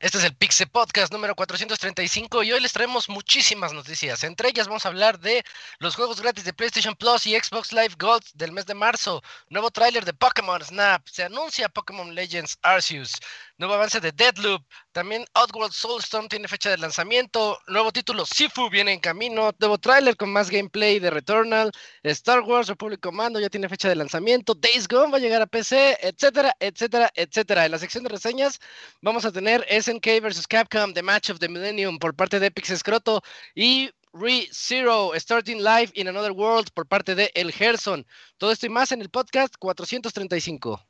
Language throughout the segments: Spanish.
Este es el Pixel Podcast número 435 y hoy les traemos muchísimas noticias. Entre ellas vamos a hablar de los juegos gratis de PlayStation Plus y Xbox Live Gold del mes de marzo, nuevo tráiler de Pokémon Snap, se anuncia Pokémon Legends Arceus, nuevo avance de Deadloop, también Outworld Soulstorm tiene fecha de lanzamiento, nuevo título Sifu viene en camino, nuevo tráiler con más gameplay de Returnal, Star Wars Republic Commando ya tiene fecha de lanzamiento, Days Gone va a llegar a PC, etcétera, etcétera, etcétera. En la sección de reseñas vamos a tener SNK vs Capcom The Match of the Millennium por parte de Epic Scroto y Re Zero Starting Live in Another World por parte de El Gerson. Todo esto y más en el podcast 435.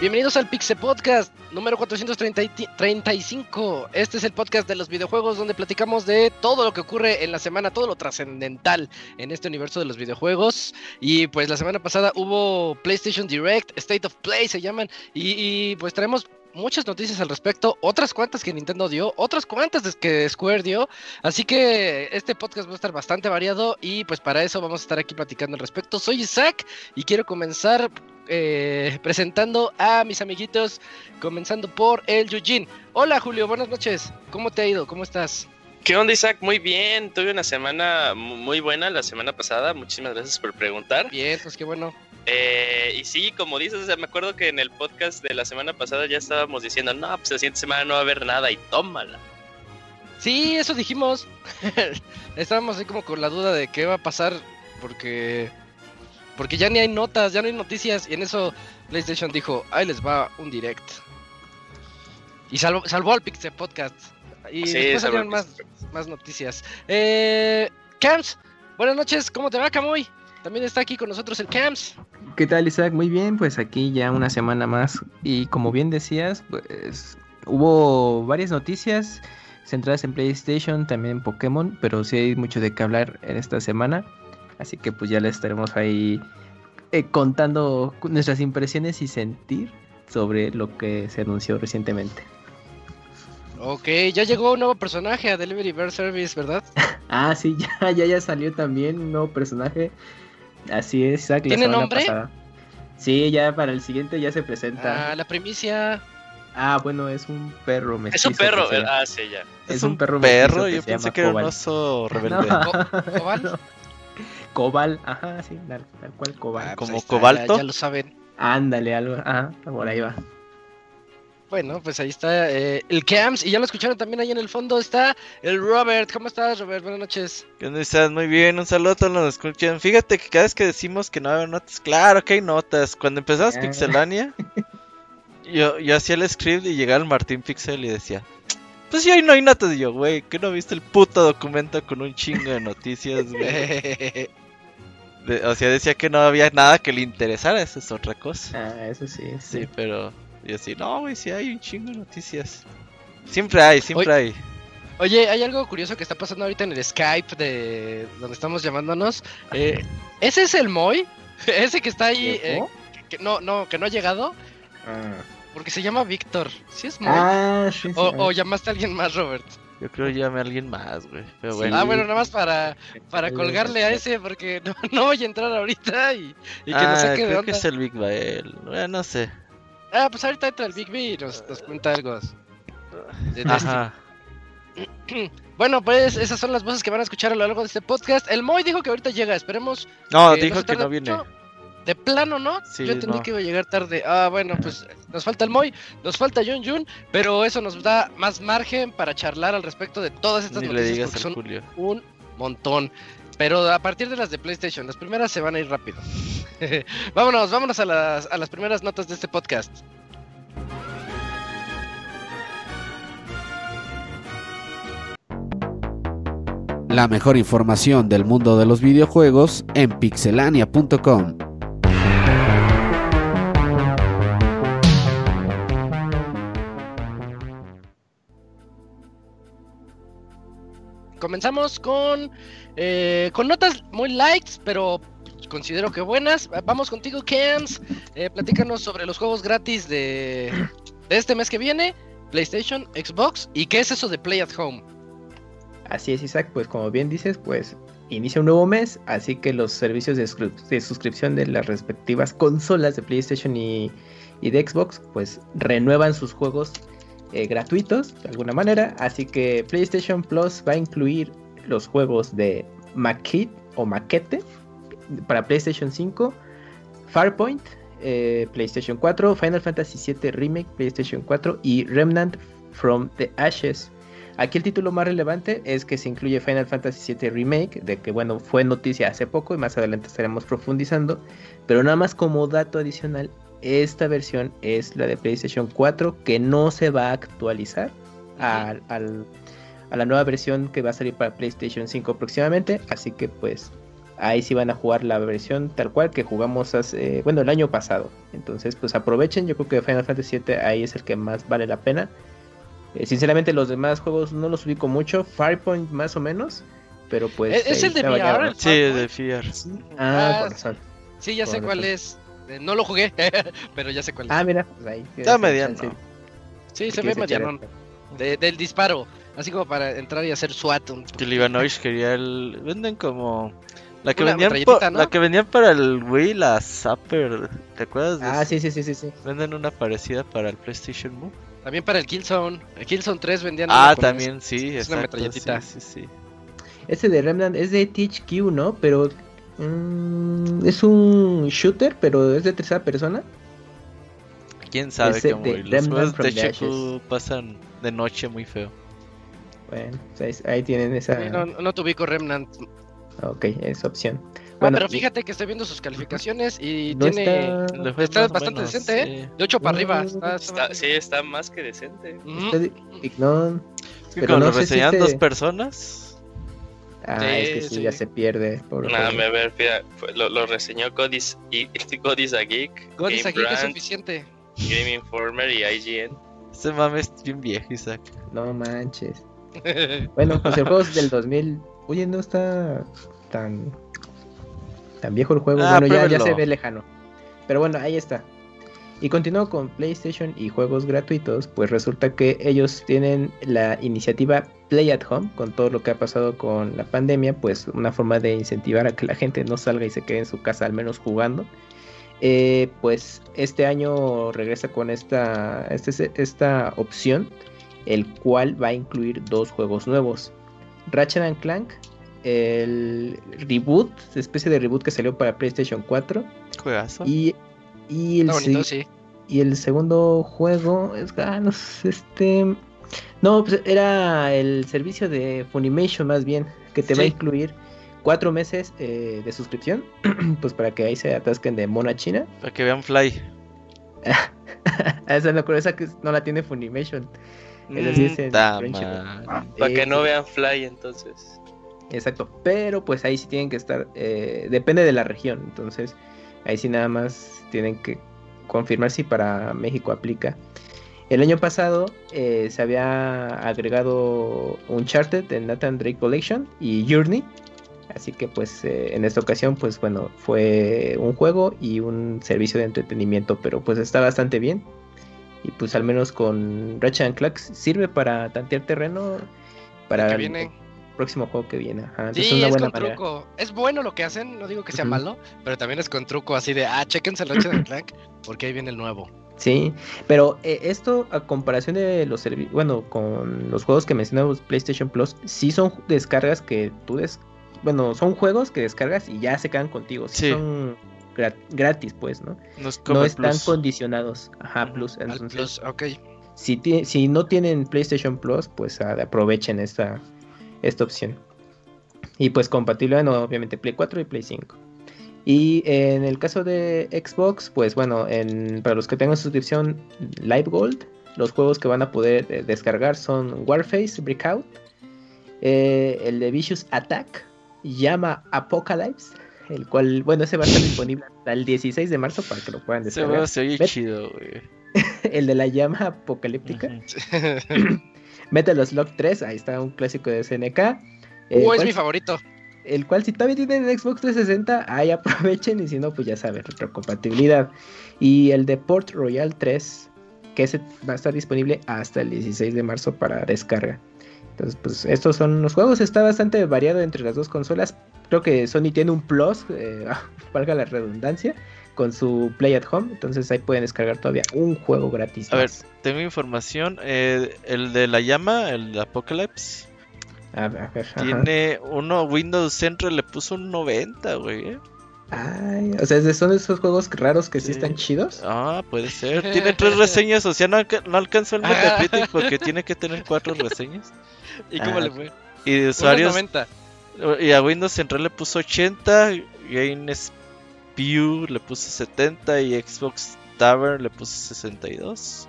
Bienvenidos al Pixel Podcast número 435. Este es el podcast de los videojuegos donde platicamos de todo lo que ocurre en la semana, todo lo trascendental en este universo de los videojuegos. Y pues la semana pasada hubo PlayStation Direct, State of Play se llaman, y, pues traemos muchas noticias al respecto, otras cuantas que Nintendo dio, otras cuantas que Square dio, así que este podcast va a estar bastante variado y pues para eso vamos a estar aquí platicando al respecto. Soy Isaac y quiero comenzar eh, presentando a mis amiguitos, comenzando por el Yujin. Hola Julio, buenas noches, ¿cómo te ha ido? ¿Cómo estás? ¿Qué onda Isaac? Muy bien, tuve una semana muy buena la semana pasada, muchísimas gracias por preguntar. Bien, pues qué bueno. Eh, y sí, como dices, me acuerdo que en el podcast de la semana pasada ya estábamos diciendo, no, pues la siguiente semana no va a haber nada y tómala. Sí, eso dijimos. Estábamos ahí como con la duda de qué va a pasar porque porque ya ni hay notas, ya no hay noticias y en eso PlayStation dijo, ahí les va un direct. Y salvó, salvó al Pixel Podcast. Y Sí, después salieron al más, más noticias. Eh, Camps, buenas noches, ¿cómo te va Camuy? También está aquí con nosotros el Camps. ¿Qué tal Isaac? Muy bien, pues aquí ya una semana más y como bien decías, pues hubo varias noticias centradas en PlayStation, también en Pokémon, pero sí hay mucho de qué hablar en esta semana, así que pues ya les estaremos ahí eh, contando nuestras impresiones y sentir sobre lo que se anunció recientemente. Ok, ya llegó un nuevo personaje a Delivery Bear Service, ¿verdad? Ah, sí, ya, ya, ya salió también un nuevo personaje. Así es, Isaac. ¿Tiene nombre? pasada. Sí, ya para el siguiente ya se presenta. Ah, la primicia. Ah, bueno, es un perro Es mestizo. un perro, se- ah, sí, ya. Es un perro perro, mestizo yo se pensé llama que era un oso rebelde. No. Co- ¿Cobal? No. Cobal, ajá, sí, tal, tal cual Cobal. Ah, pues como está, cobalto. Ya, ya lo saben. Ándale, algo, ajá, por ahí va. Bueno, pues ahí está eh, el Camps y ya lo escucharon también ahí en el fondo está el Robert. ¿Cómo estás, Robert? Buenas noches. ¿Qué onda, estás? Muy bien, un saludo a todos los que escuchan. Fíjate que cada vez que decimos que no hay notas, claro que hay notas. Cuando empezamos Ah. Pixelania, yo, yo hacía el script y llegaba el Martín Pixel y decía, pues sí, ahí no hay notas. Y yo, güey, ¿qué no viste el puto documento con un chingo de noticias, güey? De- o sea, decía que no había nada que le interesara, eso es otra cosa. Ah, eso sí, sí. Sí, pero yo sí, no, güey, sí hay un chingo de noticias. Siempre hay, siempre hay. Oye, hay algo curioso que está pasando ahorita en el Skype de donde estamos llamándonos. Eh, ¿Ese es el Moy? Ese que está ahí, eh, que, que no, no, que no ha llegado, Ah, porque se llama Víctor. ¿Sí es Moy? Ah, sí, sí. o, o llamaste a alguien más, Robert? Yo creo que llamé a alguien más, güey. Pero Sí. bueno. Ah, bueno, nada más para, para colgarle a ese, porque no, no voy a entrar ahorita y, y que ah, nos saque de creo onda. que es el Big Bael. Bueno, no sé. Ah, pues ahorita entra el Big B y nos, nos cuenta algo. de- de Ajá. Bueno, pues esas son las voces que van a escuchar a lo largo de este podcast. El Moy dijo que ahorita llega, esperemos. No, que dijo que no viene. De plano, ¿no? Sí, Yo entendí no. que iba a llegar tarde. Ah, bueno, pues nos falta el Moy, nos falta Jun Jun, pero eso nos da más margen para charlar al respecto de todas estas Ni le noticias digas porque son Julio. un montón. Pero a partir de las de PlayStation, las primeras se van a ir rápido. vámonos, vámonos a las, a las primeras notas de este podcast. La mejor información del mundo de los videojuegos en pixelania.com. Comenzamos con, eh, con notas muy lights, pero considero que buenas. Vamos contigo, Kens. Eh, platícanos sobre los juegos gratis de, de este mes que viene, PlayStation, Xbox, y qué es eso de Play at Home. Así es, Isaac, pues como bien dices, pues inicia un nuevo mes, así que los servicios de, de suscripción de las respectivas consolas de PlayStation y, y de Xbox, pues renuevan sus juegos eh, gratuitos de alguna manera, así que PlayStation Plus va a incluir los juegos de Maquette o Maquete para PlayStation 5, Farpoint, eh, PlayStation 4, Final Fantasy VII Remake, PlayStation 4 y Remnant from the Ashes. Aquí el título más relevante es que se incluye Final Fantasy VII Remake, de que bueno, fue noticia hace poco y más adelante estaremos profundizando, pero nada más como dato adicional, esta versión es la de PlayStation 4 que no se va a actualizar al- al- a la nueva versión que va a salir para PlayStation 5 próximamente, así que pues ahí sí van a jugar la versión tal cual que jugamos hace, bueno, el año pasado. Entonces pues aprovechen, yo creo que Final Fantasy VII ahí es el que más vale la pena. Eh, sinceramente los demás juegos no los ubico mucho, Firepoint más o menos, pero pues... ¿Es- es el de VR, Sí, de fiar. Ah, Ah, con razón. Sí, ya sé cuál razón. es. No lo jugué, pero ya sé cuál es. Ah, mira, pues ahí. Está mediano. sí, se ve de- De- del disparo. Así como para entrar y hacer SWAT. un Que el Ivanovich quería el. Venden como. La que, Una vendían metralletita, pa- ¿no? la que vendían para el Wii, la Zapper. ¿Te acuerdas de Ah, eso? sí, sí, sí, sí, sí. Venden una parecida para el PlayStation Move. También para el Killzone. El Killzone 3 vendían. Ah, también, sí, Es una metralletita. Sí, sí, sí. Ese de Remnant es de THQ, ¿no? Pero mm, es un shooter, pero es de tercera persona. ¿Quién sabe Ese qué de? Los Remnant juegos de Ashes. pasan de noche muy feo. Bueno, pues ahí, ahí tienen esa. No, no te ubico Remnant. Ok, esa opción. Ah, Bueno, pero y- fíjate que estoy viendo sus calificaciones y no tiene. está- Está o bastante menos, decente, sí. De 8 para arriba. Mm, Está, está Está, sí, está más que decente. Está de- no. Es Pero como no lo sé si reseñan este- dos personas. Ah, Sí, es que sí, sí. ya se pierde. Nada, a ver, mira, lo, lo reseñó Godis, y, Godis a Geek, God is Game que es Brand, suficiente. Game Informer y IGN. Este mame es bien viejo, Isaac. No manches. Bueno, pues el juego es del 2000. Oye, no está tan tan viejo el juego. Ah, bueno, ya, ya se ve lejano. Pero bueno, ahí está. Y continúo con PlayStation y juegos gratuitos. Pues resulta que ellos tienen la iniciativa Play at Home. Con todo lo que ha pasado con la pandemia. Pues una forma de incentivar a que la gente no salga y se quede en su casa al menos jugando. Eh, pues este año regresa con esta, este- esta opción el cual va a incluir dos juegos nuevos. Ratchet and Clank, el reboot, especie de reboot que salió para PlayStation 4 Juegazo. y, y, el, Está bonito, se- sí. y el segundo juego es ah, no sé, este no, pues era el servicio de Funimation más bien, que te va a incluir cuatro meses eh, de suscripción, pues para que ahí se atasquen de mona china. Para que vean Fly. Esa es la cosa que no la tiene Funimation. Esa sí es en. Para que Eh, no vean Fly, entonces. Exacto, pero pues ahí sí tienen que estar, eh, depende de la región, entonces ahí sí nada más tienen que confirmar si para México aplica. El año pasado eh, se había agregado Uncharted de Nathan Drake Collection y Journey, así que pues eh, en esta ocasión pues bueno fue un juego y un servicio de entretenimiento, pero pues está bastante bien y pues al menos con Ratchet Clank sirve para tantear terreno para que viene. Próximo juego que viene. Ajá, entonces Sí, una es buena con manera. truco. Es bueno lo que hacen, no digo que sea malo, pero también es con truco así de, ah, chequense el Ratchet Clank, porque ahí viene el nuevo. Sí, pero eh, esto a comparación de los servicios, bueno, con los juegos que mencionamos PlayStation Plus, sí son descargas que tú des, bueno, son juegos que descargas y ya se quedan contigo. Sí, Sí. son gra- gratis, pues, ¿no? No, están Plus. condicionados. Ajá, Plus. Al Entonces, Plus, ok. si, si no tienen PlayStation Plus, pues ah, aprovechen esta, esta opción. Y pues compatible, bueno, obviamente Play 4 y Play 5. Y en el caso de Xbox, pues bueno, en, para los que tengan suscripción Live Gold, los juegos que van a poder eh, descargar son Warface Breakout, eh, el de Vicious Attack, Llama Apocalypse, el cual, bueno, ese va a estar disponible hasta el 16 de marzo para que lo puedan descargar. se oye Met- chido, güey. el de la llama apocalíptica. Metal Slug 3, ahí está un clásico de SNK. El, Uh, es mi favorito. el cual si todavía tienen Xbox 360, ahí aprovechen y si no, pues ya saben, retrocompatibilidad. Y el de Port Royal 3, que ese va a estar disponible hasta el 16 de marzo para descarga. Entonces, pues estos son los juegos, está bastante variado entre las dos consolas. Creo que Sony tiene un plus, eh, valga la redundancia, con su Play at Home. Entonces ahí pueden descargar todavía un juego gratis. A ver, tengo información. eh, el de la llama, el de Apocalypse, A ver, a ver, ajá. tiene uno, Windows Central le puso un 90, güey. eh. Ay, o sea, ¿es de- son esos juegos raros que sí, Sí. están chidos. Ah, puede ser. Tiene tres reseñas, o sea, no, alca- no alcanzó el Metacritic porque tiene que tener cuatro reseñas. ¿Y cómo Ah, le fue? Y de usuarios, 90. y a Windows Central le puso 80, GameSpew le puso 70 y Xbox Tavern le puso 62.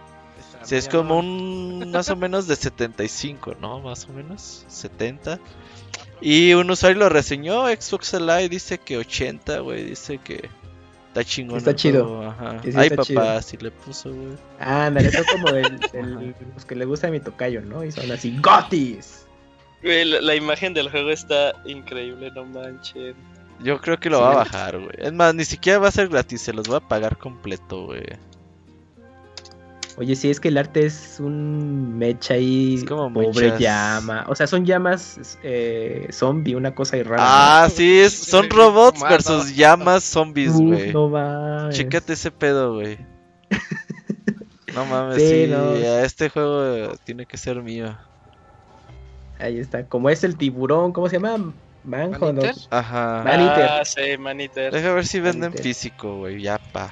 Sí, es como un más o menos de 75, ¿no? Más o menos, 70. Y un usuario lo reseñó, Xbox Live dice que 80, güey, dice que está chingón. Está chido. Ajá. Sí Ay, está papá, chido. sí le puso, güey. Ah, ándale, son como el, el- los que le gusta a mi tocayo, ¿no? Y son así, GOTIS. Güey, la, la imagen del juego está increíble, no manchen. Yo creo que lo Sí. va a bajar, güey. Es más, ni siquiera va a ser gratis, se los va a pagar completo, güey. Oye, sí, es que el arte es un mecha ahí, Es como pobre muchas- llama. O sea, son llamas eh, zombie, una cosa ahí rara. Ah, sí, es, son robots versus llamas zombies, güey. no mames. Chécate ese pedo, güey. No mames, Sí, sí, no. ya este juego tiene que ser mío. Ahí está, como es el tiburón, ¿cómo se llama? Manhunt. ¿no? ¿Maniter? Ajá. Man Eater. Ah, sí, Maniter. Deja ver si venden Maniter. físico, güey, ya pa.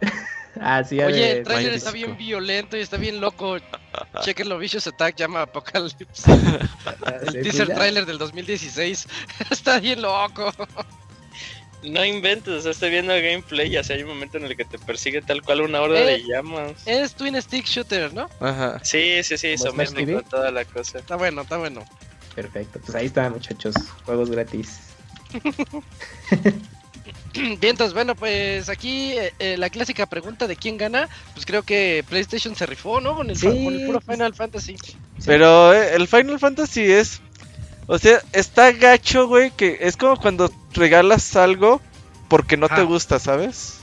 Ah, sí, a Oye, el trailer está bien violento y está bien loco. Chequenlo, Vicious Attack llama Apocalypse. ah, El teaser trailer del 2016. está bien loco. No inventes, o sea, estoy viendo el gameplay y así hay un momento en el que te persigue tal cual una horda Eh. de llamas. Es Twin Stick Shooter, ¿no? Ajá. Sí, sí, sí, ¿Como Smash sométrico TV? toda la cosa. Está bueno, está bueno. Perfecto, pues ahí está, muchachos. Juegos gratis. Bien, entonces, bueno, pues aquí eh, eh, la clásica pregunta de quién gana. Pues creo que PlayStation se rifó, ¿no? Con el, Sí, con el puro pues- Final Fantasy. Pero eh, el Final Fantasy es. O sea, está gacho, güey, que es como cuando regalas algo porque no te gusta, ¿sabes?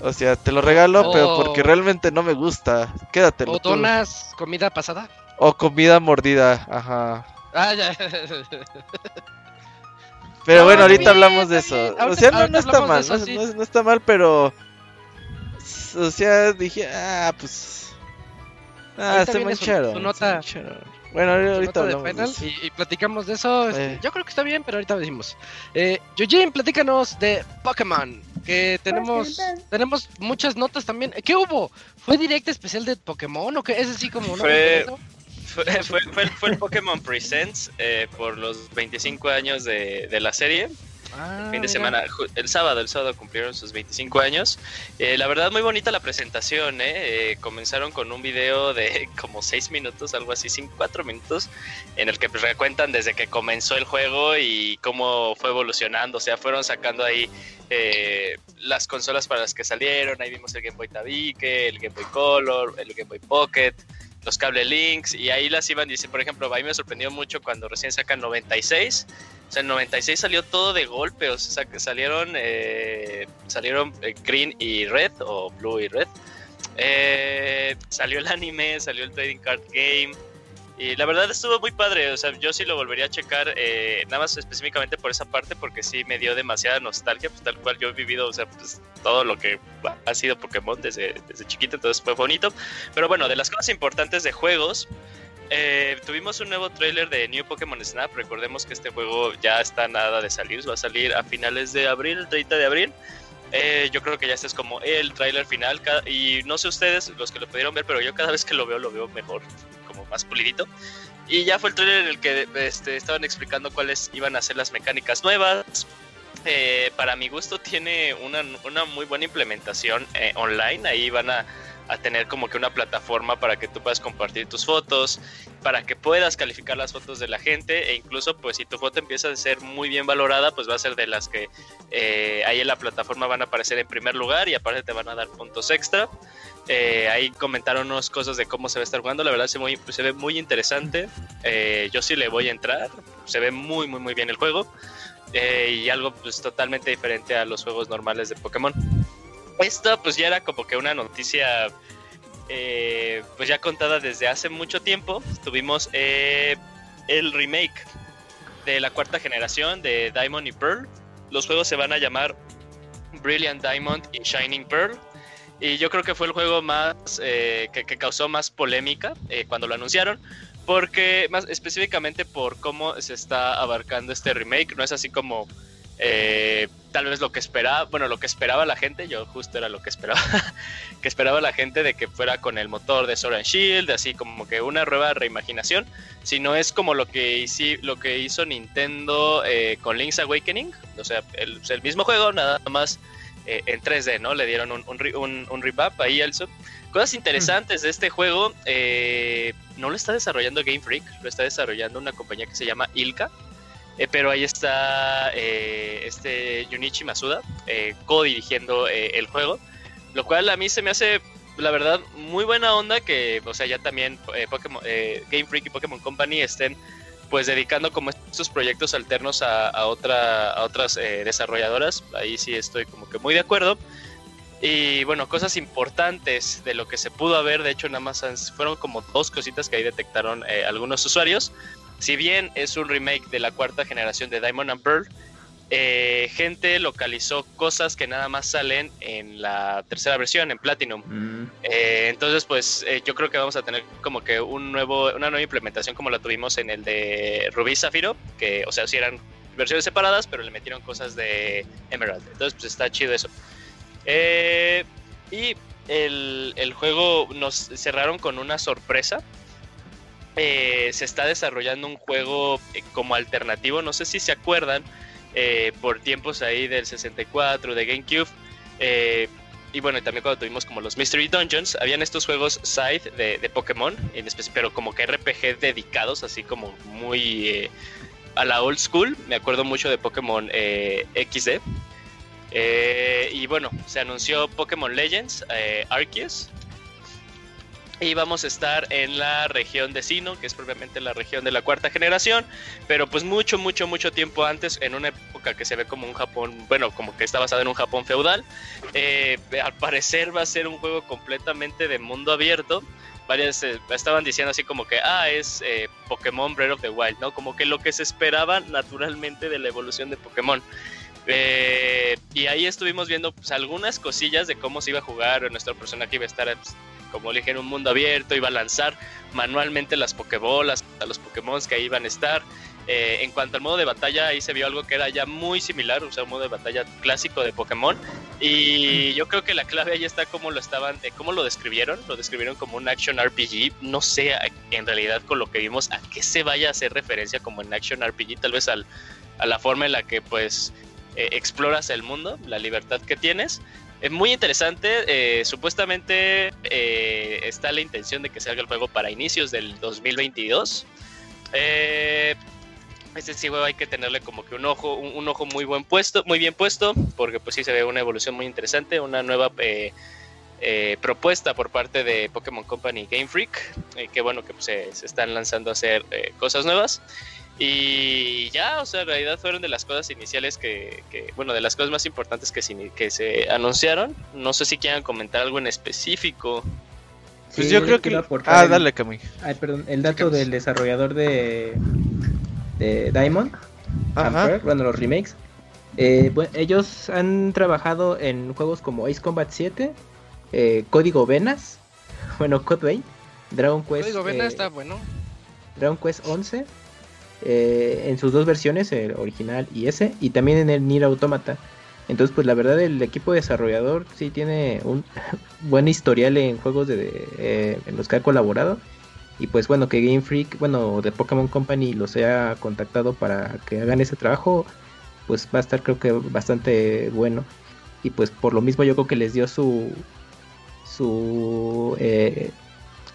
O sea, te lo regalo, pero porque realmente no me gusta. Quédatelo. O tú. donas comida pasada. O comida mordida, ajá. Ah, ya. Pero No, bueno, ahorita bien, hablamos de eso. O sea, no, está mal, eso, no, sí. no- no está mal, pero... O sea, dije, ah, pues... Ah, se su- mancharon. su se nota- mancharon. Bueno, ahorita de hablamos de Final eso. y, y platicamos de eso. este, Eh. Yo creo que está bien, pero ahorita decimos. Eh, Yojin, platícanos de Pokémon. Que tenemos tenemos muchas notas también. ¿Qué hubo? ¿Fue directa especial de Pokémon o qué? Es así como Fue-? Fue, fue, fue, fue el Pokémon Presents eh, por los 25 años de, de la serie. Ah, fin de mira. semana, el sábado, el sábado cumplieron sus 25 años. Eh, la verdad, muy bonita la presentación, ¿eh? Eh, comenzaron con un video de como 6 minutos, algo así, 5, 4 minutos, en el que pues, recuentan desde que comenzó el juego y cómo fue evolucionando. O sea, fueron sacando ahí las consolas para las que salieron. Ahí vimos el Game Boy Tabique, el Game Boy Color, el Game Boy Pocket. Los cable links y ahí las iban diciendo, por ejemplo, a mí me sorprendió mucho cuando recién sacan 96 o sea, en 96 salió todo de golpe, o sea, salieron, eh, salieron eh, Green y Red, o Blue y Red. Eh, salió el anime, salió el Trading Card Game. Y la verdad estuvo muy padre, o sea, yo sí lo volvería a checar, eh, nada más específicamente por esa parte, porque sí me dio demasiada nostalgia, pues tal cual yo he vivido, o sea, pues todo lo que ha sido Pokémon desde, desde chiquito, entonces fue bonito. Pero bueno, de las cosas importantes de juegos, eh, tuvimos un nuevo trailer de New Pokémon Snap. Recordemos que este juego ya está nada de salir. Va a salir a finales de abril, el 30 de abril. Eh, yo creo que ya este es como el trailer final. Y no sé ustedes, los que lo pudieron ver, pero yo cada vez que lo veo, lo veo mejor, más pulidito. Y ya fue el trailer en el que este, estaban explicando cuáles iban a ser las mecánicas nuevas. Eh, para mi gusto tiene una, una muy buena implementación eh, online. Ahí van a, a, tener como que una plataforma para que tú puedas compartir tus fotos, para que puedas calificar las fotos de la gente e incluso pues si tu foto empieza a ser muy bien valorada, pues va a ser de las que eh, ahí en la plataforma van a aparecer en primer lugar y aparte te van a dar puntos extra. Eh, ahí comentaron unas cosas de cómo se va a estar jugando. La verdad se, ve muy interesante. Eh, yo sí le voy a entrar. Se ve muy, muy, muy bien el juego. Eh, y algo pues totalmente diferente a los juegos normales de Pokémon. Esta pues ya era como que una noticia pues ya contada desde hace mucho tiempo. Tuvimos el remake de la cuarta generación de Diamond y Pearl. Los juegos se van a llamar Brilliant Diamond y Shining Pearl. Y yo creo que fue el juego más eh, que, causó más polémica eh, cuando lo anunciaron. Porque más específicamente por cómo se está abarcando este remake. No es así como eh, tal vez lo que esperaba, bueno, lo que esperaba la gente, yo justo era lo que esperaba, que esperaba la gente de que fuera con el motor de Sword and Shield, así como que una nueva reimaginación, si no es como lo que, hizo, lo que hizo Nintendo con Link's Awakening, o sea, el mismo juego, nada más eh, en 3D, ¿no? Le dieron un, un, revamp ahí al. Cosas interesantes de este juego, eh, no lo está desarrollando Game Freak, lo está desarrollando una compañía que se llama Ilka, eh, pero ahí está eh, este Junichi Masuda co-dirigiendo el juego, lo cual a mí se me hace, la verdad, muy buena onda que, o sea, ya también Game Freak y Pokémon Company estén pues dedicando como estos proyectos alternos a, a, otra, a otras desarrolladoras, ahí sí estoy como que muy de acuerdo. Y bueno, cosas importantes de lo que se pudo haber, de hecho nada más fueron como dos cositas que ahí detectaron algunos usuarios. Si bien es un remake de la cuarta generación de Diamond and Pearl, eh, gente localizó cosas que nada más salen en la tercera versión, en Platinum. Mm. Eh, entonces, pues eh, yo creo que vamos a tener como que un nuevo, una nueva implementación como la tuvimos en el de Rubí Zafiro, que, o sea, sí eran versiones separadas, pero le metieron cosas de Emerald. Entonces, pues está chido eso. y el, el juego nos cerraron con una sorpresa se está desarrollando un juego como alternativo. No sé si se acuerdan, eh, por tiempos ahí del 64, de GameCube. Eh, y bueno, también cuando tuvimos como los Mystery Dungeons, habían estos juegos side de, Pokémon, pero como que RPG dedicados, así como muy eh, a la old school. Me acuerdo mucho de Pokémon XD. y bueno, se anunció Pokémon Legends Arceus, y vamos a estar en la región de Sino, que es propiamente la región de la cuarta generación, pero pues mucho, mucho, mucho tiempo antes, en una época que se ve como un Japón, bueno, como que está basado en un Japón feudal. Eh, al parecer va a ser un juego completamente de mundo abierto. Varias eh, estaban diciendo así como que, ah, es eh, Pokémon Breath of the Wild, ¿no? Como que lo que se esperaba naturalmente de la evolución de Pokémon. Y ahí estuvimos viendo pues, algunas cosillas de cómo se iba a jugar. Nuestro personaje iba a estar pues, como le un mundo abierto, iba a lanzar manualmente las Pokébolas a los Pokémon que ahí iban a estar. Eh, en cuanto al modo de batalla, ahí se vio algo que era ya muy similar, o sea, un modo de batalla clásico de Pokémon. Y yo creo que la clave ahí está como lo estaban, eh, lo describieron. Lo describieron como un action RPG. No sé en realidad con lo que vimos a qué se vaya a hacer referencia como en action RPG, tal vez al, a la forma en la que pues eh, exploras el mundo, la libertad que tienes. Es muy interesante. Eh, supuestamente eh, está la intención de que salga el juego para inicios del 2022. Eh, este sí, hay que tenerle como que un ojo, un, ojo muy buen puesto, muy bien puesto, porque pues sí se ve una evolución muy interesante, una nueva eh, eh, propuesta por parte de Pokémon Company Game Freak, eh, que bueno que pues, se, están lanzando a hacer cosas nuevas. Y ya, o sea, en realidad fueron de las cosas iniciales que, que bueno, de las cosas más importantes que se, que se anunciaron. No sé si quieran comentar algo en específico. Pues yo creo que... Ah, el... dale, Cami. Ay, perdón, el dato del desarrollador de, de Diamond, Amper, bueno, los remakes. Eh, bueno, ellos han trabajado en juegos como Ace Combat 7, eh, Código Venas, bueno, Code Vein, Dragon Quest. Código Venas eh, está bueno. Dragon Quest 11 eh, en sus dos versiones, el original y ese, y también en el Nier Automata. Entonces, pues la verdad, el equipo desarrollador sí tiene un buen historial en juegos eh, en los que ha colaborado. Y pues bueno, que Game Freak, bueno, de Pokémon Company los haya contactado para que hagan ese trabajo, pues va a estar creo que bastante bueno. Y pues por lo mismo yo creo que les dio su su eh,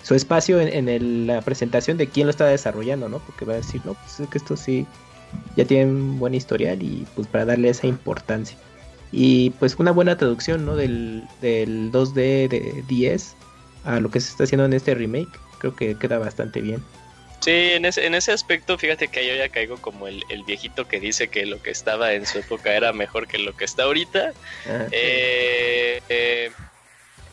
su espacio en, en la presentación de quién lo está desarrollando, ¿no? Porque va a decir, no, pues es que esto sí ya tiene un buen historial y pues para darle esa importancia. Y pues una buena traducción, ¿no? Del, del 2D de 10 a lo que se está haciendo en este remake. Creo que queda bastante bien. Sí, en ese, en ese aspecto, fíjate que yo ya caigo como el, el, viejito que dice que lo que estaba en su época era mejor que lo que está ahorita. Ah, eh, eh,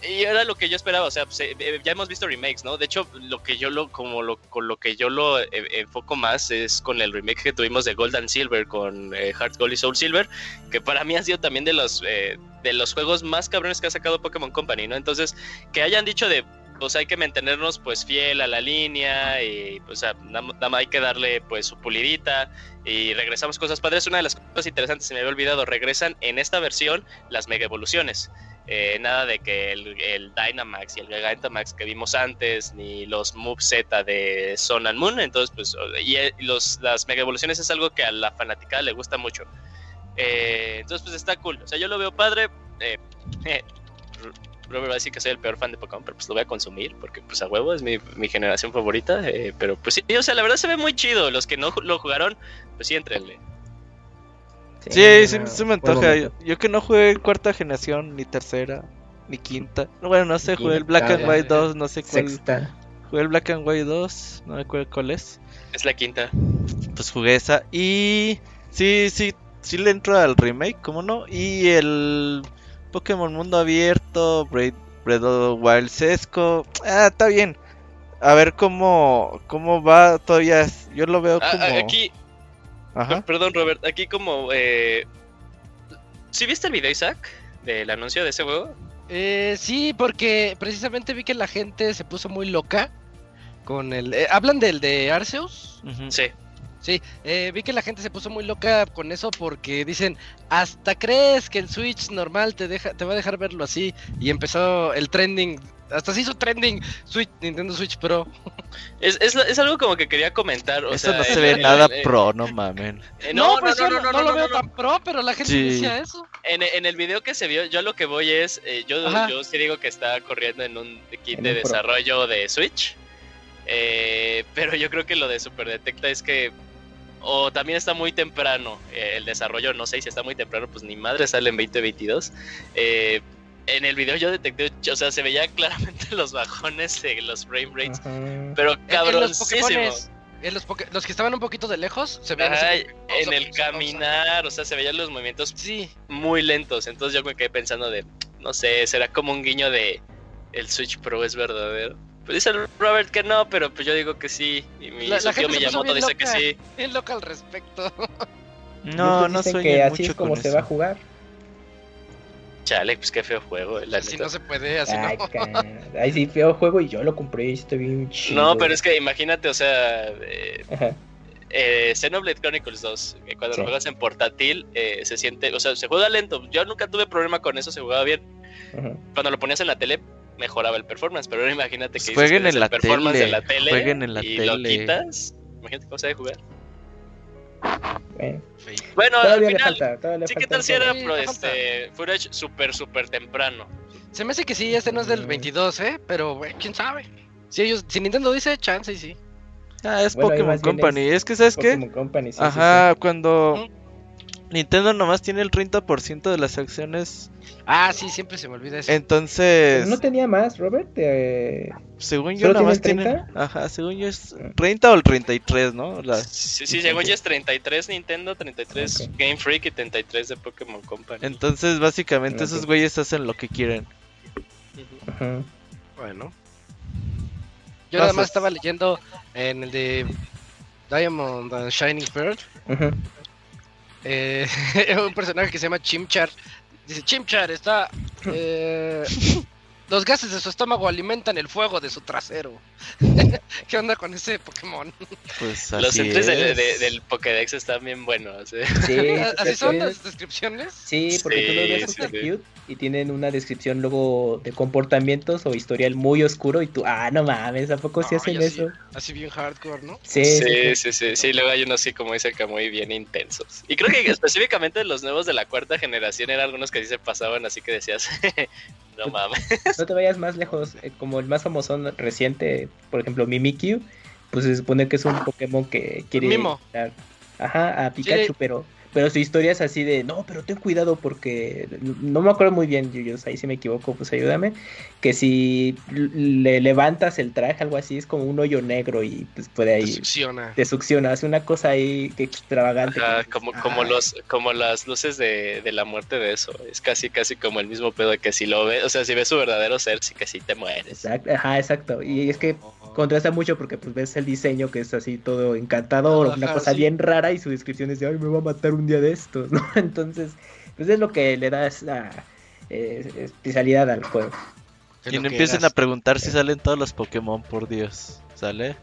y era lo que yo esperaba, o sea, pues, eh, ya hemos visto remakes, ¿no? De hecho, lo que yo lo, como lo, con lo que yo lo eh, enfoco más es con el remake que tuvimos de Gold and Silver con eh, Heart Gold y Soul Silver, que para mí ha sido también de los de los juegos más cabrones que ha sacado Pokémon Company, ¿no? Entonces, que hayan dicho de pues hay que mantenernos pues fiel a la línea y pues nada más hay que darle pues su pulidita y regresamos cosas padres. Una de las cosas interesantes se me había olvidado, regresan en esta versión las mega evoluciones. Eh, nada de que el, Dynamax y el Gigantamax que vimos antes, ni los Move Z de Sun and Moon. Entonces, pues, y eh, los, las mega evoluciones es algo que a la fanaticada le gusta mucho. Eh, entonces, pues está cool. O sea, yo lo veo padre. Eh, Robert va a decir que soy el peor fan de Pokémon, pero pues lo voy a consumir porque pues a huevo es mi, mi generación favorita. pero pues sí, o sea, la verdad se ve muy chido. Los que no lo jugaron, pues sí, entrenle. Sí, sí, sí, me antoja. Yo, que no jugué cuarta generación, ni tercera, ni quinta. Bueno, no sé, jugué el Black and White 2, no sé cuál. Sexta. Jugué el Black and White 2, no me acuerdo cuál es. Es la quinta. Pues jugué esa. Y sí, sí, sí le entro al remake, ¿cómo no? Y el Pokémon Mundo Abierto, Breath, of Wild Sesco. Ah, está bien. A ver cómo, cómo va todavía. Yo lo veo ah, Aquí, Perdón, Robert, aquí como... Eh... ¿Sí viste el video, Isaac? Del anuncio de ese juego. Eh, sí, porque precisamente vi que la gente se puso muy loca con el... Eh, ¿Hablan del de Arceus? Sí. Sí, eh, vi que la gente se puso muy loca con eso porque dicen, hasta crees que el Switch normal te deja, te va a dejar verlo así. Y empezó el trending, hasta se hizo trending Switch, Nintendo Switch Pro. Es, es, es algo como que quería comentar. O Eso sea, no se ve nada pro, no mamen. Eh, no, pues no, no, no, no, lo veo tan pro, pero la gente decía eso. En, en, el video que se vio, yo lo que voy es, eh, yo, yo sí digo que está corriendo en un kit de desarrollo de Switch. Eh, pero yo creo que lo de Super Detecta es que o también está muy temprano eh, el desarrollo, no sé si está muy temprano, pues ni madre sale en 2022. Eh, en el video yo detecté, o sea, se veía claramente los bajones de los frame rates, pero cabroncísimo. En los, los, que estaban un poquito de lejos se veían en el caminar, o sea, se veían los movimientos sí. muy lentos. Entonces yo me quedé pensando de, no sé, será como un guiño de el Switch Pro es verdadero. Pues dice Robert que no, pero pues yo digo que sí. Y mi la, socio Miyamoto dice que sí. Bien loca al respecto. No, no soy que así es como se va a jugar. Chale, pues qué feo juego. La así no se puede, así Ay, no. Ay, sí, feo juego y yo lo compré y estoy bien chido. No, pero es que imagínate, o sea, eh, eh, Xenoblade Chronicles 2, que cuando lo juegas en portátil, eh, se siente, o sea, se juega lento. Yo nunca tuve problema con eso, se jugaba bien. Cuando lo ponías en la tele, mejoraba el performance, pero ahora imagínate que jueguen en la performance tele, la tele jueguen en la y tele. lo quitas. Imagínate cómo se debe jugar. Bueno, bueno todavía al le final, falta, todavía le sí, ¿qué tal si era pro, Sí, este, footage súper, súper temprano? Se me hace que sí, este no es del 22, ¿eh? Pero, güey, quién sabe. Si ellos, si Nintendo dice, chance y sí. Ah, es Bueno, Pokémon Company. es Es que, ¿sabes qué? Pokémon Company, sí, sí, Ajá, cuando Ujú. Nintendo nomás tiene el 30% de las acciones, Ah, sí, siempre se me olvida eso. entonces, Pero no tenía más, Robert. Eh, según yo ¿Solo nomás tiene ajá, según yo es 30 o el 33, ¿no? La- Sí, sí, llegó ya es 33 Nintendo, 33 Ok. Game Freak y 33 de Pokémon Company. Entonces, básicamente Ok. esos güeyes hacen lo que quieren. Ajá. Bueno. Yo nada más estaba leyendo en el de Diamond and Shining Pearl. Ajá. Eh, un personaje que se llama Chimchar. Dice, Chimchar está... eh, Los gases de su estómago alimentan el fuego de su trasero. ¿Qué onda con ese Pokémon? Pues Los así entries de- del Pokédex están bien buenos. ¿eh? Sí, ¿Así son sí, las descripciones? Sí, porque tú los ves Sí, sí, sí. cute y tienen una descripción luego de comportamientos o historial muy oscuro y tú, ah, no mames, ¿a poco sí No, hacen eso? Así bien hardcore, ¿no? Sí, Sí, sí, sí, sí, sí, luego hay unos así como dice que muy bien intensos. Y creo que específicamente los nuevos de la cuarta generación eran algunos que sí se pasaban, así que decías, no mames. No te vayas más lejos, eh, como el más famoso reciente, por ejemplo, Mimikyu, pues se supone que es un Pokémon que quiere Mimo. ajá, a Pikachu, Sí. pero pero su historia es así de, no, pero ten cuidado porque no me acuerdo muy bien, Yuyos, ahí si me equivoco, pues ayúdame, que si le levantas el traje, algo así, es como un hoyo negro y pues puede Te ahí succiona. te succiona, hace una cosa ahí que extravagante. Ajá, como, como los, como las luces de, de la muerte de eso. Es casi, casi como el mismo pedo de que si lo ves, o sea, si ves su verdadero ser, sí que sí te mueres. Exacto, ajá, exacto. Y es que contrasta mucho porque pues ves el diseño que es así todo encantador, Ajá, una cosa sí. bien rara y su descripción es de, ay, me va a matar un día de estos, ¿no? Entonces, pues es lo que le da esa eh, especialidad al juego. Y no empiecen eras a preguntar si salen todos los Pokémon, por Dios. ¿Sale?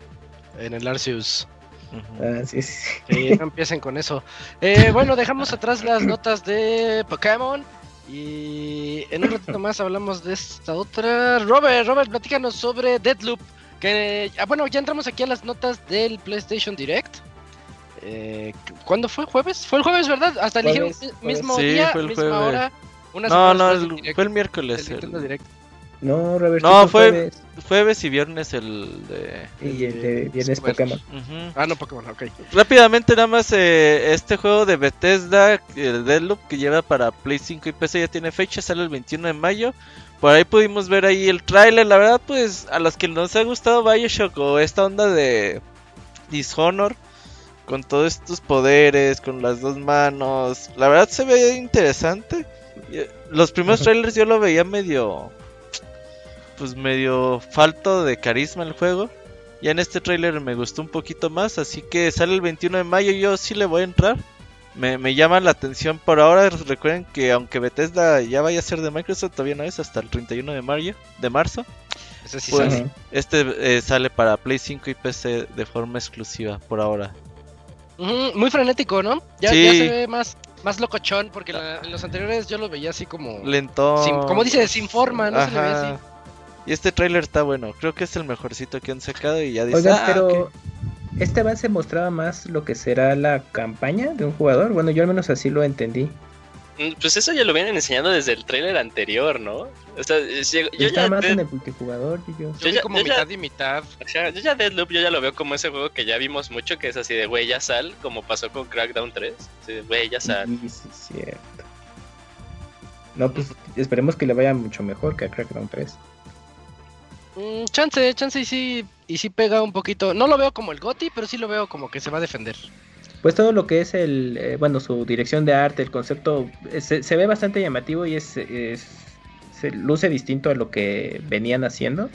En el Arceus. Ujú. Ah, sí, sí. Sí, no empiecen con eso. Eh, bueno, dejamos atrás las notas de Pokémon. Y en un ratito más hablamos de esta otra. Robert, Robert, platícanos sobre Deadloop. Que, ah, bueno, ya entramos aquí a las notas del PlayStation Direct. Eh, ¿Cuándo fue? ¿Jueves? Fue el jueves, ¿verdad? Hasta eligieron mismo. Sí, día, fue el misma jueves. hora. Unas No, no, el- Direct, fue el miércoles. Nintendo el- Direct. No, Robert, No, fue- jueves, Jueves y viernes el de... y el de viernes. Pokémon. Ujú. Ah, no, Pokémon, ok. Rápidamente nada más eh, este juego de Bethesda, el Deadloop que lleva para Play 5 y PC ya tiene fecha, sale el 21 de mayo. Por ahí pudimos ver ahí el tráiler, la verdad pues a los que nos ha gustado Bioshock o esta onda de Dishonor con todos estos poderes, con las dos manos, la verdad se ve interesante. Eh, Los primeros trailers yo lo veía medio pues medio falto de carisma el juego. Ya en este tráiler me gustó un poquito más, así que sale el 21 de mayo, yo sí le voy a entrar. Me, me llama la atención por ahora, recuerden que aunque Bethesda ya vaya a ser de Microsoft, todavía no es hasta el 31 de mayo, de marzo. Ese sí Pues- sale. Este eh, sale para Play 5 y PC de forma exclusiva por ahora. Muy frenético, ¿no? Ya, Sí. ya se ve más, más locochón, porque la- en los anteriores yo lo veía así como... Lento. Sin- como dice, sin forma, no se le ve así. Y este tráiler está bueno, creo que es el mejorcito que han sacado y ya dice, Oigan, "Ah, pero ok". Este avance mostraba más lo que será la campaña de un jugador. Bueno, yo al menos así lo entendí. Mm, Pues eso ya lo vienen enseñando desde el tráiler anterior, ¿no? O sea, yo, ya más Dead- en el multijugador, yo. Yo Yo como yo ya- mitad y mitad. Ajá, yo ya Deadloop yo ya lo veo como ese juego que ya vimos mucho, que es así de güey, ya sal, como pasó con Crackdown 3. Así de güey, ya sal. Sí, sí, cierto. No, pues esperemos que le vaya mucho mejor que a Crackdown 3. Mm, chance, chance y sí, y sí pega un poquito. No lo veo como el Goti, pero sí lo veo como que se va a defender. Pues todo lo que es el, eh, bueno, su dirección de arte, el concepto, eh, se, se ve bastante llamativo y es, es- se luce distinto a lo que venían haciendo.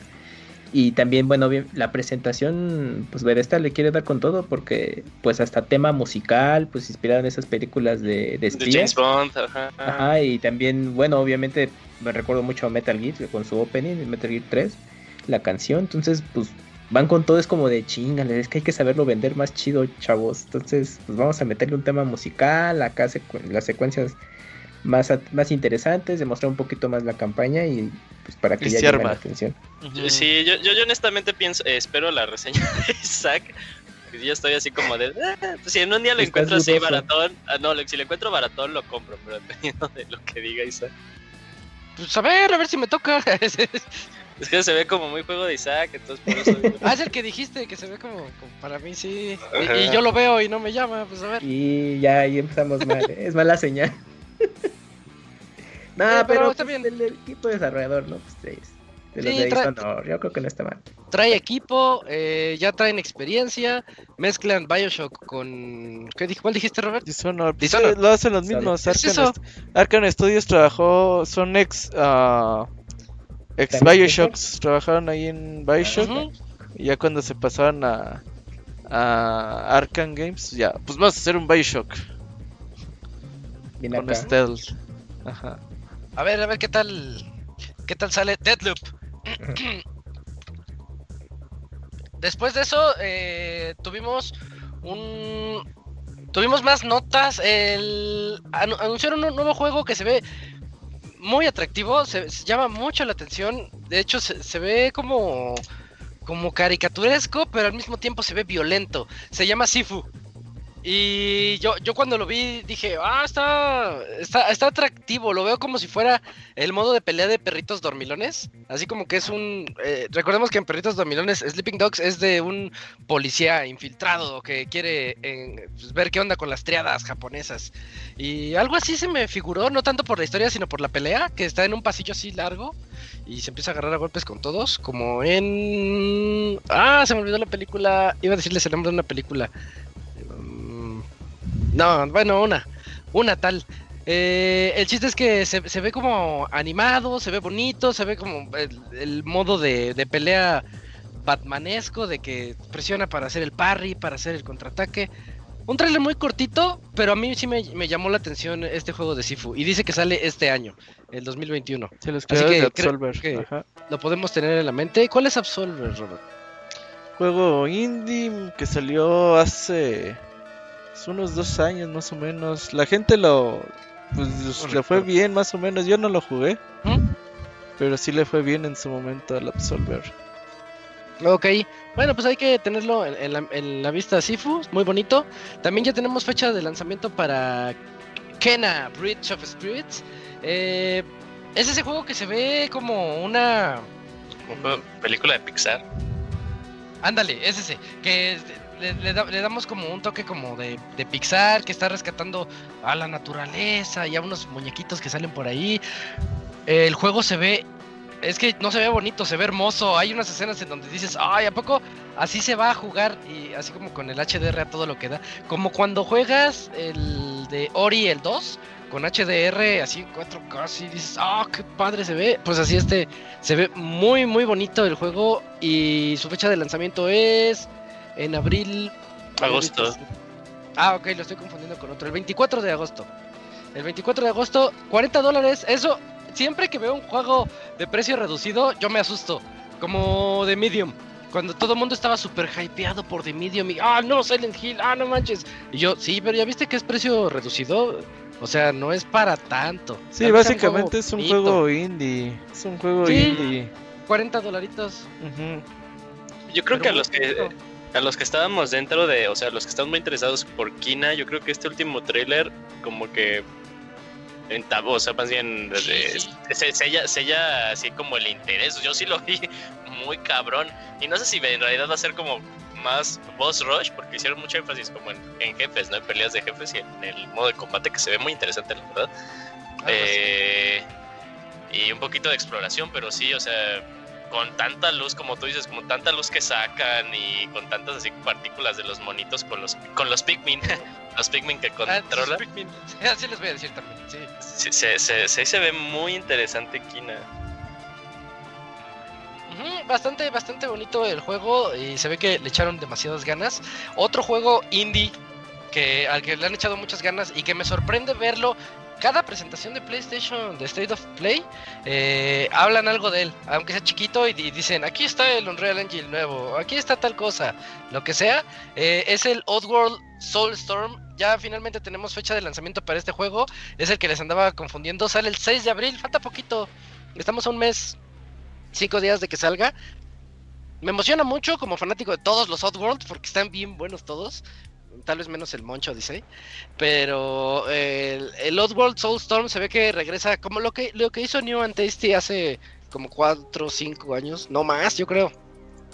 Y también, bueno, bien, la presentación, pues Bethesda le quiere dar con todo porque, pues hasta tema musical, pues inspirado en esas películas de, de De. James Bond, ajá. Ajá, y también, bueno, obviamente me recuerdo mucho a Metal Gear con su opening, Metal Gear 3, la canción, entonces pues van con todo, es como de chingale, es que hay que saberlo vender más chido, chavos, entonces pues vamos a meterle un tema musical, acá secu- las secuencias más, más interesantes, demostrar un poquito más la campaña y pues para que Y ya llame la atención. Sí, yo, yo, yo honestamente pienso, eh, espero la reseña de Isaac. Yo estoy así como de, "Ah, pues si en un día lo encuentro así baratón, ah, no, si lo encuentro baratón lo compro, pero dependiendo de lo que diga Isaac. Pues a ver, a ver si me toca. Es que se ve como muy juego de Isaac, entonces por eso digo, ah, es el que dijiste, que se ve como, como para mí sí. Y, yo lo veo y no me llama, pues a ver. Y ya ahí empezamos mal, ¿eh? es mala señal. no, Eh, pero pero, está pues, bien. el, el equipo desarrollador, ¿no? Pues es de los Sí, de yo creo que no está mal. Trae equipo, eh, ya traen experiencia, mezclan Bioshock con... ¿Qué, dij- ¿Cuál dijiste, Robert? Dishonored, Dishonored. eh, lo hacen los mismos. Arkane Studios trabajó, son ex, ah, ex ¿También Bioshocks, trabajaron ahí en Bioshock. Y ya cuando se pasaron a, a Arkane Games, ya, pues vamos a hacer un Bioshock Bien con acá. stealth. Ajá. A ver, a ver qué tal. ¿Qué tal sale Deadloop? Después de eso, eh, tuvimos un. Tuvimos más notas. El, anu- anunciaron un nuevo juego que se ve muy atractivo. Se, se llama mucho la atención. De hecho, se, se ve como. Como caricaturesco, pero al mismo tiempo se ve violento. Se llama Sifu. Y yo, yo cuando lo vi dije, ah, está, está, está atractivo, lo veo como si fuera el modo de pelea de perritos dormilones. Así como que es un... eh, recordemos que en perritos dormilones Sleeping Dogs es de un policía infiltrado que quiere eh, pues, ver qué onda con las triadas japonesas. Y algo así se me figuró, no tanto por la historia, sino por la pelea, que está en un pasillo así largo y se empieza a agarrar a golpes con todos, como en... Ah, se me olvidó la película, iba a decirles el nombre de una película. No, bueno, una. Una tal. Eh, el chiste es que se, se ve como animado, se ve bonito, se ve como el, el modo de, de pelea batmanesco, de que presiona para hacer el parry, para hacer el contraataque. Un trailer muy cortito, pero a mí sí me, me llamó la atención este juego de Sifu. Y dice que sale este año, el 2021. Sí, los Así de que Absolver. que-. Lo podemos tener en la mente. ¿Cuál es Absolver, Robert? Juego indie que salió hace, hace unos dos años más o menos. La gente lo... Pues le fue bien más o menos. Yo no lo jugué. ¿Mm? Pero sí le fue bien en su momento al Absolver. Ok, bueno, pues hay que tenerlo en, en la, en la vista Sifu, muy bonito. También ya tenemos fecha de lanzamiento para Kena Bridge of Spirits. Eh, es ese juego que se ve como una. Película de Pixar. Ándale, es ese. Que es- le, da- le damos como un toque como de, de Pixar, que está rescatando a la naturaleza y a unos muñequitos que salen por ahí. El juego se ve. Es que no se ve bonito, se ve hermoso. Hay unas escenas en donde dices, ay, ¿a poco así se va a jugar? Y así como con el HDR a todo lo que da. Como cuando juegas el de Ori el 2 con HDR así en 4K, así dices, ah, qué padre se ve. Pues así este, se ve muy, muy bonito el juego. Y su fecha de lanzamiento es en abril. Agosto. Ah, ok, lo estoy confundiendo con otro. El 24 de agosto. El 24 de agosto, 40 dólares. Eso, siempre que veo un juego de precio reducido, yo me asusto. Como de Medium. Cuando todo el mundo estaba súper hypeado por The Medium y, ah, no, Silent Hill, ah, no manches. Y yo, sí, pero ya viste que es precio reducido. O sea, no es para tanto. Sí, Tal básicamente es un bonito. juego indie. Es un juego Sí. indie. 40 dolaritos. Yo creo pero que a los que bonito. A los que estábamos dentro de, o sea, los que están muy interesados por Kina, yo creo que este último tráiler como que entabó, o sea, más bien se, sella, sella así como el interés. Yo sí lo vi muy cabrón y no sé si en realidad va a ser como más boss rush porque hicieron mucho énfasis como en, en jefes, ¿no? En peleas de jefes y en el modo de combate que se ve muy interesante, la verdad. Algo así. Eh, y un poquito de exploración, pero sí, o sea, con tanta luz, como tú dices, como tanta luz que sacan y con tantas así partículas de los monitos con los con los Pikmin, los Pikmin que Ah, controlan, Pikmin. Así les voy a decir también, sí. se, se, se, se- se ve muy interesante Kina. Bastante, bastante bonito el juego y se ve que le echaron demasiadas ganas. Otro juego indie que al que le han echado muchas ganas y que me sorprende verlo. Cada presentación de PlayStation, de State of Play, eh, hablan algo de él, aunque sea chiquito y, dicen, aquí está el Unreal Engine nuevo, aquí está tal cosa, lo que sea. eh, es el Oddworld Soulstorm. Ya finalmente tenemos fecha de lanzamiento para este juego. Es el que les andaba confundiendo. Sale el 6 de abril, falta poquito. Estamos a un mes cinco días de que salga. Me emociona mucho como fanático de todos los Oddworld porque están bien buenos todos. Tal vez menos el Moncho dice. Pero el, el Oddworld Soulstorm se ve que regresa como lo que, lo que hizo New and Tasty hace como 4 o 5 años. No más, yo creo.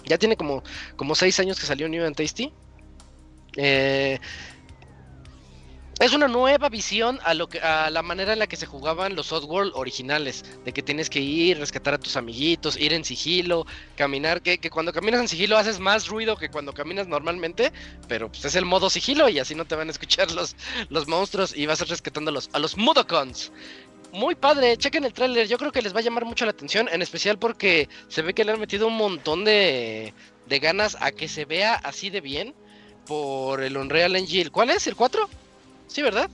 Ya tiene como, como 6 años que salió New and Tasty. Eh, es una nueva visión a lo que a la manera en la que se jugaban los Oddworld originales, de que tienes que ir, rescatar a tus amiguitos, ir en sigilo, caminar, que, cuando caminas en sigilo haces más ruido que cuando caminas normalmente, pero pues es el modo sigilo y así no te van a escuchar los, monstruos y vas a ir rescatando a los, Mudokons. Muy padre, chequen el tráiler, yo creo que les va a llamar mucho la atención, en especial porque se ve que le han metido un montón de, de ganas a que se vea así de bien por el Unreal Engine. ¿Cuál es? ¿El 4? Sí, ¿verdad?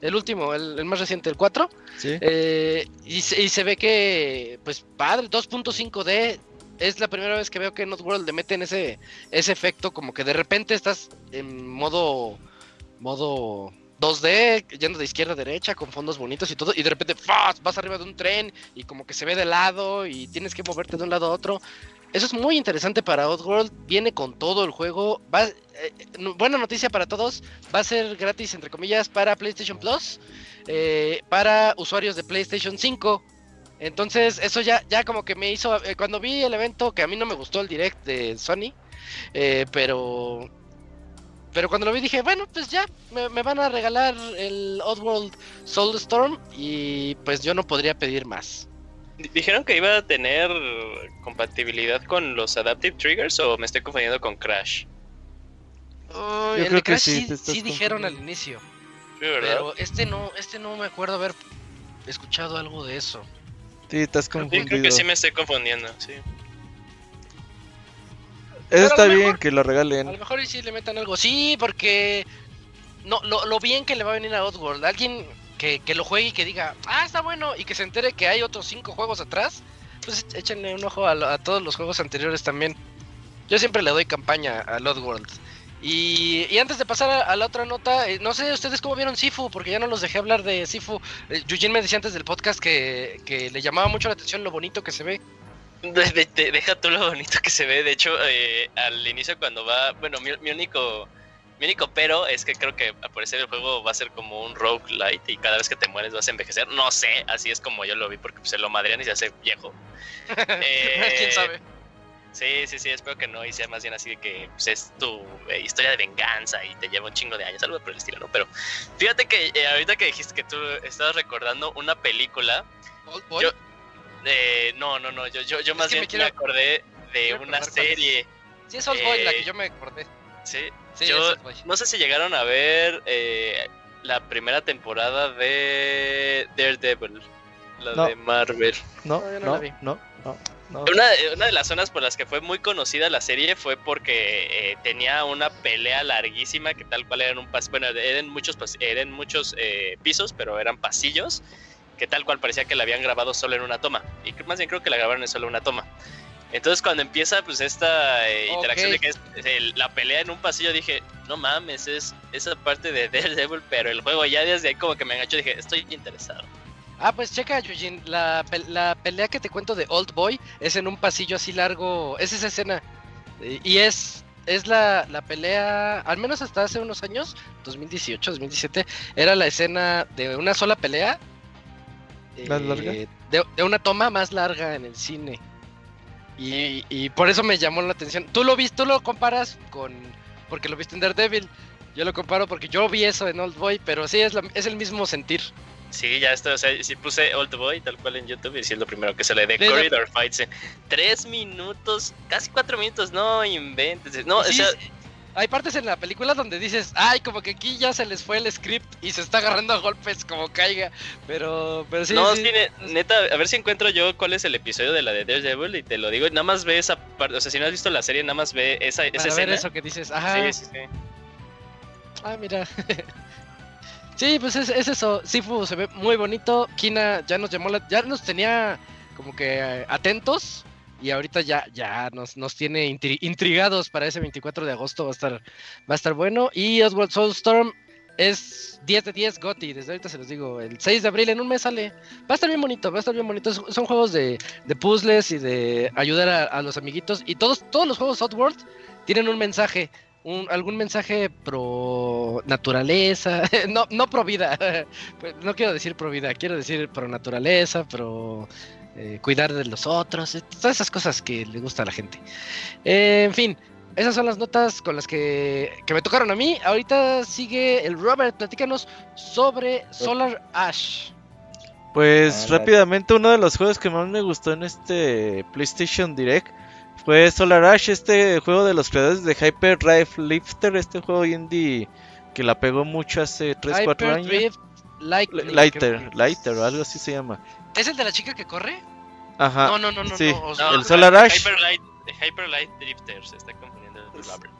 El último, el, el más reciente, el 4. Sí. Eh, y, se, y se ve que, pues, padre, 2.5D. Es la primera vez que veo que en Oddworld le meten ese, ese efecto, como que de repente estás en modo, modo 2D, yendo de izquierda a derecha, con fondos bonitos y todo, y de repente ¡fas! vas arriba de un tren y como que se ve de lado y tienes que moverte de un lado a otro. Eso es muy interesante para Oddworld, viene con todo el juego. Va, eh, no- buena noticia para todos, va a ser gratis, entre comillas, para PlayStation Plus, eh, para usuarios de PlayStation 5. Entonces, eso ya, ya como que me hizo. eh, cuando vi el evento, que a mí no me gustó el direct de Sony, eh, pero. Pero cuando lo vi dije, bueno, pues ya, me, me van a regalar el Oddworld Soulstorm y pues yo no podría pedir más. Di- Dijeron que iba a tener compatibilidad con los Adaptive Triggers o me estoy confundiendo con Crash. Uy, el creo de Crash sí, sí, dijeron al inicio, Sí, ¿verdad? pero este no, este no me acuerdo haber escuchado algo de eso. Sí, estás confundido. creo que sí me estoy confundiendo, sí. Eso a está bien mejor- que lo A regalen. lo mejor y sí le metan algo. Sí, porque no, lo, lo bien que le va a venir a Oddworld. Alguien que, que lo juegue y que diga, ah, está bueno, y que se entere que hay otros cinco juegos atrás, pues échenle un ojo a, a todos los juegos anteriores también. Yo siempre le doy campaña al Oddworld. Y, y antes de pasar a, a la otra nota, eh, no sé ustedes cómo vieron Sifu, porque ya no los dejé hablar de Sifu. Eh, Yujin me decía antes del podcast que, que le llamaba mucho la atención lo bonito que se ve. De- deja tú lo bonito que se ve. De hecho, eh, al inicio cuando va, bueno, mi, mi único, mi único pero es que creo que al parecer el juego va a ser como un roguelite y cada vez que te mueres vas a envejecer. No sé, así es como yo lo vi porque se lo madrean y se hace viejo. Eh, ¿Quién sabe? Sí, sí, sí, espero que no y sea más bien así de que pues, es tu eh, historia de venganza y te lleva un chingo de años, algo por el estilo, ¿no? Pero fíjate que eh, ahorita que dijiste que tú estabas recordando una película, Old Boy. Yo- eh, no, no, no, yo, yo, yo más me bien quiero- me acordé de una serie, Sí, es Old Boy la que yo me acordé. ¿sí? Sí, yo no sé si llegaron a ver eh, la primera temporada de Daredevil, la No. de Marvel. No, No, yo no la vi. no, no, no. Una, una de las zonas por las que fue muy conocida la serie fue porque eh, tenía una pelea larguísima que tal cual eran un pas bueno eran muchos pas- eran muchos eh, pisos pero eran pasillos que tal cual parecía que la habían grabado solo en una toma y más bien creo que la grabaron en solo una toma entonces cuando empieza pues esta eh, interacción de que es el- la pelea en un pasillo dije no mames es esa parte de Daredevil pero el juego ya desde ahí como que me enganchó dije estoy interesado Ah, pues checa, Yujin, la, pe- la pelea que te cuento de Old Boy es en un pasillo así largo, es esa escena. Eh, Y es, es la, la pelea, al menos hasta hace unos años, 2018, 2017, era la escena de una sola pelea. ¿Más eh, larga? De, de una toma más larga en el cine. Y, y por eso me llamó la atención. Tú lo viste, tú lo comparas con, porque lo viste en Daredevil. Yo lo comparo porque yo vi eso en Old Boy, pero sí, es, la- es el mismo sentir. Sí, ya está, o sea, si puse Old Boy tal cual en YouTube y sí es lo primero que sale de De Corridor Fights. Tres minutos, casi cuatro minutos, no inventes. No, sí, o sea, sí, hay partes en la película donde dices, ay, como que aquí ya se les fue el script y se está agarrando a golpes como caiga. Pero, pero sí. no, sí. sí, ne- neta, a ver si encuentro yo cuál es el episodio de la de Daredevil y te lo digo. Nada más ve esa parte, o sea, si no has visto la serie, nada más ve esa, esa Para ver escena. eso que dices, ajá. Sí, sí, sí. Ah, mira. sí, pues es, es eso. Sifu se ve muy bonito. Kina ya nos llamó la, ya nos tenía como que atentos. Y ahorita ya, ya nos, nos tiene intri- intrigados para ese 24 de agosto. Va a estar, va a estar bueno. Y Oswald Soulstorm es 10 de 10 Gotti. Desde ahorita se los digo. El 6 de abril en un mes sale. Va a estar bien bonito, va a estar bien bonito. Son juegos de, de puzzles y de ayudar a, los amiguitos. Y todos, todos los juegos Oddworld tienen un mensaje. Un, algún mensaje pro naturaleza, no, no pro vida, Pues, no quiero decir pro vida, quiero decir pro naturaleza, pro eh, cuidar de los otros, eh, todas esas cosas que le gusta a la gente. Eh, en fin, esas son las notas con las que, que me tocaron a mí. Ahorita sigue el Robert, platícanos sobre Solar Ash. Pues Ah, rápidamente uno de los juegos que más me gustó en este PlayStation Direct fue Solar Ash, este juego de los creadores de Hyper Drive Lifter, este juego indie que la pegó mucho hace 3, 4 años. Lightning, Lighter, Lighter algo así se llama. ¿Es el de la chica que corre? Ajá. no, no, no, no, sí. no, o sea, No, El Solar Ash. Hyperlight, Hyperlight Drifter, se está confundiendo.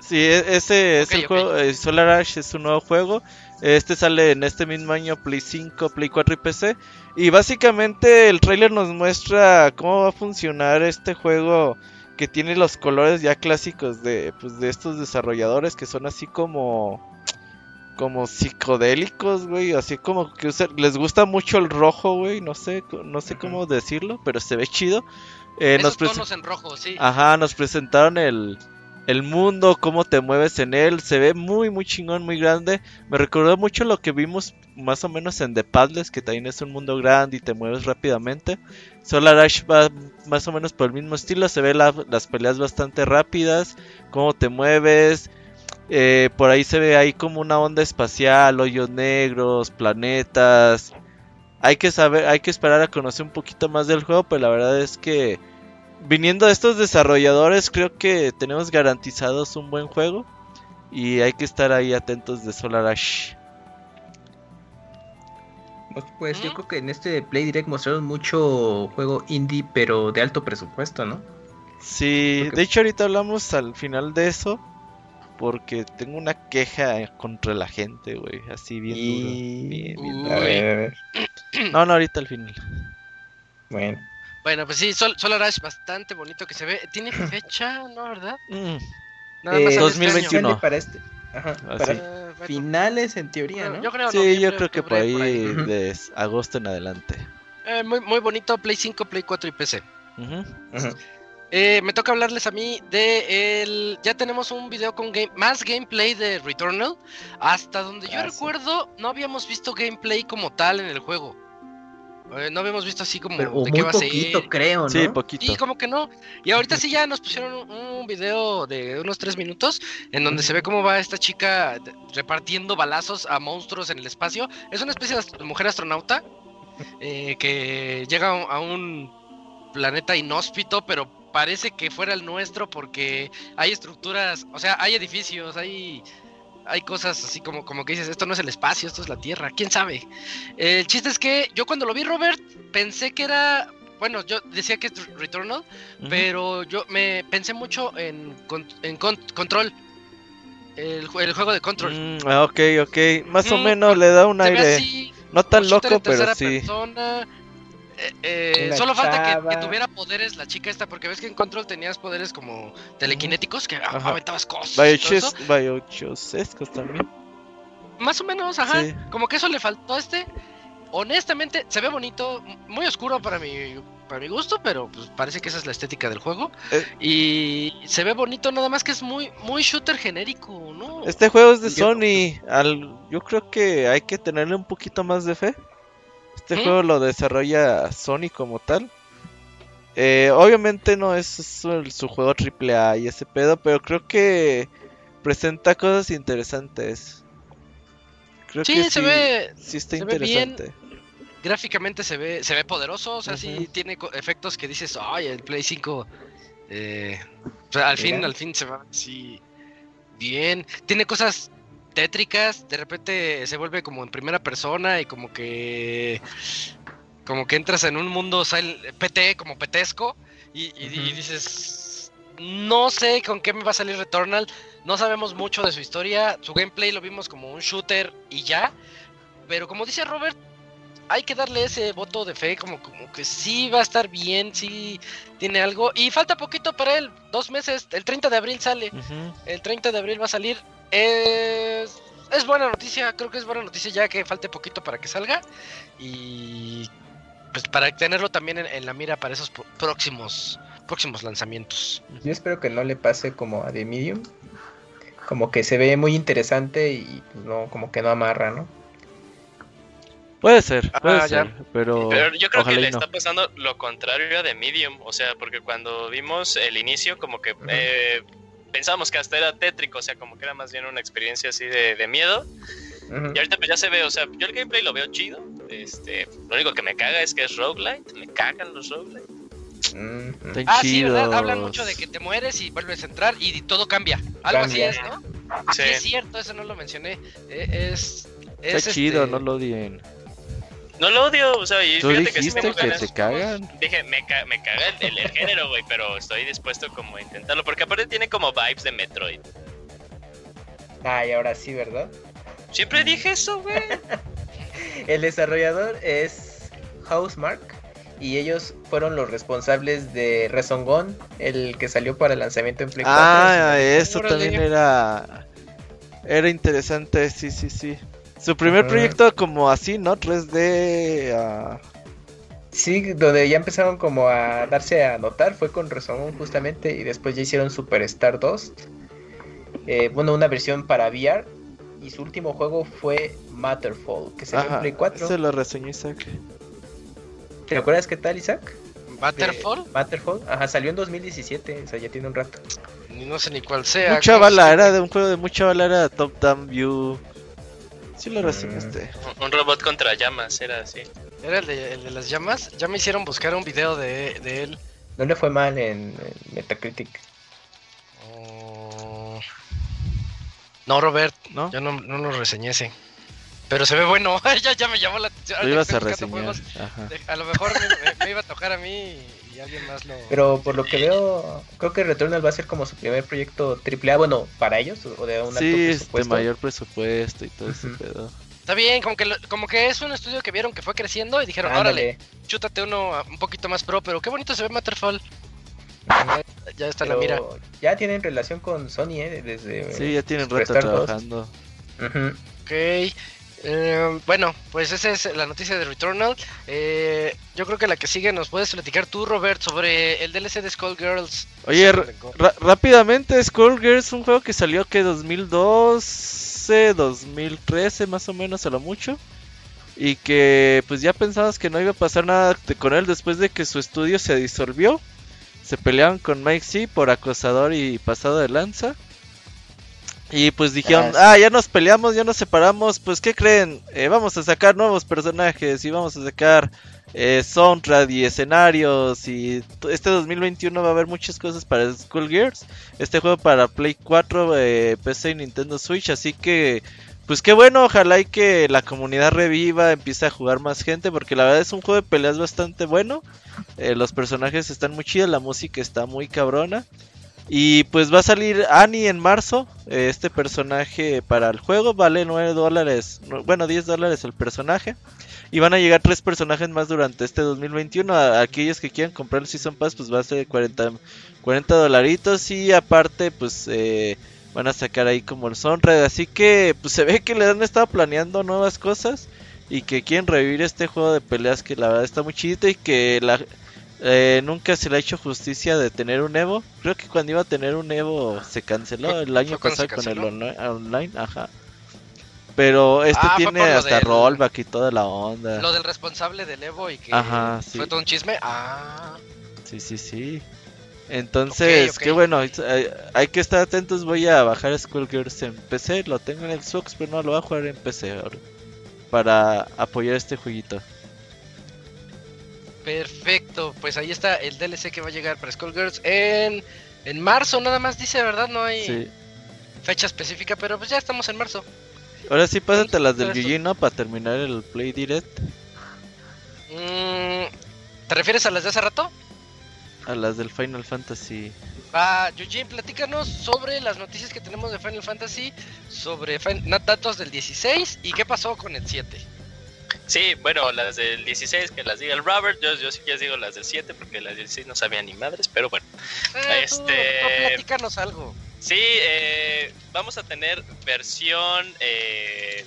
Sí, e- ese es Ok, el juego. eh, Solar Ash es un nuevo juego. Este sale en este mismo año Play 5, Play 4 y PC. Y básicamente el trailer nos muestra cómo va a funcionar este juego que tiene los colores ya clásicos de, pues, de estos desarrolladores que son así como como psicodélicos, güey, así como que les gusta mucho el rojo, güey, no sé, no sé cómo decirlo, pero se ve chido. Eh, nos Esos presen- tonos en rojo, sí. Ajá, nos presentaron el, el mundo, cómo te mueves en él. Se ve muy, muy chingón, muy grande. Me recordó mucho lo que vimos más o menos en The Padles, que también es un mundo grande y te mueves rápidamente. Solar Ash va más o menos por el mismo estilo. Se ve la- las peleas bastante rápidas, cómo te mueves. Eh, por ahí se ve ahí como una onda espacial, hoyos negros, planetas. Hay que saber, hay que esperar a conocer un poquito más del juego, pero la verdad es que viniendo de estos desarrolladores, creo que tenemos garantizados un buen juego. Y hay que estar ahí atentos de Solar Ash. Pues, Pues yo creo que en este Play Direct mostraron mucho juego indie, pero de alto presupuesto, ¿no? Sí, que- de hecho ahorita hablamos al final de eso. Porque tengo una queja contra la gente, güey. Así bien Y- duro. Bien, bien Uy. duro. A ver, a ver. No, no, ahorita al final. Bueno, Bueno, pues sí, Sol- Solar Ash bastante bonito que se ve. ¿Tiene fecha, no, verdad? Mm, Nada Eh, más sale este 2021. año. sale para este. Ajá, Ah, para sí. Eh, bueno, finales en teoría, ¿no? Yo creo sí, noviembre, yo creo que por ahí, de agosto en adelante. Eh, muy, muy bonito, Play 5, Play 4 y PC. Ujú. Ajá. Eh, me toca hablarles a mí de el. Ya tenemos un video con game, más gameplay de Returnal. Hasta donde yo Ah, recuerdo, no habíamos visto gameplay como tal en el juego. Eh, no habíamos visto así como Pero, de muy qué va a poquito, ser. creo, ¿no? Sí, poquito. Sí, como que no. Y ahorita sí ya nos pusieron un, video de unos tres minutos en donde se ve cómo va esta chica repartiendo balazos a monstruos en el espacio. Es una especie de ast- mujer astronauta eh, que llega a a un planeta inhóspito, pero parece que fuera el nuestro porque hay estructuras, o sea, hay edificios, hay hay cosas así como, como que dices, esto no es el espacio, esto es la Tierra, quién sabe. El chiste es que yo cuando lo vi, Robert, pensé que era, bueno, yo decía que es Returnal, pero yo me pensé mucho en, en con- Control, el, el juego de Control. Mm, ah, ok, ok. Más o Mm, menos le da un aire. así, No tan loco, pero sí. persona. Eh, eh, solo falta que, tuviera poderes la chica esta, porque ves que en Control tenías poderes como telequinéticos, que Ajá. aventabas cosas. Biochosescos también. Más o menos, ajá. Sí. Como que eso le faltó a este. Honestamente, se ve bonito, muy oscuro para mi, para mi gusto, pero pues parece que esa es la estética del juego. Eh. Y se ve bonito, nada más que es muy, muy shooter genérico, ¿no? Este juego es de Yo- Sony. Al, yo creo que hay que tenerle un poquito más de fe. Este ¿Mm? juego lo desarrolla Sony como tal. Eh, obviamente no es su, su juego AAA y ese pedo, pero creo que presenta cosas interesantes. Creo Sí, que se sí, ve, sí está se ve bien. interesante. gráficamente se ve, se ve poderoso, o sea, sí tiene efectos que dices, ay, el Play 5, eh, o sea, al fin, al fin se va así bien. Tiene cosas tétricas, de repente se vuelve como en primera persona y como que como que entras en un mundo PT, como petesco, y, y- y Ujú. dices, no sé con qué me va a salir Returnal, no sabemos mucho de su historia, su gameplay lo vimos como un shooter y ya, pero como dice Robert, hay que darle ese voto de fe, como, como que sí va a estar bien, sí tiene algo, y falta poquito para él, dos meses, el 30 de abril sale, el 30 de abril va a salir. Es, es buena noticia, creo que es buena noticia ya que falte poquito para que salga. Y pues para tenerlo también en, en la mira para esos próximos próximos lanzamientos. Yo espero que no le pase como a The Medium. Como que se ve muy interesante y pues, no, como que no amarra, ¿no? Puede ser, puede Ah, ya. ser, pero, Pero yo creo ojalá que le no. está pasando lo contrario a de Medium, o sea, porque cuando vimos el inicio, como que eh, pensamos que hasta era tétrico, o sea, como que era más bien una experiencia así de, de miedo. Y ahorita pues ya se ve, o sea, yo el gameplay lo veo chido. Este, lo único que me caga es que es roguelite, me cagan los roguelite. Ah, sí, ¿verdad? Hablan mucho de que te mueres y vuelves a entrar y todo cambia. Algo Cambia. así es, ¿no? Sí. Sí, es cierto, eso no lo mencioné. Eh, Es, Está es, chido, este, no lo odien. No lo odio, o sea, y ¿Tú fíjate que sí dijiste tengo que te cagan? Dije, me, ca- me caga el, el- el género, güey, pero estoy dispuesto como a intentarlo, porque aparte tiene como vibes de Metroid. Ay, ahora sí, ¿verdad? Siempre dije eso, güey. El desarrollador es Housemark y ellos fueron los responsables de Rezongon, el que salió para el lanzamiento en Play 4. Ah, eso también era. Era interesante, sí, sí, sí. Su primer proyecto como así, ¿no? 3D. ah, Sí, donde ya empezaron como a darse a notar fue con Rezongon justamente y después ya hicieron Superstar 2. Eh, bueno, una versión para VR y su último juego fue Matterfall, que salió en Ajá, Play 4. se lo reseñó Isaac. ¿Te acuerdas qué tal, Isaac? Matterfall, De Matterfall, ajá, salió en 2017, o sea, ya tiene un rato. ni no sé ni cuál sea. Mucha ¿cómo bala, era de un juego de mucha bala, era Top Down View. Sí lo Mm. reseñaste. Un robot contra llamas, era así. Era el de, el de las llamas. Ya me hicieron buscar un video de, de él. No le fue mal en, en Metacritic. Oh. No, Robert, ¿No? yo no, no lo reseñé ese. Pero se ve bueno. ya, ya me llamó la atención. Lo Ahorita ibas a reseñar. juegos, Ajá. de- a lo mejor me, me- me iba a tocar a mí y alguien más lo. Pero por lo que veo, creo que Returnal va a ser como su primer proyecto AAA, bueno, para ellos, o de un alto Sí, es de presupuesto. mayor presupuesto y todo ese pedo. Está bien, como que, lo- como que es un estudio que vieron que fue creciendo y dijeron, Ándale. órale, chútate uno un poquito más pro, pero qué bonito se ve Matterfall. Ya, está la mira. Ya tienen relación con Sony, ¿eh? Desde Sí, ya tienen rato Superstar 2. trabajando. Ujú. Ok. Eh, bueno, pues esa es la noticia de Returnal. Eh, yo creo que la que sigue nos puedes platicar tú, Robert, sobre el DLC de Skullgirls. Oye, rápidamente, Skullgirls es un juego que salió que 2012, 2013 más o menos a lo mucho. Y que pues ya pensabas que no iba a pasar nada con él después de que su estudio se disolvió. Se pelearon con Mike C por acosador y pasado de lanza. Y pues dijeron, Ah, ah, ya nos peleamos, ya nos separamos, pues ¿qué creen? Eh, vamos a sacar nuevos personajes y vamos a sacar eh, soundtrack y escenarios y este 2021 va a haber muchas cosas para Skullgirls. Este juego para Play 4, eh, PC y Nintendo Switch, así que pues qué bueno, ojalá y que la comunidad reviva, empiece a jugar más gente, porque la verdad es un juego de peleas bastante bueno. Eh, los personajes están muy chidos, la música está muy cabrona. Y pues va a salir Annie en marzo. este personaje para el juego vale 9 dólares. no- Bueno, 10 dólares el personaje. Y van a llegar tres personajes más durante este 2021. A, aquellos que quieran comprar el Season Pass, pues va a ser de 40, 40 dolaritos. Y aparte, pues eh, van a sacar ahí como el soundtrack. Así que pues se ve que le han estado planeando nuevas cosas. Y que quieren revivir este juego de peleas que la verdad está muy chido. Y que la, eh, nunca se le ha hecho justicia de tener un Evo. Creo que cuando iba a tener un Evo se canceló el año pasado con el online, online, ajá. Pero este Ah, tiene hasta del- rollback y toda la onda. Lo del responsable del Evo y que Ajá, sí. fue todo un chisme. Ah, Sí, sí, sí. Entonces, Ok, ok. qué bueno, hay, hay que estar atentos. Voy a bajar Skullgirls en PC. Lo tengo en Xbox, pero no lo voy a jugar en PC ahora. Para apoyar este jueguito. Perfecto. Pues ahí está el DLC que va a llegar para Skullgirls en, en marzo, nada más dice, ¿verdad? No hay Sí. fecha específica, pero pues ya estamos en marzo. Ahora sí, pásate las del. Yuji, ¿no? Para terminar el Play Direct. Mm, ¿Te refieres a las de hace rato? A las del Final Fantasy. Ah, Eugene, platícanos sobre las noticias que tenemos de Final Fantasy, sobre fin- datos del 16 y qué pasó con el 7. Sí, bueno, las del 16 que las diga el Robert, yo, yo sí que digo las del 7 porque las del 16 no sabían ni madres, pero bueno. Eh, tú- Este- tú platícanos algo. Sí, eh, vamos a tener versión eh,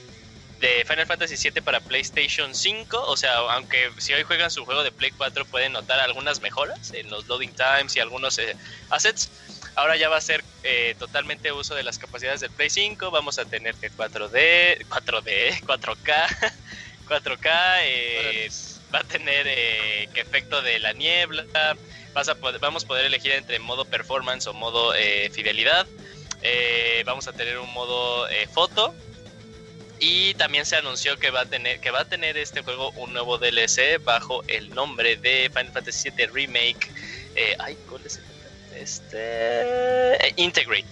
de Final Fantasy VII para PlayStation 5. O sea, aunque si hoy juegan su juego de Play 4 pueden notar algunas mejoras en los loading times y algunos eh, assets. Ahora ya va a ser eh, totalmente uso de las capacidades del Play 5. Vamos a tener que 4D, 4D, 4K, 4K. eh, va a tener eh, efecto de la niebla. Vas a poder- vamos a poder elegir entre modo performance o modo eh, fidelidad. Eh, vamos a tener un modo foto. Y también se anunció que va a tener que va a tener este juego un nuevo DLC bajo el nombre de Final Fantasy VII Remake. Ay, ¿cuál es el? Este Integrate.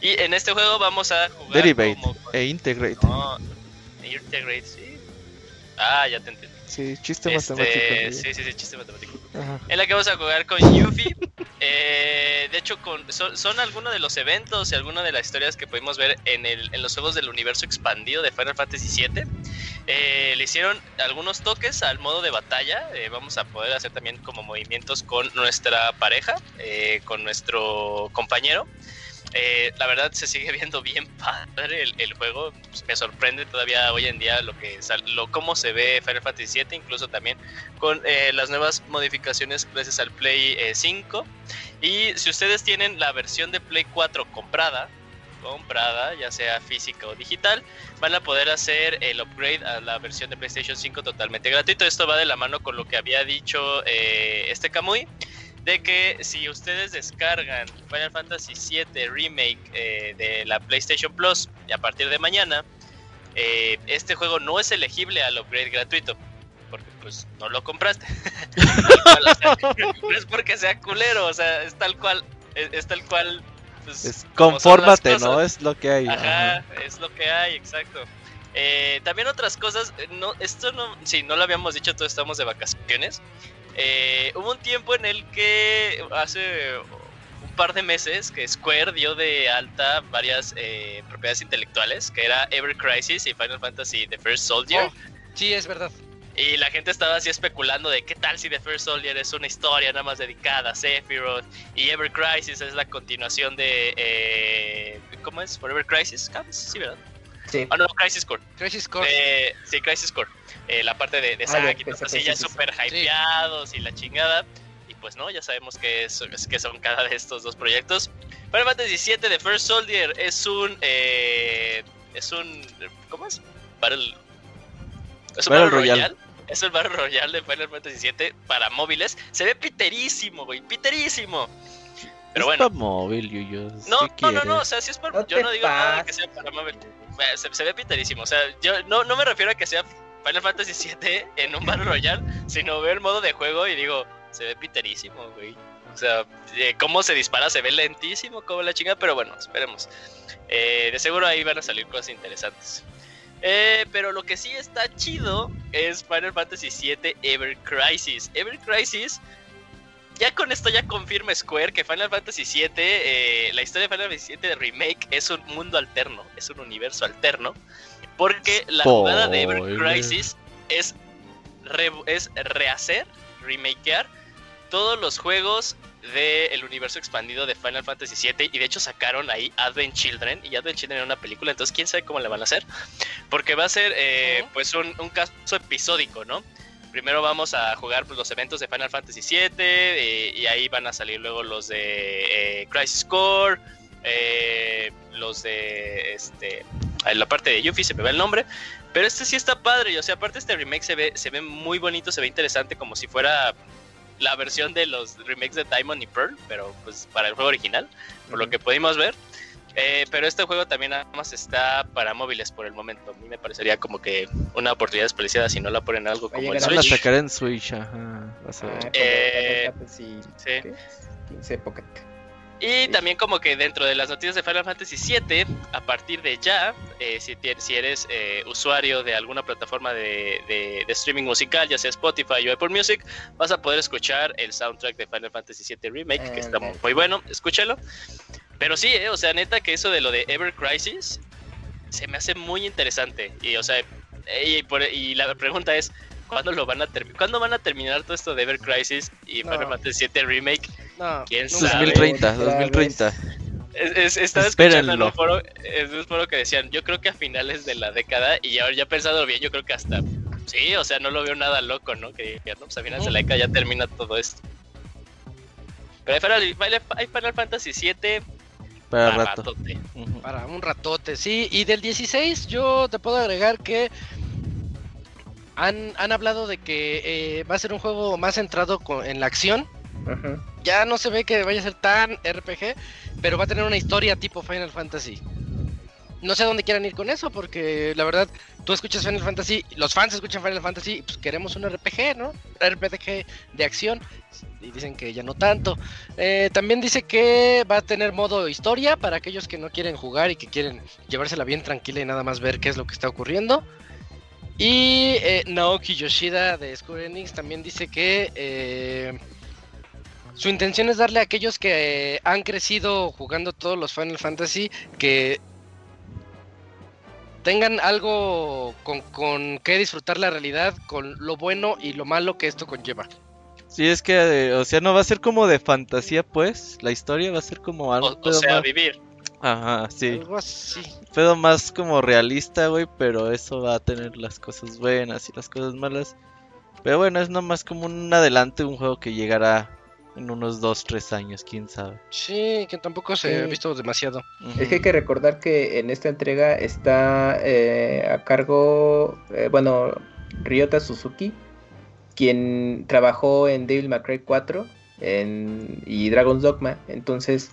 Y en este juego vamos a jugar Derivate como- e Integrate. No, Integrate, sí. Ah, ya te entendí. Sí, chiste Este, matemático. sí, sí, sí, chiste matemático. Ajá. En la que vamos a jugar con Yuffie, Eh, de hecho, con, son, son algunos de los eventos y algunas de las historias que pudimos ver en, el, en los juegos del universo expandido de Final Fantasy VII. Eh, le hicieron algunos toques al modo de batalla. Eh, vamos a poder hacer también como movimientos con nuestra pareja, con nuestro compañero. Eh, la verdad se sigue viendo bien padre el, el juego. Pues, me sorprende todavía hoy en día lo que lo cómo se ve Final Fantasy VII, incluso también con eh, las nuevas modificaciones gracias al Play eh, 5. Y si ustedes tienen la versión de Play 4 comprada, comprada, ya sea física o digital, van a poder hacer el upgrade a la versión de PlayStation 5 totalmente gratuito. Esto va de la mano con lo que había dicho eh, este Kamui, de que si ustedes descargan Final Fantasy VII Remake eh, de la PlayStation Plus a partir de mañana, eh, este juego no es elegible al upgrade gratuito. Porque pues no lo compraste. Cual, o sea, no es porque sea culero, o sea, es tal cual, es, es tal cual. pues, Es, confórmate, ¿no? Es lo que hay. Ajá, ajá. es lo que hay, exacto. Eh, también otras cosas, no, esto no, sí, no lo habíamos dicho, todos estamos de vacaciones. Eh, hubo un tiempo en el que hace un par de meses que Square dio de alta varias eh, propiedades intelectuales, que era Ever Crisis y Final Fantasy The First Soldier. Oh, sí, es verdad. Y la gente estaba así especulando de qué tal si The First Soldier es una historia nada más dedicada a Sephiroth y Ever Crisis es la continuación de... eh, ¿Cómo es? ¿Forever Crisis? Sí, ¿verdad? Sí. Ah, no, Crisis Core. Crisis Core. Eh, sí, Crisis Core. Eh, la parte de, de Zack de y todo así, sí, ya súper hypeados y la chingada. Y pues no, ya sabemos que, es- que son cada de estos dos proyectos. Final Fantasy VII The First Soldier es un... eh, es un... ¿Cómo es? Battle... Es un Battle Battle, Royale. Royale. Es el Battle Royale de Final Fantasy VII para móviles. Se ve piterísimo, güey. Piterísimo. Pero es bueno. pa' móvil, Yuyo. No, ¿qué no, no, no, o sea, si es. No yo no digo nada de que sea para móvil. Se, se ve piterísimo, o sea, yo no, no me refiero a que sea Final Fantasy VII en un Battle Royale, sino veo el modo de juego y digo, se ve piterísimo, güey. O sea, eh, cómo se dispara se ve lentísimo, como la chinga, pero bueno, esperemos. Eh, de seguro ahí van a salir cosas interesantes. Eh, pero lo que sí está chido es Final Fantasy VII Ever Crisis. Ever Crisis ya con esto ya confirma Square que Final Fantasy VII, eh, la historia de Final Fantasy VII Remake es un mundo alterno, es un universo alterno, porque la jugada de Ever. Crisis es, re- es rehacer, remakear todos los juegos del universo expandido de Final Fantasy VII y de hecho sacaron ahí Advent Children y Advent Children era una película, entonces quién sabe cómo le van a hacer, porque va a ser eh, pues un, un caso episódico, ¿no? Primero vamos a jugar pues, los eventos de Final Fantasy VII eh, y ahí van a salir luego los de eh, Crisis Core, eh, los de este, la parte de Yuffie se me va el nombre, pero este sí está padre y o sea aparte este remake se ve se ve muy bonito, se ve interesante como si fuera la versión de los remakes de Diamond y Pearl, pero pues para el juego original, por lo que pudimos ver. Eh, pero este juego también nada más está para móviles por el momento. A mí me parecería como que una oportunidad desperdiciada si no la ponen algo como el Switch. sacar en Switch, ajá. vas a Ah, ver. Eh, Final Fantasy, sí. ¿qué? 15 Pocket. Y también como que dentro de las noticias de Final Fantasy VII, a partir de ya, eh, si, si eres eh, usuario de alguna plataforma de, de- de streaming musical, ya sea Spotify o Apple Music, vas a poder escuchar el soundtrack de Final Fantasy VII Remake, que está muy bueno, escúchalo. Pero sí, eh, o sea, neta que eso de lo de Ever Crisis se me hace muy interesante. Y, o sea, eh, y, por- y la pregunta es, ¿cuándo lo van a terminar? ¿Cuándo van a terminar todo esto de Ever Crisis y No. Final Fantasy VII Remake? No, ¿Quién nunca. sabe? 2030, Otra 2030. Es, es- estaba escuchando en Espérenlo. un, foro, en un foro que decían, yo creo que a finales de la década, y ahora ya pensado bien, yo creo que hasta, sí, o sea, no lo veo nada loco, ¿no? Que digan, no, pues a finales de la década ya termina todo esto. Pero hay Final, Final- hay Final Fantasy 7 Para para rato. ratote. Para un ratote, sí. Y del 16 yo te puedo agregar que han, han hablado de que eh, va a ser un juego más centrado con- en la acción. Ajá. Ya no se ve que vaya a ser tan RPG, pero va a tener una historia tipo Final Fantasy. No sé dónde quieran ir con eso, porque la verdad, tú escuchas Final Fantasy, los fans escuchan Final Fantasy, y pues queremos un RPG, ¿no? RPG de acción, y dicen que ya no tanto. Eh, también dice que va a tener modo historia para aquellos que no quieren jugar y que quieren llevársela bien tranquila y nada más ver qué es lo que está ocurriendo. Y eh, Naoki Yoshida de Square Enix también dice que eh, su intención es darle a aquellos que han crecido jugando todos los Final Fantasy que tengan algo con, con que disfrutar la realidad, con lo bueno y lo malo que esto conlleva. Sí, es que, eh, o sea, no va a ser como de fantasía, pues. La historia va a ser como algo. O, o sea, más- vivir. Ajá, sí. Algo así. Pedo más como realista, güey, pero eso va a tener las cosas buenas y las cosas malas. Pero bueno, es nomás como un adelante, un juego que llegará en unos 2, 3 años, quién sabe. Sí, que tampoco se ha visto demasiado. Es que hay que recordar que en esta entrega está eh, a cargo, eh, bueno, Ryota Suzuki, quien trabajó en Devil May Cry 4 en- y Dragon's Dogma. Entonces,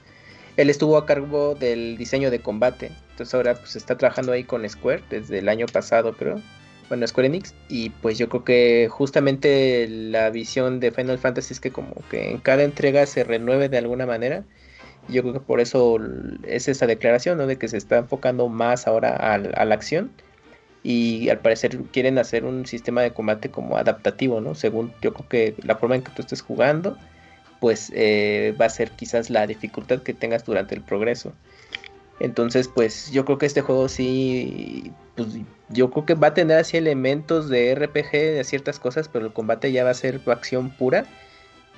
él estuvo a cargo del diseño de combate. Entonces ahora pues está trabajando ahí con Square desde el año pasado, creo. Bueno, Square Enix. Y pues yo creo que justamente la visión de Final Fantasy es que como que en cada entrega se renueve de alguna manera. Y Yo creo que por eso es esa declaración, ¿no? De que se está enfocando más ahora al- a la acción. Y al parecer quieren hacer un sistema de combate como adaptativo, ¿no? Según yo creo que la forma en que tú estés jugando, pues eh, va a ser quizás la dificultad que tengas durante el progreso. Entonces, pues yo creo que este juego sí, pues yo creo que va a tener así elementos de RPG, de ciertas cosas, pero el combate ya va a ser acción pura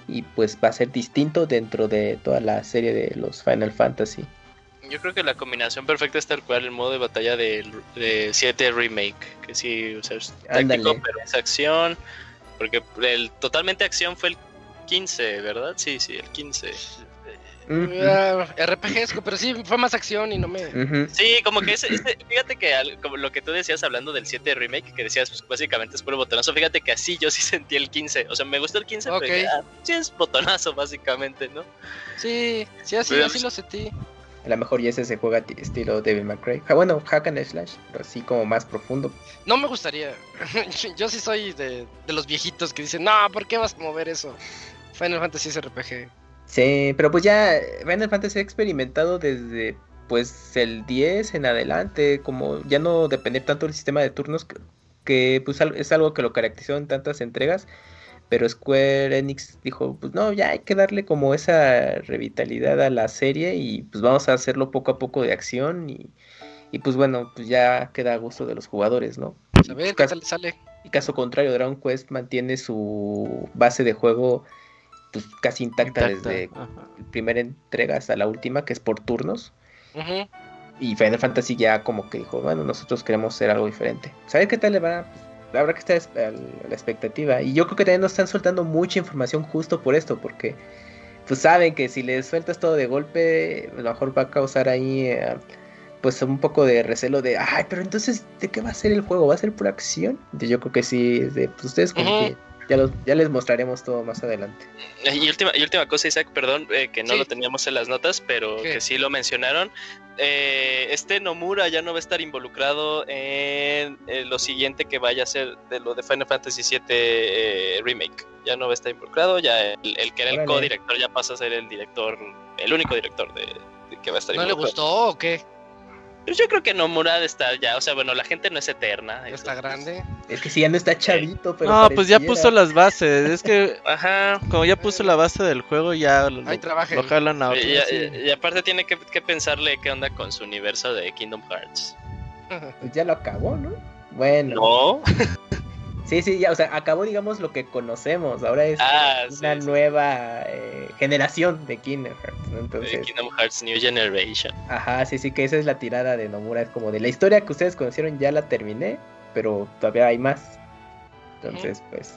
y pues va a ser distinto dentro de toda la serie de los Final Fantasy. Yo creo que la combinación perfecta es tal cual el modo de batalla del de 7 Remake. Que sí, o sea, es táctico, Ándale. pero es acción. Porque el totalmente acción fue el 15, ¿verdad? Sí, sí, el 15. Ah, RPGs, pero sí, fue más acción y no me... Sí, como que ese, ese- fíjate que al- como lo que tú decías hablando del 7 remake, que decías pues, básicamente es puro botonazo, fíjate que así yo sí sentí el 15, o sea, me gustó el 15, Ok. pero ya, sí es botonazo básicamente, ¿no? Sí, sí, así, Pero- así lo sentí. A lo mejor ya ese se juega ti- estilo May Cry. Ah, bueno, hack and slash, pero así como más profundo. No me gustaría. Yo sí soy de, de los viejitos que dicen, no, ¿por qué vas a mover eso? Final Fantasy es RPG. Sí, pero pues ya eh, Final Fantasy ha experimentado desde pues el 10 en adelante, como ya no depender tanto del sistema de turnos, que, que, pues es algo que lo caracterizó en tantas entregas, pero Square Enix dijo, pues no, ya hay que darle como esa revitalidad a la serie y pues vamos a hacerlo poco a poco de acción y, y pues bueno, pues ya queda a gusto de los jugadores, ¿no? A ver, ¿qué Cas- tal sale? Y caso contrario, Dragon Quest mantiene su base de juego pues casi intacta, Intacta, desde ajá. la primera entrega hasta la última, que es por turnos. Y Final Fantasy ya como que dijo, bueno, nosotros queremos hacer algo diferente. ¿Sabe qué tal le va? Pues, habrá que estar a la expectativa. Y yo creo que también nos están soltando mucha información justo por esto, porque pues saben que si les sueltas todo de golpe, a lo mejor va a causar ahí eh, pues un poco de recelo de, ay, pero entonces, ¿de qué va a ser el juego? ¿Va a ser por acción? Yo creo que sí, de, pues ustedes como que ya, los, ya les mostraremos todo más adelante. Y última, y última cosa, Isaac, perdón, eh, que no Sí. lo teníamos en las notas, pero ¿Qué? que sí lo mencionaron. Eh, este Nomura ya no va a estar involucrado en eh, lo siguiente que vaya a ser de lo de Final Fantasy VII eh, Remake. Ya no va a estar involucrado, ya el, el que era el co-director ya pasa a ser el director, el único director de, de que va a estar ¿No le involucrado. gustó o qué? Pues yo creo que Nomura de estar ya, o sea, bueno, la gente no es eterna. Ya está grande. Es que si ya no está chavito, pero... No, pues ya puso las bases. Es que Ajá. como ya puso la base del juego, ya lo, trabaja. lo jalan a otro. Y, sí. y- y aparte tiene que, que pensarle qué onda con su universo de Kingdom Hearts. Pues ya lo acabó, ¿no? Bueno. No, Sí, sí, ya, o sea, acabó, digamos, lo que conocemos. Ahora es Ah, una sí, sí. nueva eh, generación de Kingdom Hearts, ¿no? de Entonces, Kingdom Hearts New Generation. ajá, sí, sí, que esa es la tirada de Nomura. Es como de la historia que ustedes conocieron, ya la terminé, pero todavía hay más. Entonces, pues,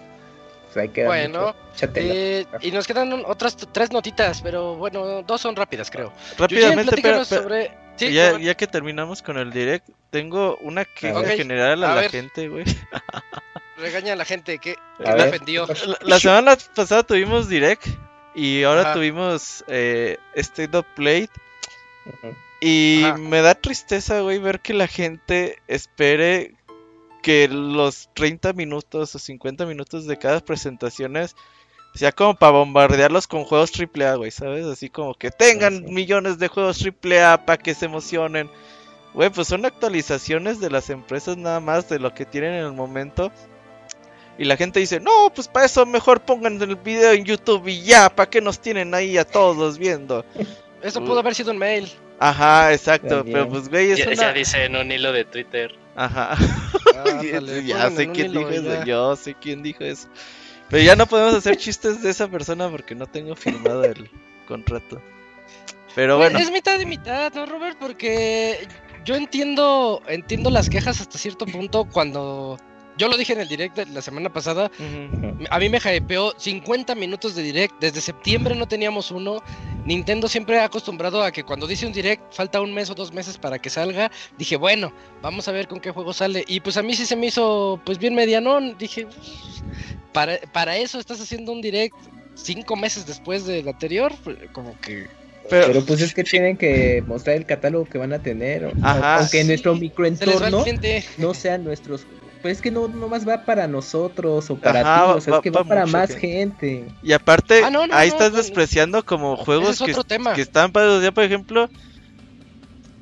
pues hay que Bueno. Eh, y nos quedan un- otras tres notitas, pero bueno, dos son rápidas, creo. Rápidamente, pero, sobre... Sí, ya, sobre- ya que terminamos con el direct, tengo una queja Ok, general a, a la ver. gente, güey. regaña a la gente que, que me ofendió. La, la semana pasada tuvimos direct y ahora Ajá. tuvimos eh, State of Play. Ujú. Y Ajá. me da tristeza, güey, ver que la gente espere que los 30 minutos o 50 minutos de cada presentaciones sea como para bombardearlos con juegos AAA, güey, ¿sabes? Así como que tengan sí. millones de juegos AAA para que se emocionen. Güey, pues son actualizaciones de las empresas nada más de lo que tienen en el momento. Y la gente dice, no, pues para eso mejor pongan el video en YouTube y ya, ¿para qué nos tienen ahí a todos viendo? Eso pudo haber sido un mail. Ajá, exacto, También. pero pues güey, es Ya, una... ya dice en un hilo de Twitter. Ajá. Ándale, ya sé quién hilo dijo eso, yo sé quién dijo eso. Pero ya no podemos hacer chistes de esa persona porque no tengo firmado el contrato. Pero bueno, Es mitad y mitad, ¿no, Robert? Porque yo entiendo, entiendo las quejas hasta cierto punto cuando... Yo lo dije en el direct de la semana pasada, a mí me hypeó 50 minutos de direct, desde septiembre no teníamos uno, Nintendo siempre ha acostumbrado a que cuando dice un direct falta un mes o dos meses para que salga, dije bueno, vamos a ver con qué juego sale, y pues a mí sí se me hizo pues bien medianón, dije, para, para eso estás haciendo un direct cinco meses después del anterior, como que... pero, Pero pues es que tienen que mostrar el catálogo que van a tener. Ajá, aunque sí. nuestro microentorno no sean nuestros. Pues es que no, no más va para nosotros o para Ajá, ti, o sea, va- es que va va para más gente. gente. y aparte, Ah, no, no, ahí no, estás no, despreciando como juegos es que, que están padres. Ya, por ejemplo,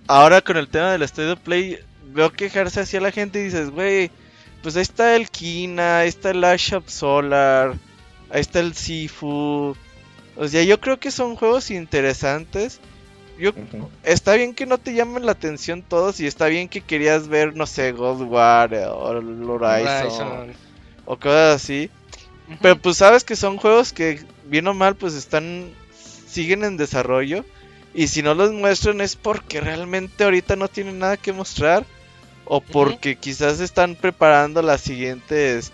ahora con el tema del of Play, veo quejarse hacia la gente y dices, güey, pues ahí está el Kina, ahí está el Ash of Solar, ahí está el Sifu. O sea, yo creo que son juegos interesantes. Yo, está bien que no te llamen la atención todos y está bien que querías ver, no sé, God War eh, o Horizon, Horizon. o cosas así. Pero pues sabes que son juegos que bien o mal pues están siguen en desarrollo y si no los muestran es porque realmente ahorita no tienen nada que mostrar o porque quizás están preparando las siguientes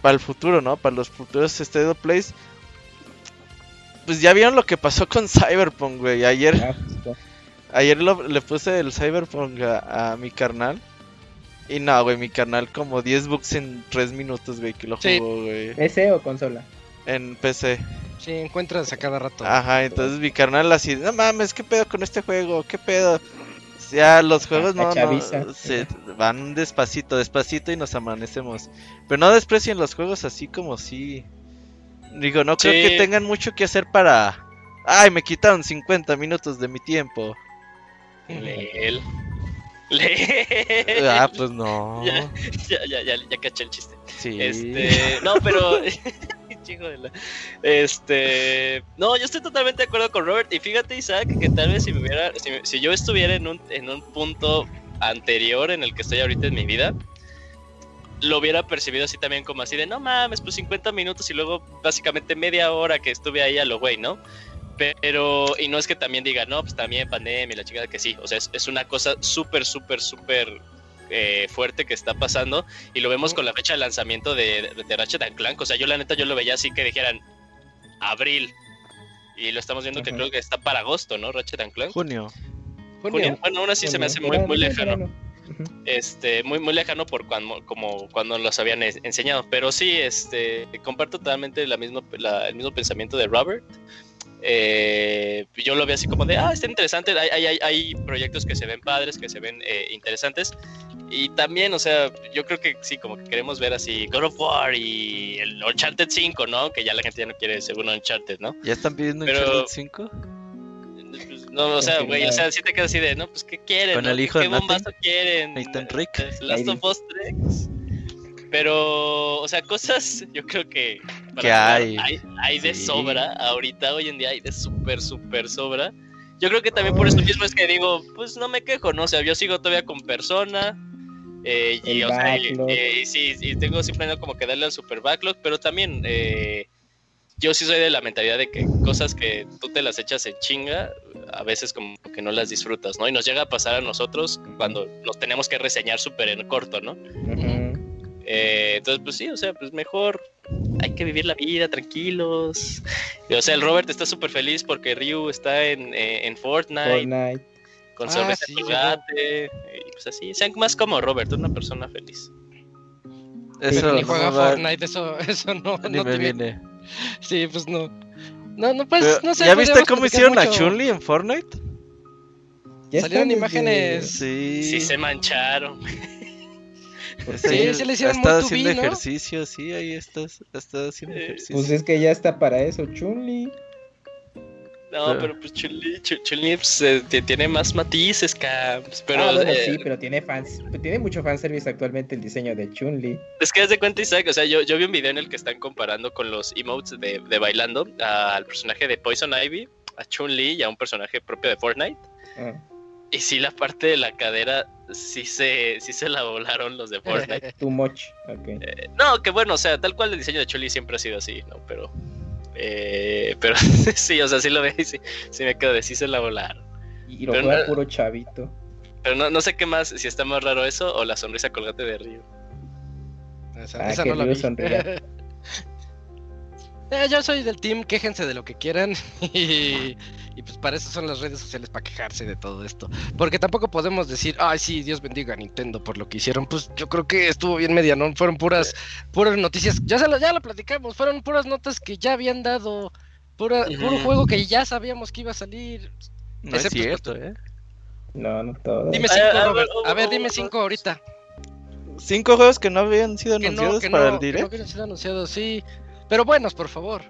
para el futuro, ¿no? Para los futuros State of Plays. Pues ya vieron lo que pasó con Cyberpunk, güey. Ayer Ah. Ayer lo- le puse el Cyberpunk a, a mi carnal. Y no, güey, mi carnal como 10 bucks en 3 minutos, güey, que lo Sí. jugó, güey. ¿PC o consola? En PC. Sí, encuentras a cada rato. Ajá, entonces mi carnal así, no mames, ¿qué pedo con este juego? ¿Qué pedo? Ya los juegos no, no se van despacito, despacito y nos amanecemos. Pero no desprecien los juegos así como si... Digo, no creo Sí. que tengan mucho que hacer para... Ay, me quitaron 50 minutos de mi tiempo. Leel. Leel. Ah, pues no. Ya, ya, ya, ya, ya caché el chiste. Sí. Este, no, pero Este, no, yo estoy totalmente de acuerdo con Robert y fíjate Isaac que tal vez si me hubiera si, si yo estuviera en un en un punto anterior en el que estoy ahorita en mi vida lo hubiera percibido así también como así de no mames, pues 50 minutos y luego básicamente media hora que estuve ahí a lo güey, ¿no? Pero, y no es que también diga, no, pues también pandemia y la chingada que sí, o sea, es, es una cosa súper, súper, súper eh, fuerte que está pasando y lo vemos con la fecha de lanzamiento de, de, de Ratchet and Clank. O sea, yo la neta yo lo veía así que dijeran abril. Y lo estamos viendo que creo que está para agosto, ¿no? Ratchet and Clank. Junio. Junio. Junio. Bueno, aún así se me hace muy, muy lejano. Ujú. Este, muy, muy lejano por cuando, como cuando los habían enseñado. Pero sí, este, comparto totalmente la mismo, la- el mismo pensamiento de Robert. Eh, yo lo veo así como de, ah, está interesante. Hay, hay, hay- hay proyectos que se ven padres, que se ven eh, interesantes. Y también, o sea, yo creo que sí, como que queremos ver así God of War y el Uncharted 5, ¿no? Que ya la gente ya no quiere según Uncharted, ¿no? ¿Ya están pidiendo Pero- Uncharted 5? No, o sea, güey, o sea, sí te quedas así de, no, pues, ¿qué quieren? Con no? el hijo ¿Qué bombazo quieren? Nathan Drake. Eh, Last of Us 3. Pero, o sea, cosas yo creo que para Que hay. hay, hay de Sí. sobra. Ahorita, hoy en día, hay de súper, súper sobra. Yo creo que también por eso mismo es que digo, pues no me quejo, ¿no? O sea, yo sigo todavía con persona. eh, y, El o sea, eh, y sí, y tengo siempre como que darle al super backlog, pero también eh, yo sí soy de la mentalidad de que cosas que tú te las echas en chinga, a veces como que no las disfrutas, ¿no? Y nos llega a pasar a nosotros cuando nos tenemos que reseñar súper en corto, ¿no? Eh, entonces, pues sí, o sea, pues mejor hay que vivir la vida tranquilos. Y, o sea, el Robert está súper feliz porque Ryu está en, eh, en Fortnite, Fortnite. con Ah, cerveza sí, y pues así, sean más como Robert, una persona feliz. Eso ni no juega Fortnite, eso, eso no, ni no me te viene. viene. Sí, pues no. No, no, pues, Pero, no sé. ¿Ya viste cómo hicieron a mucho. Chun-Li en Fortnite? Ya Salieron imágenes. Sí. Sí se mancharon. Pues Sí, sí le hicieron ha estado haciendo ¿no? ejercicio, sí, ahí estás, ha estado haciendo Eh, ejercicio. Pues es que ya está para eso, Chunli. No, Pero- pero pues Chun-Li, Chun- Chun-Li, pues, eh, ti- tiene más matices, Caps. Pero ah, bueno, eh, sí, pero tiene fans, tiene mucho fanservice actualmente el diseño de Chun-Li. es que haz de cuenta, Isaac, o sea, yo, yo vi un video en el que están comparando con los emotes de, de bailando al personaje de Poison Ivy, a Chun-Li y a un personaje propio de Fortnite. Ah. Y sí, la parte de la cadera sí se, sí se la volaron los de Fortnite. Too much. ok. No, que bueno, o sea, tal cual el diseño de Chun-Li siempre ha sido así, ¿no? Pero, eh, pero sí, o sea, sí lo ve y sí, sí me quedo de sí se la volaron. Y, lo Pero juega no- puro chavito. Pero no, no sé qué más, si está más raro eso o la sonrisa colgate de Ryu. Esa, Ah, esa que no la vi. Eh, yo soy del team, quéjense de lo que quieran y, y pues para eso son las redes sociales, para quejarse de todo esto. Porque tampoco podemos decir, ay sí, Dios bendiga a Nintendo por lo que hicieron. Pues yo creo que estuvo bien medianón, fueron puras, puras noticias, ya, se lo, ya lo platicamos, fueron puras notas que ya habían dado, pura, puro juego que ya sabíamos que iba a salir. No es cierto, eh. No, no todo. Dime Ah, cinco, Robert. A ver, dime ah, cinco ahorita. Cinco juegos que no habían sido Que no, anunciados que para no, el que no direct. hubieran sido anunciados, sí. Pero buenos, por favor.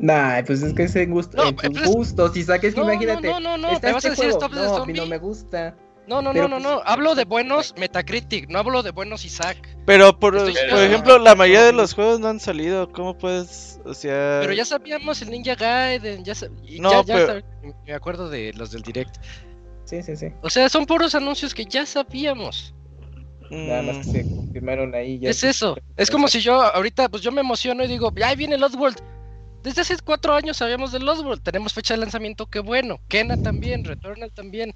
Nah, pues es que es en, gusto, No, en tus es- gustos. Si saques que No, no, imagínate. no, no, no, está me vas a este decir juego. Stop the no, a mí Zombie. no me gusta. No, no, Pero, no, no, pues, no. Hablo de buenos Metacritic, no hablo de buenos Isaac. Pero por, Estoy- por ejemplo, la mayoría de los juegos no han salido. ¿Cómo puedes, o sea, Pero ya sabíamos el Ninja Gaiden, ya, sab- y No, ya, ya pero- sab- me acuerdo de los del Direct. Sí, sí, sí. O sea, son puros anuncios que ya sabíamos. Nada más que mm, se confirmaron ahí. Ya es se- eso. Es como si yo ahorita, pues yo me emociono y digo, "Ya, ahí viene Lost World. Desde hace cuatro años sabíamos de Lost World. Tenemos fecha de lanzamiento, qué bueno. Kena también, Returnal también.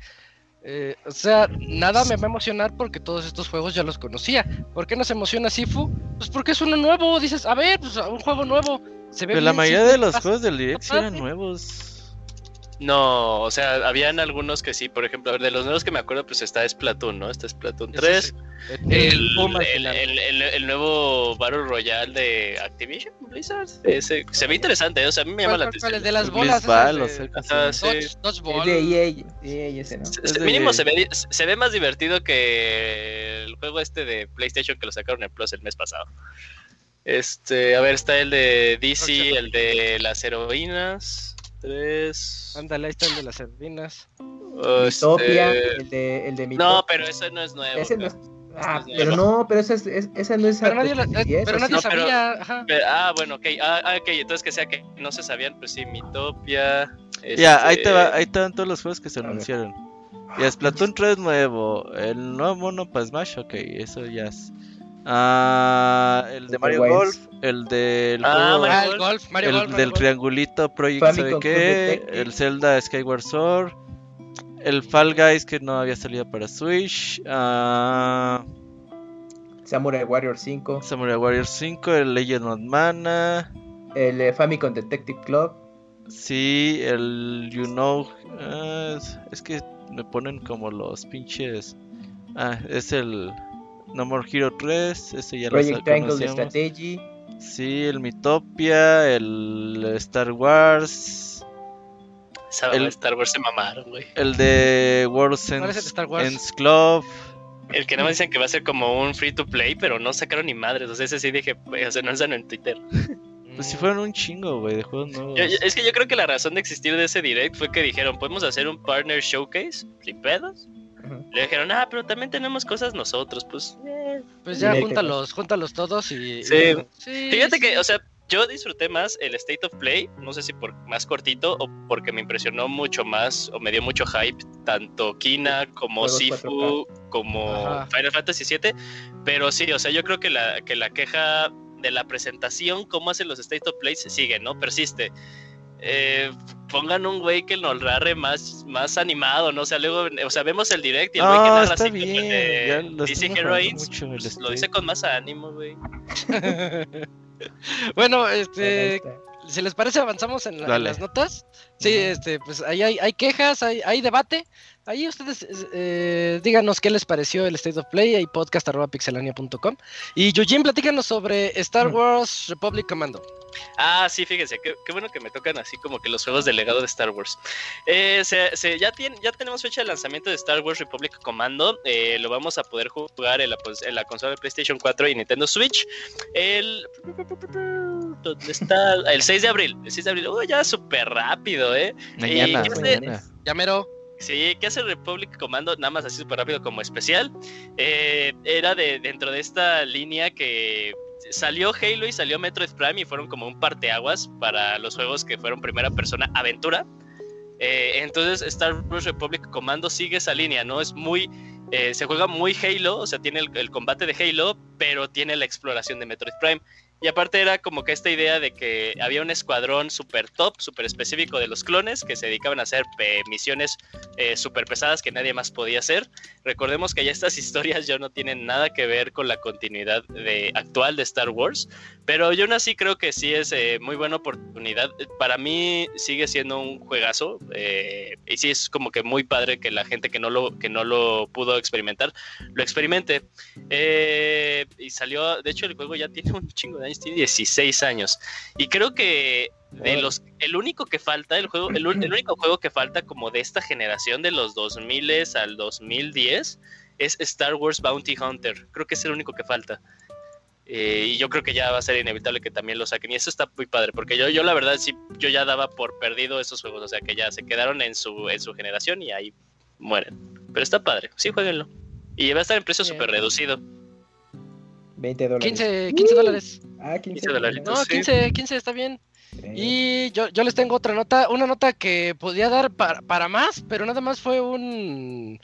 Eh, o sea, nada me va a emocionar porque todos estos juegos ya los conocía. ¿Por qué nos emociona Sifu? Pues porque es uno nuevo. Dices, a ver, pues un juego nuevo. Se ve Pero la mayoría de los juegos del direct sí eran nuevos. No, o sea, habían algunos que sí, por ejemplo, a ver, de los nuevos que me acuerdo, pues está Splatoon, ¿no? Está Splatoon Ese 3. sí. El, El, boom al el- final. el- el- el nuevo Battle Royale de Activision Blizzard. Ese, se ve interesante, o sea, a mí me llama ¿Cuál- la atención. El de las bolas. Mínimo se ve, se ve más divertido que el juego este de PlayStation que lo sacaron en Plus el mes pasado. Este, a ver, está el de DC, el de las heroínas. Tres. Ándale, ahí está el de las sardinas. este, Utopia, el de, el de No, Mitopia. pero eso no es nuevo. Ese no es... cabrón. Ah, es pero nuevo. no, pero esa, es, es- esa no es Pero nadie, lo- eh, 10, pero ¿o nadie pero- sabía. Ajá. Pero- ah, bueno, ok. Ah, ah, ok, entonces que sea que no se sabían, pues sí, Mitopia. Ya, ahí este, te va, ahí te van todos los juegos que se A ver. anunciaron. Y Splatoon 3 nuevo, el nuevo mono para Smash, ok, eso ya es. Ah, el de Mario. Golf, el del Ah, juego- Mario el Golf. golf, Mario el Golf. Mario del Golf. triangulito Project Famicom sabe Club qué, el Zelda Skyward Sword, el Fall Guys que no había salido para Switch, ah, Samurai Warrior 5, Samurai Warriors 5, el Legend of Mana, el eh, Famicom Detective Club, sí, el You Know, ah, es, es que me ponen como los pinches, ah, es el No More Hero 3, ese ya lo Project Triangle conocíamos. Strategy, Sí, el Mitopia, el Star Wars, el- Star Wars se mamaron, güey. el de World ¿Cuál es el de Ends, Star Wars? Ends Club. El que no me dicen que va a ser como un free to play, pero no sacaron ni madres. O sea, ese sí dije, pues, o sea, no están en Twitter. Pues si fueron un chingo, güey, de juegos nuevos. Yo- yo- es que yo creo que la razón de existir de ese direct fue que dijeron, podemos hacer un partner showcase, sin pedos. Le dijeron, ah, pero también tenemos cosas nosotros, pues. eh. Pues ya júntalos, júntalos todos y. Sí. y- sí, Fíjate sí. que, o sea, yo disfruté más el State of Play, no sé si por más cortito o porque me impresionó mucho más o me dio mucho hype, tanto Kina como Juegos Sifu, como Ajá. Final Fantasy VII, pero sí, o sea, yo creo que la, que la queja de la presentación, cómo hacen los State of Play, se sigue, ¿no? Persiste. Eh, pongan un güey que nos narre más, más animado, ¿no? O sea, luego, o sea, vemos el direct y el güey que No, narra así como el bien, de DC Heroines, pues, lo dice con más ánimo, güey. bueno, este. Si les parece, avanzamos en, la- en Dale. las notas. Sí, este, pues ahí hay, hay quejas, hay, hay debate. ahí ustedes eh, díganos qué les pareció el State of Play y podcast.pixelania.com. Y Yujin, platícanos sobre Star Wars Republic Commando. Ah, sí, fíjense, qué, qué, bueno que me tocan así como que los juegos de legado de Star Wars. Eh, se, se, ya, tiene, ya tenemos fecha de lanzamiento de Star Wars Republic Commando. Eh, lo vamos a poder jugar en la, pues, en la, consola de PlayStation 4 y Nintendo Switch. El. ¿Dónde está? El 6 de abril. El 6 de abril. Oh, ya súper rápido, ¿eh? Mañana. Mañana. Ya mero. Sí, ¿qué hace Republic Commando? Nada más así súper rápido como especial. Eh, era de dentro de esta línea que salió Halo y salió Metroid Prime y fueron como un parteaguas para los juegos que fueron primera persona aventura. Eh, entonces Star Wars Republic Commando sigue esa línea, ¿no? Es muy... Eh, se juega muy Halo, o sea, tiene el, el, combate de Halo, pero tiene la exploración de Metroid Prime. Y aparte era como que esta idea de que había un escuadrón super top, super específico de los clones que se dedicaban a hacer eh, misiones eh, super pesadas que nadie más podía hacer. Recordemos que ya estas historias ya no tienen nada que ver con la continuidad de, actual de Star Wars, pero yo aún así creo que sí es eh, muy buena oportunidad. Para mí sigue siendo un juegazo eh, y sí es como que muy padre que la gente que no lo, que no lo pudo experimentar lo experimente. Eh, y salió, de hecho el juego ya tiene un chingo de años, tiene 16 años. Y creo que de los el único que falta el juego el, el, único juego que falta como de esta generación de los 2000 al 2010 es Star Wars Bounty Hunter. Creo que es el único que falta. Eh, y yo creo que ya va a ser inevitable que también lo saquen. Y eso está muy padre porque yo yo la verdad sí yo ya daba por perdido esos juegos. O sea que ya se quedaron en su en su generación y ahí mueren. Pero está padre. Sí jueguenlo. Y va a estar en precio súper reducido 20 dólares. 15, 15 dólares. Ah 15, 15 dólares no 15 15 está bien. Y yo, yo les tengo otra nota, una nota que podía dar para, para más, pero nada más fue un...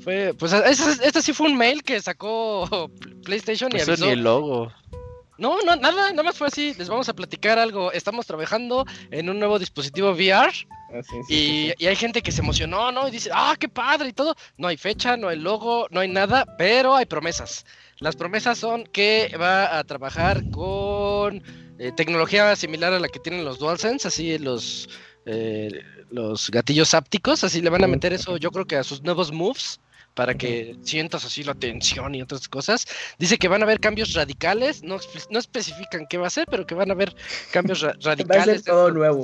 Fue, pues este, este sí fue un mail que sacó PlayStation y Eso avisó. ni el logo. No, no, nada, nada más fue así. Les vamos a platicar algo. Estamos trabajando en un nuevo dispositivo VR. Ah, sí, sí, y, sí, y hay gente que se emocionó, ¿no? Y dice, ah, qué padre y todo. No hay fecha, no hay logo, no hay nada, pero hay promesas. Las promesas son que va a trabajar con eh, tecnología similar a la que tienen los DualSense, así los, eh, los gatillos ápticos, así le van a meter eso yo creo que a sus nuevos moves para que sientas así la tensión y otras cosas. Dice que van a haber cambios radicales, no, no especifican qué va a ser, pero que van a haber cambios ra radicales. Va a ser todo nuevo.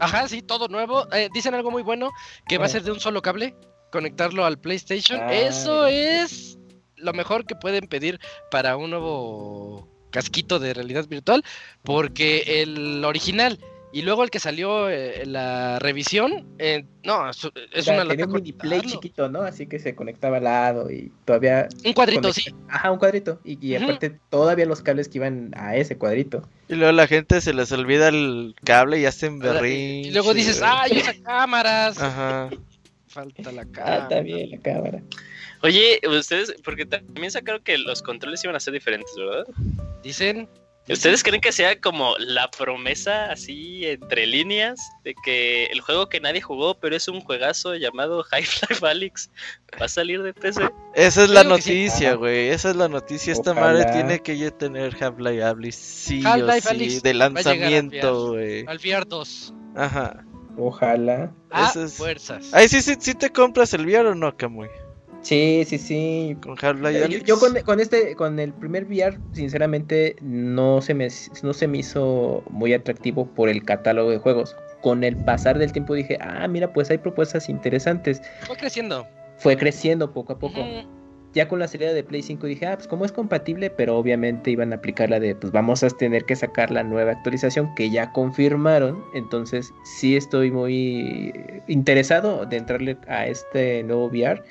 Ajá, sí, todo nuevo. Eh, dicen algo muy bueno, que va a ser de un solo cable, conectarlo al PlayStation. Ah, Eso es lo mejor que pueden pedir para un nuevo casquito de realidad virtual, porque el original y luego el que salió eh, la revisión, eh, no, es, es O sea, una tenía lata un mini play chiquito, ¿no? Así que se conectaba al lado y todavía. Un cuadrito, conecta- sí. Ajá, un cuadrito. Y, aparte, todavía los cables que iban a ese cuadrito. Y luego la gente se les olvida el cable y hacen berrinche. Y luego dices, ¡ay, usa cámaras! Ajá. Falta la Ah, cámara. está bien la cámara. Oye, ustedes, porque también sacaron que los controles iban a ser diferentes, ¿verdad? Dicen. ¿Ustedes creen que sea como la promesa así entre líneas de que el juego que nadie jugó, pero es un juegazo llamado Half-Life Alyx, va a salir de PC? Esa es la sí. noticia, güey. Esa es la noticia. Esta Ojalá. madre tiene que ya tener Half-Life Alyx sí o Alyx sí. De lanzamiento, güey. Al VR 2. Ajá. Ojalá. A Ese es- fuerzas. Ay, sí, sí, sí te compras el VR o no, Camuy. Sí, sí, sí. Con Half-Life Yo, Alyx. yo con, con este, con el primer VR, sinceramente, no se me, no se me hizo muy atractivo por el catálogo de juegos. Con el pasar del tiempo dije, ah, mira, pues hay propuestas interesantes. Fue creciendo. Fue creciendo poco a poco. Ya con la salida de Play 5 dije, ah, pues como es compatible, pero obviamente iban a aplicar la de, pues vamos a tener que sacar la nueva actualización que ya confirmaron. Entonces sí estoy muy interesado de entrarle a este nuevo VR,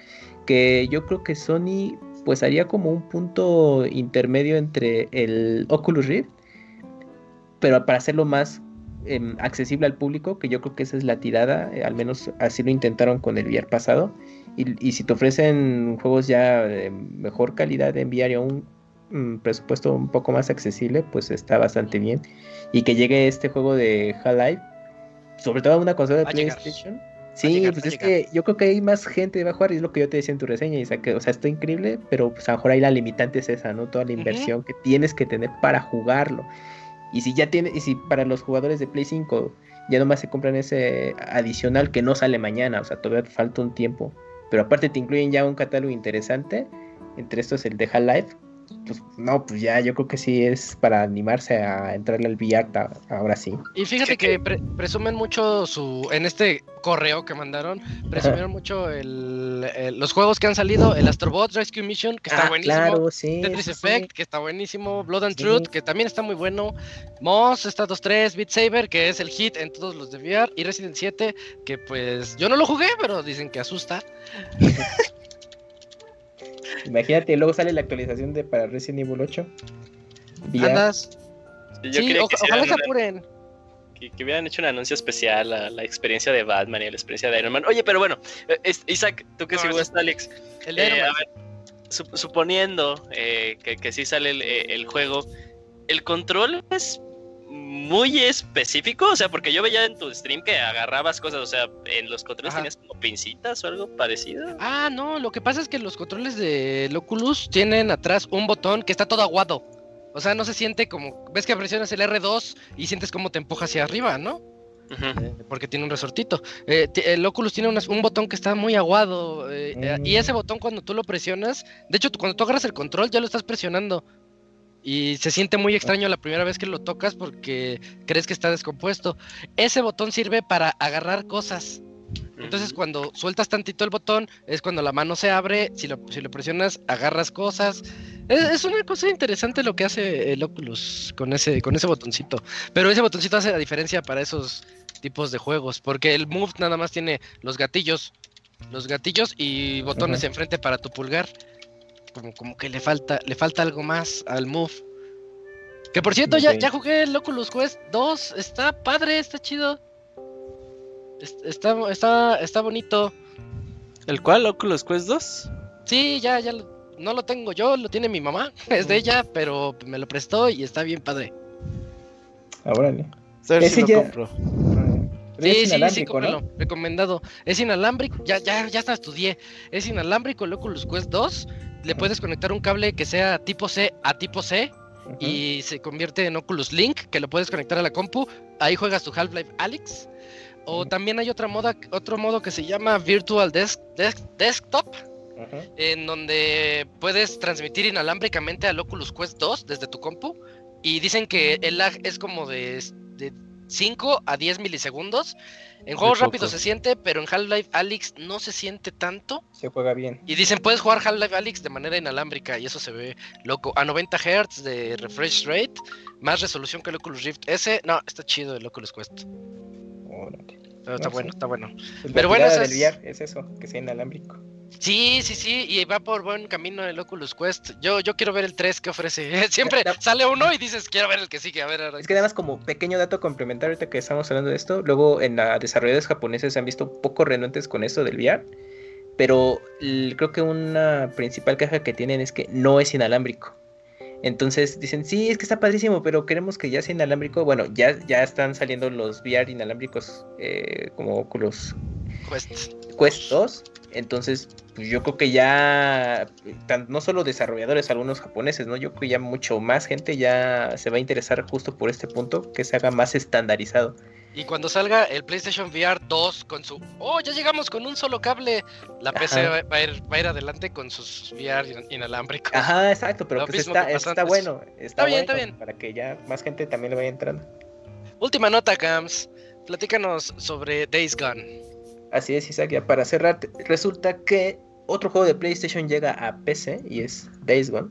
que yo creo que Sony pues haría como un punto intermedio entre el Oculus Rift, pero para hacerlo más em, accesible al público, que yo creo que esa es la tirada, eh, al menos así lo intentaron con el VR pasado. Y, y si te ofrecen juegos ya de mejor calidad de enviar y a un mm, presupuesto un poco más accesible, pues está bastante bien. Y que llegue este juego de Half-Life, sobre todo a una consola de. PlayStation. Sí, llegar, pues es que yo creo que hay más gente que va a jugar, y es lo que yo te decía en tu reseña, Isaac, que, o sea, está increíble, pero pues a lo mejor ahí la limitante es esa, ¿no? Toda la inversión que tienes que tener para jugarlo. Y si ya tiene, y si para los jugadores de Play 5 ya nomás se compran ese adicional que no sale mañana, o sea, todavía falta un tiempo. pero aparte te incluyen ya un catálogo interesante, entre estos el de Half-Life, pues no, pues ya yo creo que sí es para animarse a entrarle al VR ahora sí. Y fíjate que presumen mucho su, en este correo que mandaron, presumieron mucho el, los juegos que han salido, el Astrobot Rescue Mission, que está ah, buenísimo, claro, sí, Tetris Effect, que está buenísimo, Blood and Truth, que también está muy bueno, Moss, Status 3, Beat Saber, que es el hit en todos los de VR, y Resident 7, que pues yo no lo jugué, pero dicen que asusta. Imagínate, luego sale la actualización de para Resident Evil 8. Andas. Sí, ojalá se apuren. Que, hubieran hecho un anuncio especial a la experiencia de Batman y a la experiencia de Iron Man. Oye, pero bueno, eh, Isaac, tú que sí jugaste Alex. El eh, suponiendo eh, que, que sí sale el, el juego, ¿el control es muy específico, o sea, porque yo veía en tu stream que agarrabas cosas, o sea, en los controles tenías como pincitas o algo parecido. Ah, no, lo que pasa es que los controles de Oculus tienen atrás un botón que está todo aguado. O sea, no se siente como, ves que presionas el R2 y sientes como te empuja hacia arriba, ¿no? Eh, porque tiene un resortito. Eh, el Oculus tiene un botón que está muy aguado. Eh, y ese mm. botón cuando tú lo presionas, de hecho cuando tú agarras el control ya lo estás presionando. Y se siente muy extraño la primera vez que lo tocas porque crees que está descompuesto. Ese botón sirve para agarrar cosas. Entonces cuando sueltas tantito el botón es cuando la mano se abre, si lo, si lo presionas agarras cosas. Es, una cosa interesante lo que hace el Oculus con ese, con ese botoncito. Pero ese botoncito hace la diferencia para esos tipos de juegos, porque el Move nada más tiene los gatillos, los gatillos y botones enfrente para tu pulgar como, como que le falta, le falta algo más al Move. Que por cierto, ya, ya jugué el Oculus Quest 2, está padre, está chido. Está, está, está bonito. ¿El cual? ¿Oculus Quest 2? Sí, ya, ya no lo tengo yo, lo tiene mi mamá, es de ella, pero me lo prestó y está bien padre. Ahora, Ese ya... compro. Sí, sí, sí, recomendado. Es inalámbrico, ya, ya, ya hasta estudié. Es inalámbrico el Oculus Quest 2 le puedes conectar un cable que sea tipo C a tipo C y se convierte en Oculus Link, que lo puedes conectar a la compu. Ahí juegas tu Half-Life Alyx. O también hay otra moda, otro modo que se llama Virtual Desktop, en donde puedes transmitir inalámbricamente al Oculus Quest 2 desde tu compu. Y dicen que el lag es como de, de 5 a 10 milisegundos. En juegos rápidos se siente, pero en Half-Life Alyx no se siente tanto. Se juega bien. Y dicen, puedes jugar Half-Life Alyx de manera inalámbrica y eso se ve loco. A 90 Hz de refresh rate, más resolución que el Oculus Rift. Ese, no, está chido el Oculus Quest. está, bueno, está bueno. Pues pero bueno, es... es eso, que sea inalámbrico. Sí, sí, sí, y va por buen camino el Oculus Quest. Yo, yo quiero ver el 3 que ofrece. Siempre sale uno y dices, quiero ver el que sigue. A ver, Es que además, como pequeño dato complementario, ahorita que estamos hablando de esto, luego en la desarrolladores japoneses se han visto poco renuentes con esto del VR. Pero creo que una principal queja que tienen es que no es inalámbrico. Entonces dicen, sí, es que está padrísimo, pero queremos que ya sea inalámbrico. Bueno, ya, ya están saliendo los VR inalámbricos eh, como Oculus Quest. Quest 2. Entonces, pues yo creo que ya, no solo desarrolladores, algunos japoneses, ¿no? Yo creo que ya mucho más gente ya se va a interesar justo por este punto, que se haga más estandarizado. Y cuando salga el PlayStation VR 2 con su, oh, ya llegamos con un solo cable, la PC va a, ir, va a, ir, adelante con sus VR inalámbricos. Ajá, exacto, pero pues está, está, bueno. Está, bien, está bien. Para que ya más gente también le vaya entrando. Última nota, Cams. Platícanos sobre Days Gone. Así es, Isaac, ya para cerrar, resulta que otro juego de PlayStation llega a PC y es Days Gone.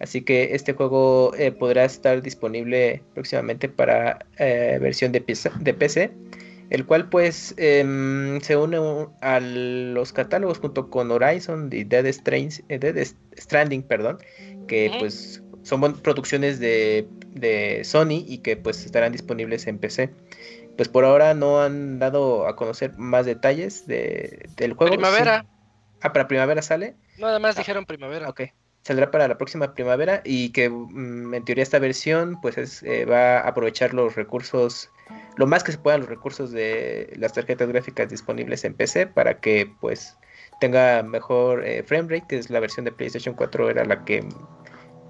Así que este juego eh, podrá estar disponible próximamente para eh, versión de PC, el cual pues em, se une a los catálogos junto con Horizon y Dead, eh, Stranding, perdón, que pues son producciones de, de Sony y que pues estarán disponibles en PC pues por ahora no han dado a conocer más detalles de, del juego. Primavera. Ah, para primavera sale. Nada más dijeron primavera. Ok. Saldrá para la próxima primavera y que mm, en teoría esta versión pues eh, va a aprovechar los recursos, lo más que se puedan los recursos de las tarjetas gráficas disponibles en PC para que pues tenga mejor eh, frame rate, que es la versión de PlayStation 4 era la que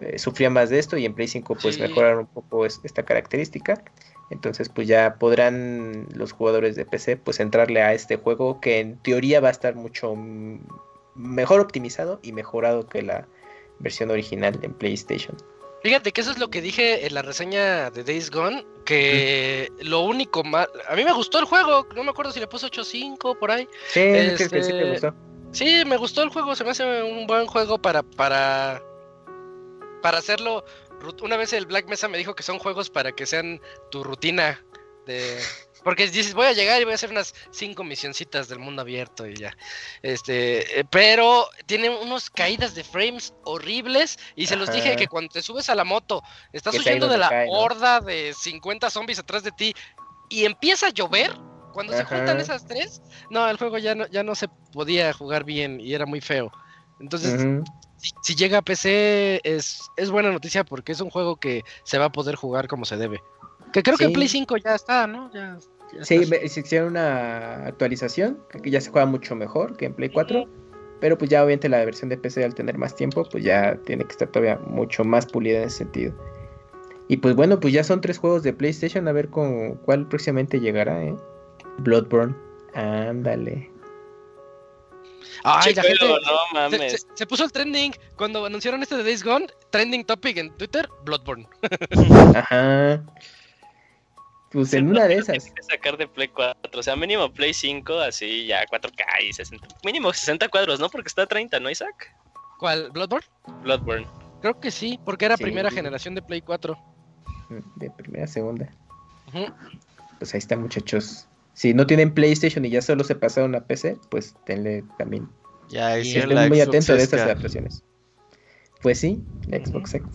eh, sufría más de esto y en Play 5 pues mejoraron un poco esta característica Entonces pues ya podrán los jugadores de PC pues entrarle a este juego que en teoría va a estar mucho mejor optimizado y mejorado que la versión original en PlayStation. Fíjate que eso es lo que dije en la reseña de Days Gone, que lo único mal... A mí me gustó el juego, no me acuerdo si le puse 8.5 por ahí. Sí, este... que sí te gustó. Sí, me gustó el juego, se me hace un buen juego para, para, para hacerlo. Una vez el Black Mesa me dijo que son juegos para que sean tu rutina de, porque dices, voy a llegar y voy a hacer unas cinco misioncitas del mundo abierto y ya. Este, eh, pero tiene unos caídas de frames horribles. Y se los dije que cuando te subes a la moto, estás huyendo de la horda de 50 zombies atrás de ti y empieza a llover. Cuando se juntan esas tres, no, el juego ya no, ya no se podía jugar bien y era muy feo. Entonces, si, llega a PC es, es buena noticia porque es un juego que se va a poder jugar como se debe. Que creo que en Play 5 ya está, ¿no? Ya Sí, se hicieron una actualización, que ya se juega mucho mejor que en Play 4. Pero pues ya obviamente la versión de PC al tener más tiempo, pues ya tiene que estar todavía mucho más pulida en ese sentido. Y pues bueno, pues ya son tres juegos de PlayStation, a ver con cuál próximamente llegará, ¿eh? Bloodborne, ándale. Ay, la gente, no mames. Se, puso el trending cuando anunciaron este de Days Gone, trending topic en Twitter, Bloodborne. Ajá. Pues en una de esas. sacar de Play 4, o sea, mínimo Play 5, así ya 4K y 60. Mínimo 60 cuadros, ¿no? Porque está a 30, ¿no, Isaac? ¿Cuál? ¿Bloodborne? Bloodborne. Creo que sí, porque era primera generación de Play 4. Mm, de primera, segunda. Pues ahí está, muchachos. Si no tienen PlayStation y ya solo se pasaron a PC, pues tenle también. Ya, y estén muy atento de estas adaptaciones. Pues sí, Xbox X.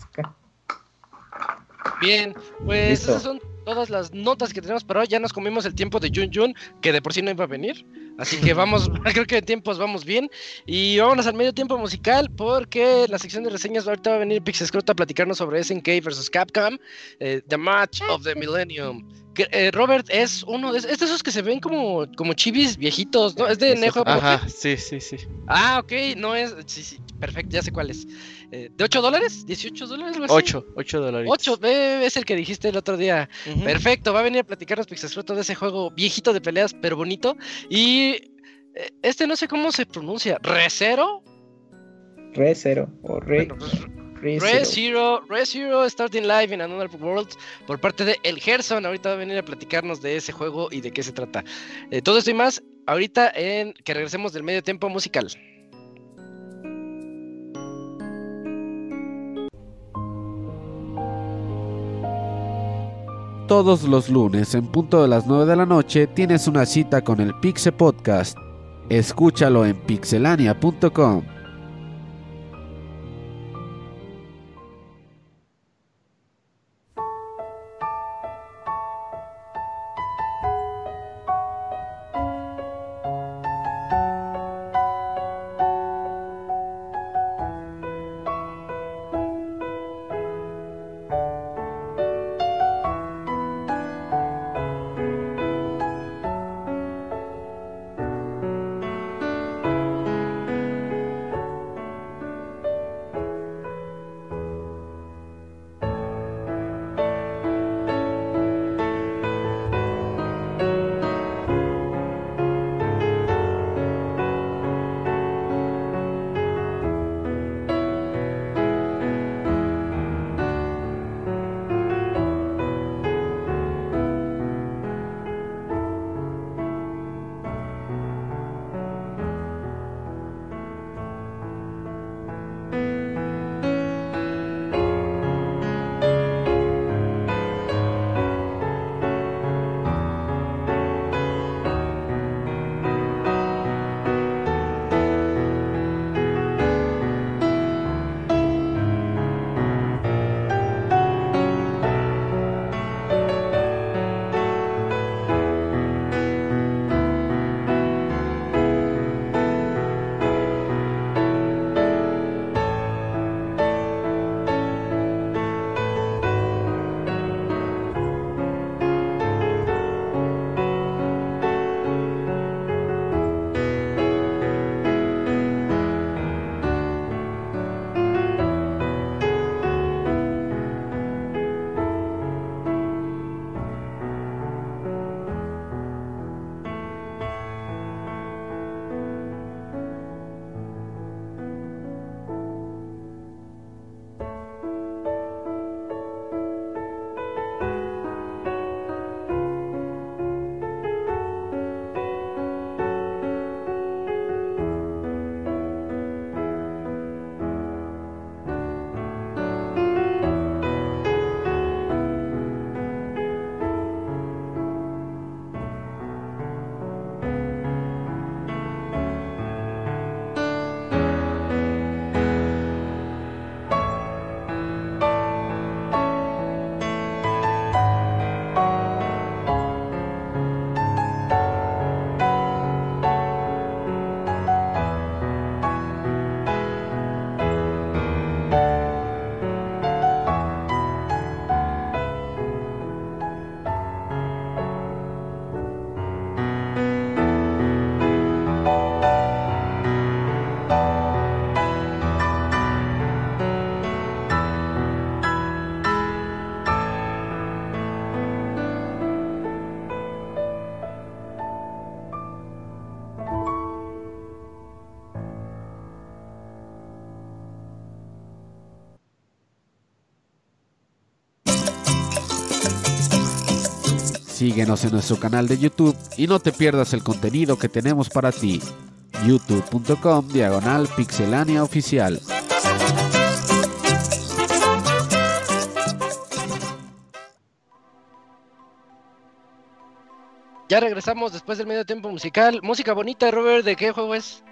Bien, pues esas son todas las notas que tenemos para hoy. Ya nos comimos el tiempo de Jun Jun, que de por sí no iba a venir. Así que vamos, creo que en tiempos vamos bien. Y vámonos al medio tiempo musical, porque la sección de reseñas ahorita va a venir Pixescroto a platicarnos sobre SNK vs Capcom, eh, The Match of the Millennium. Eh, Robert es uno de, es de esos que se ven como, como chivis viejitos, ¿no? Es de Nejo. Ajá, sí, sí, sí. Ah, ok, no es. Sí, sí, perfecto, ya sé cuál es. Eh, ¿De 8 dólares? ¿18 dólares? 8, 8 dólares. 8, es el que dijiste el otro día. Perfecto, va a venir a platicarnos Pixesfruto de ese juego viejito de peleas, pero bonito. Y eh, este no sé cómo se pronuncia. ¿Recero? Recero o Re. Re Zero, Re Zero Starting Live in Another World por parte de El Gerson. Ahorita va a venir a platicarnos de ese juego y de qué se trata. Eh, todo esto y más ahorita en que regresemos del medio tiempo musical. Todos los lunes en punto de las 9 de la noche tienes una cita con el Pixe Podcast. Escúchalo en pixelania.com. Síguenos en nuestro canal de YouTube y no te pierdas el contenido que tenemos para ti. youtube.com diagonal pixelania oficial. Ya regresamos después del medio tiempo musical. Música bonita, Robert, ¿de qué juego es?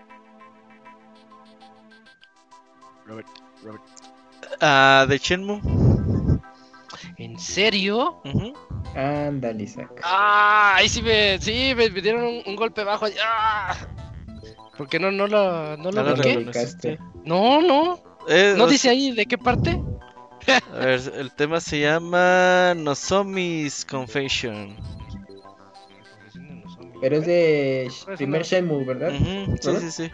Robert, Robert. Ah, de Shenmue. ¿En serio? Ándale, Isaac. Ah, ahí sí me, sí, me, me dieron un, un golpe bajo. Ah. Porque no, no lo, no lo No. No, no. Eh, ¿No o dice ahí de qué parte? A ver, el tema se llama Nozomi's Confession. Pero es de primer no. Shenmue, ¿verdad? Ujú, Sí, ¿Verdad? sí, sí.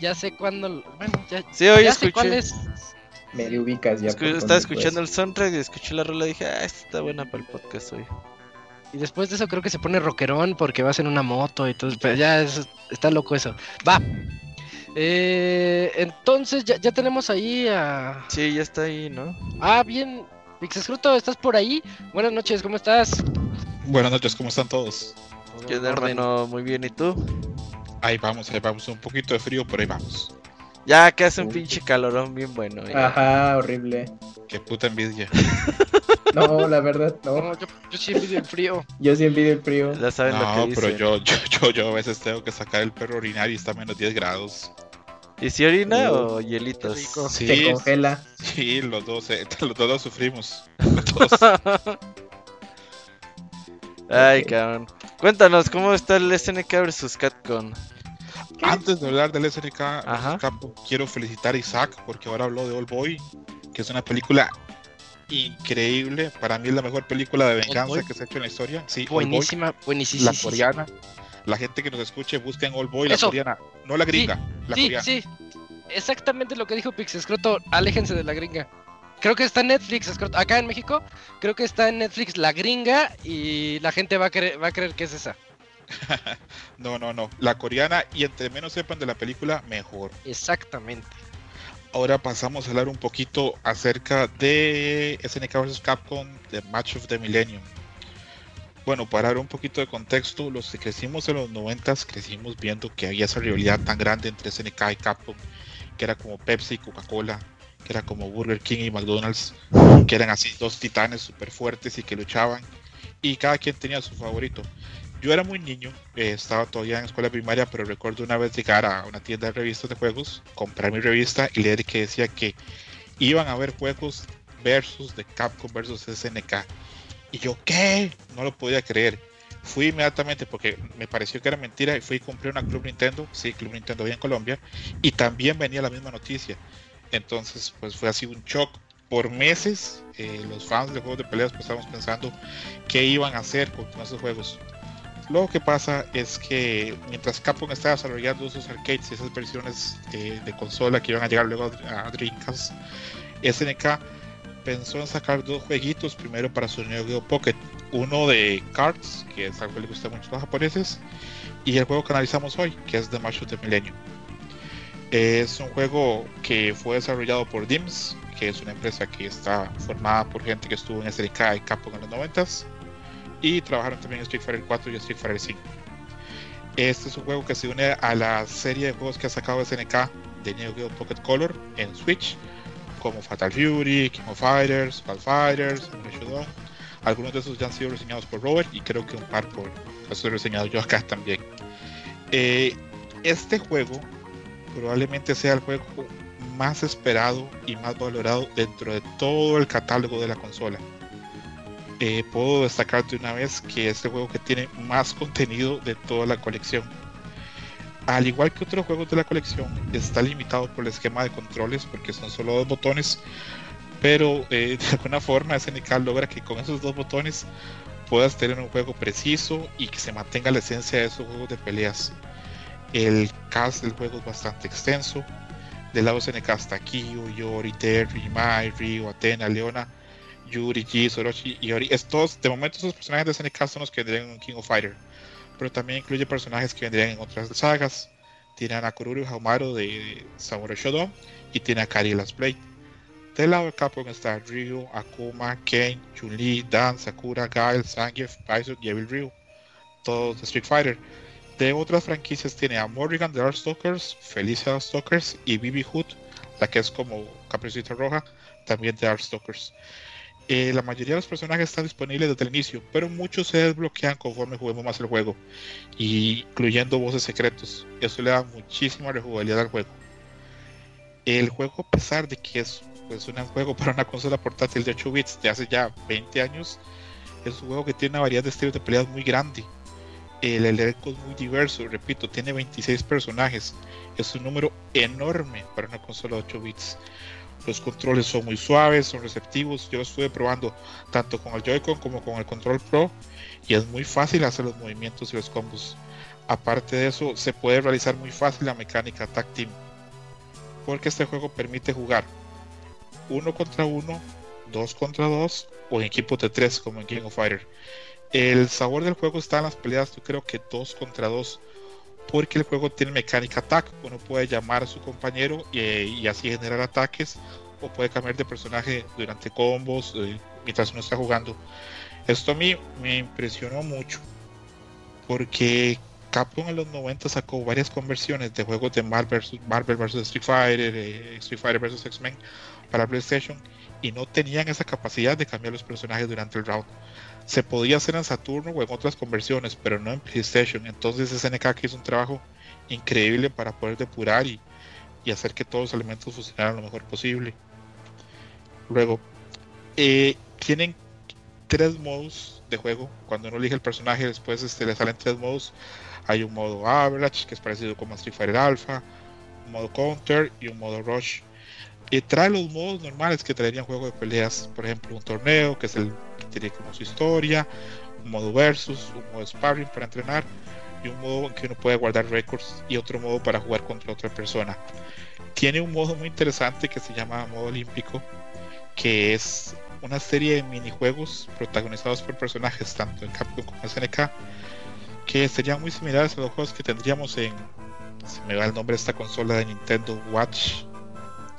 Ya sé cuándo. Bueno, ya, Sí, hoy ya sé cuál escuché. es. Medio ubicas ya. escu- estaba donde, escuchando pues. el soundtrack y escuché la rola y dije, ah, esta está buena para el podcast hoy. Y después de eso creo que se pone rockerón porque vas en una moto y todo. Pero ya es- está loco eso. Va. Eh, entonces ya, ya tenemos ahí a. Sí, ya está ahí, ¿no? Ah, bien. Pixescruto, ¿estás por ahí? Buenas noches, ¿cómo estás? Buenas noches, ¿cómo están todos? ¿Qué hermano? Muy bien, ¿y tú? Ahí vamos, ahí vamos, un poquito de frío, pero ahí vamos. Ya que hace un Uy. pinche calorón bien bueno. eh. Ajá, horrible. Qué puta envidia. No, la verdad, no. No, yo, yo sí envidio el frío. Yo sí envidio el frío. Ya saben lo No, que pero yo, yo, yo, yo a veces tengo que sacar el perro a orinar y está a menos 10 grados. ¿Y si orina Uh, o hielitos? Sí, Se congela. sí, los dos, eh, los dos lo sufrimos. Los dos. Ay, cabrón. Cuéntanos, ¿cómo está el SNK vs Capcom? Antes de hablar del SNK. Capcom, quiero felicitar a Isaac porque ahora habló de All Boy, que es una película increíble. Para mí es la mejor película de venganza que se ha hecho en la historia. Sí, Buenísima, buenísima. la coreana. La gente que nos escuche, busquen All Boy, la Eso. coreana, no la gringa, la Sí, coreana. sí. Exactamente lo que dijo Pixescroto. Aléjense de la gringa. Creo que está en Netflix, Escroto. acá en México. Creo que está en Netflix la gringa y la gente va a, creer, va a creer que es esa. No, no, no. La coreana y entre menos sepan de la película, mejor. Exactamente. Ahora pasamos a hablar un poquito acerca de SNK vs Capcom, The Match of the Millennium. Bueno, para dar un poquito de contexto, los que crecimos en los 90 crecimos viendo que había esa rivalidad tan grande entre SNK y Capcom, que era como Pepsi y Coca-Cola, que era como Burger King y McDonald's, que eran así dos titanes súper fuertes y que luchaban, y cada quien tenía su favorito. Yo era muy niño, eh, estaba todavía en escuela primaria, pero recuerdo una vez llegar a una tienda de revistas de juegos, comprar mi revista y leer que decía que iban a haber juegos versus de Capcom versus SNK. Y yo, ¿qué? No lo podía creer. Fui inmediatamente porque me pareció que era mentira y fui y compré una Club Nintendo, sí, Club Nintendo había en Colombia, y también venía la misma noticia. Entonces, pues fue así un shock. Por meses, eh, los fans de juegos de peleas pues estábamos pensando qué iban a hacer con esos juegos. Lo que pasa es que mientras Capcom estaba desarrollando esos arcades y esas versiones de, de consola que iban a llegar luego a, a Dreamcast, SNK pensó en sacar dos jueguitos, primero para su Neo Geo Pocket, uno de Cards, que es algo que le gusta mucho a los japoneses, y el juego que analizamos hoy, que es The Match of the Millennium. Es un juego que fue desarrollado por DIMS, que es una empresa que está formada por gente que estuvo en SNK y Capcom en los 90s, y trabajaron también en Street Fighter 4 y Street Fighter 5. Este es un juego que se une a la serie de juegos que ha sacado SNK de Neo Geo Pocket Color en Switch, como Fatal Fury, King of Fighters, Fall Fighters, Shodown. Algunos de esos ya han sido reseñados por Robert y creo que un par por los reseñado yo acá también. Eh, este juego probablemente sea el juego más esperado y más valorado dentro de todo el catálogo de la consola. Eh, puedo destacar de una vez que es el juego que tiene más contenido de toda la colección. Al igual que otros juegos de la colección, está limitado por el esquema de controles porque son solo dos botones, pero eh, de alguna forma SNK logra que con esos dos botones puedas tener un juego preciso y que se mantenga la esencia de esos juegos de peleas. El cast del juego es bastante extenso. Del lado SNK está Kyo, Yori, Terry, Mai, Ryu, Athena, Leona, Yuri, G, Soroshi y Ori. Estos, de momento, estos personajes de SNK son los que vendrían en King of Fighter. Pero también incluye personajes que vendrían en otras sagas. Tiene a Nakoruru Haumaru de Samurai Shodown y tiene a Kari Last Blade. Del lado de Capcom está Ryu, Akuma, Kane, Chun-Li, Dan, Sakura, Guile, Zangief, Bison y Evil Ryu. Todos de Street Fighter. De otras franquicias tiene a Morrigan de Darkstalkers, Felicia Darkstalkers y Bibi Hood, la que es como Capricita Roja, también de Darkstalkers. Eh, la mayoría de los personajes están disponibles desde el inicio, pero muchos se desbloquean conforme juguemos más el juego, incluyendo voces secretos. Eso le da muchísima rejugabilidad al juego. El juego, a pesar de que es pues, un juego para una consola portátil de 8 bits de hace ya 20 años, es un juego que tiene una variedad de estilos de peleas muy grande. El elenco es muy diverso, repito, tiene 26 personajes. Es un número enorme para una consola de 8 bits. Los controles son muy suaves, son receptivos. Yo lo estuve probando tanto con el Joy-Con como con el Control Pro y es muy fácil hacer los movimientos y los combos. Aparte de eso, se puede realizar muy fácil la mecánica Team porque este juego permite jugar uno contra uno, dos contra dos o en equipos de tres como en King of Fighter. El sabor del juego está en las peleas, yo creo que dos contra dos porque el juego tiene mecánica attack. Uno puede llamar a su compañero y, así generar ataques, o puede cambiar de personaje durante combos eh, mientras uno está jugando. Esto a mí me impresionó mucho porque Capcom en los 90 sacó varias conversiones de juegos de Marvel vs. Versus Street Fighter, eh, Street Fighter vs. X-Men para PlayStation y no tenían esa capacidad de cambiar los personajes durante el round se podía hacer en Saturno o en otras conversiones, pero no en PlayStation. Entonces SNK hizo un trabajo increíble para poder depurar y, hacer que todos los elementos funcionaran lo mejor posible. Luego, eh, tienen tres modos de juego. Cuando uno elige el personaje, después este, le salen tres modos. Hay un modo Average, que es parecido como Street Fighter Alpha, un modo Counter y un modo Rush. Y trae los modos normales que traerían juego de peleas, por ejemplo, un torneo, que es el tiene como su historia, un modo versus, un modo sparring para entrenar y un modo en que uno puede guardar récords y otro modo para jugar contra otra persona. Tiene un modo muy interesante que se llama modo olímpico, que es una serie de minijuegos protagonizados por personajes tanto en Capcom como en SNK que serían muy similares a los juegos que tendríamos en se me va el nombre esta consola de Nintendo Watch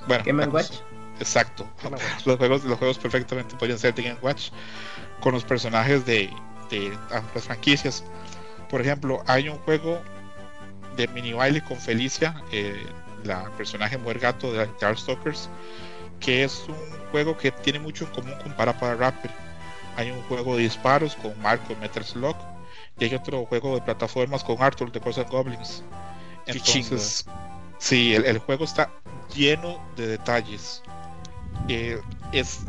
bueno Game Watch Exacto. Los juegos, los juegos perfectamente podrían ser de Game Watch con los personajes de, de las franquicias. Por ejemplo, hay un juego de mini baile con Felicia, eh, la personaje mujer gato de Darkstalkers, que es un juego que tiene mucho en común con Parapara Rapper. Hay un juego de disparos con Marco Metal Slug y hay otro juego de plataformas con Arthur de Ghosts Goblins. Entonces, sí, el, juego está lleno de detalles. Es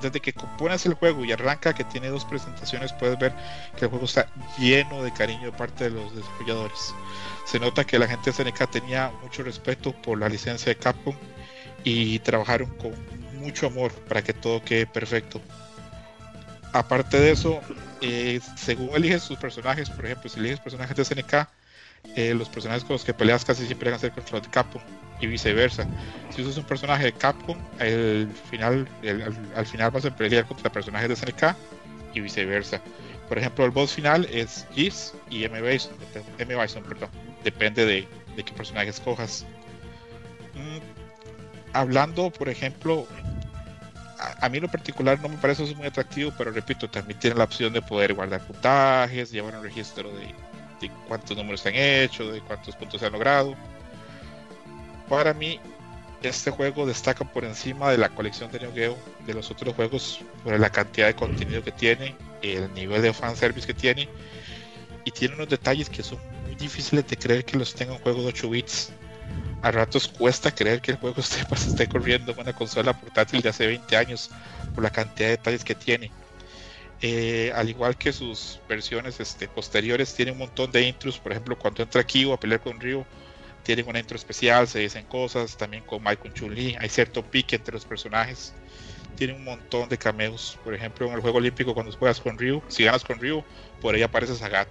desde que compones el juego y arranca que tiene dos presentaciones puedes ver que el juego está lleno de cariño de parte de los desarrolladores. Se nota que la gente de SNK tenía mucho respeto por la licencia de Capcom y trabajaron con mucho amor para que todo quede perfecto. Aparte de eso eh, según eliges sus personajes por ejemplo si eliges personajes de SNK eh, los personajes con los que peleas casi siempre van a ser contra los de Capcom y viceversa. Si usas un personaje de Capcom, al final, al, final vas a pelear contra personajes de SNK y viceversa. Por ejemplo, el boss final es Giz y M. Bison, M. Bison perdón. depende de, qué personaje escojas. Mm, hablando, por ejemplo, a, mí en lo particular no me parece eso muy atractivo, pero repito, también tiene la opción de poder guardar puntajes, llevar un registro de, de cuántos números se han hecho, de cuántos puntos se han logrado para mí este juego destaca por encima de la colección de Neo Geo de los otros juegos por la cantidad de contenido que tiene, el nivel de fanservice que tiene y tiene unos detalles que son muy difíciles de creer que los tenga un juego de 8 bits. A ratos cuesta creer que el juego esté, esté corriendo en una consola portátil de hace 20 años por la cantidad de detalles que tiene. Eh, al igual que sus versiones este, posteriores, tiene un montón de intros. Por ejemplo, cuando entra Kyo a pelear con Ryu, tienen una intro especial, se dicen cosas, también con Michael Chun-Li, hay cierto pique entre los personajes, tiene un montón de cameos, por ejemplo en el juego olímpico cuando juegas con Ryu, si ganas con Ryu, por ahí aparece Sagat,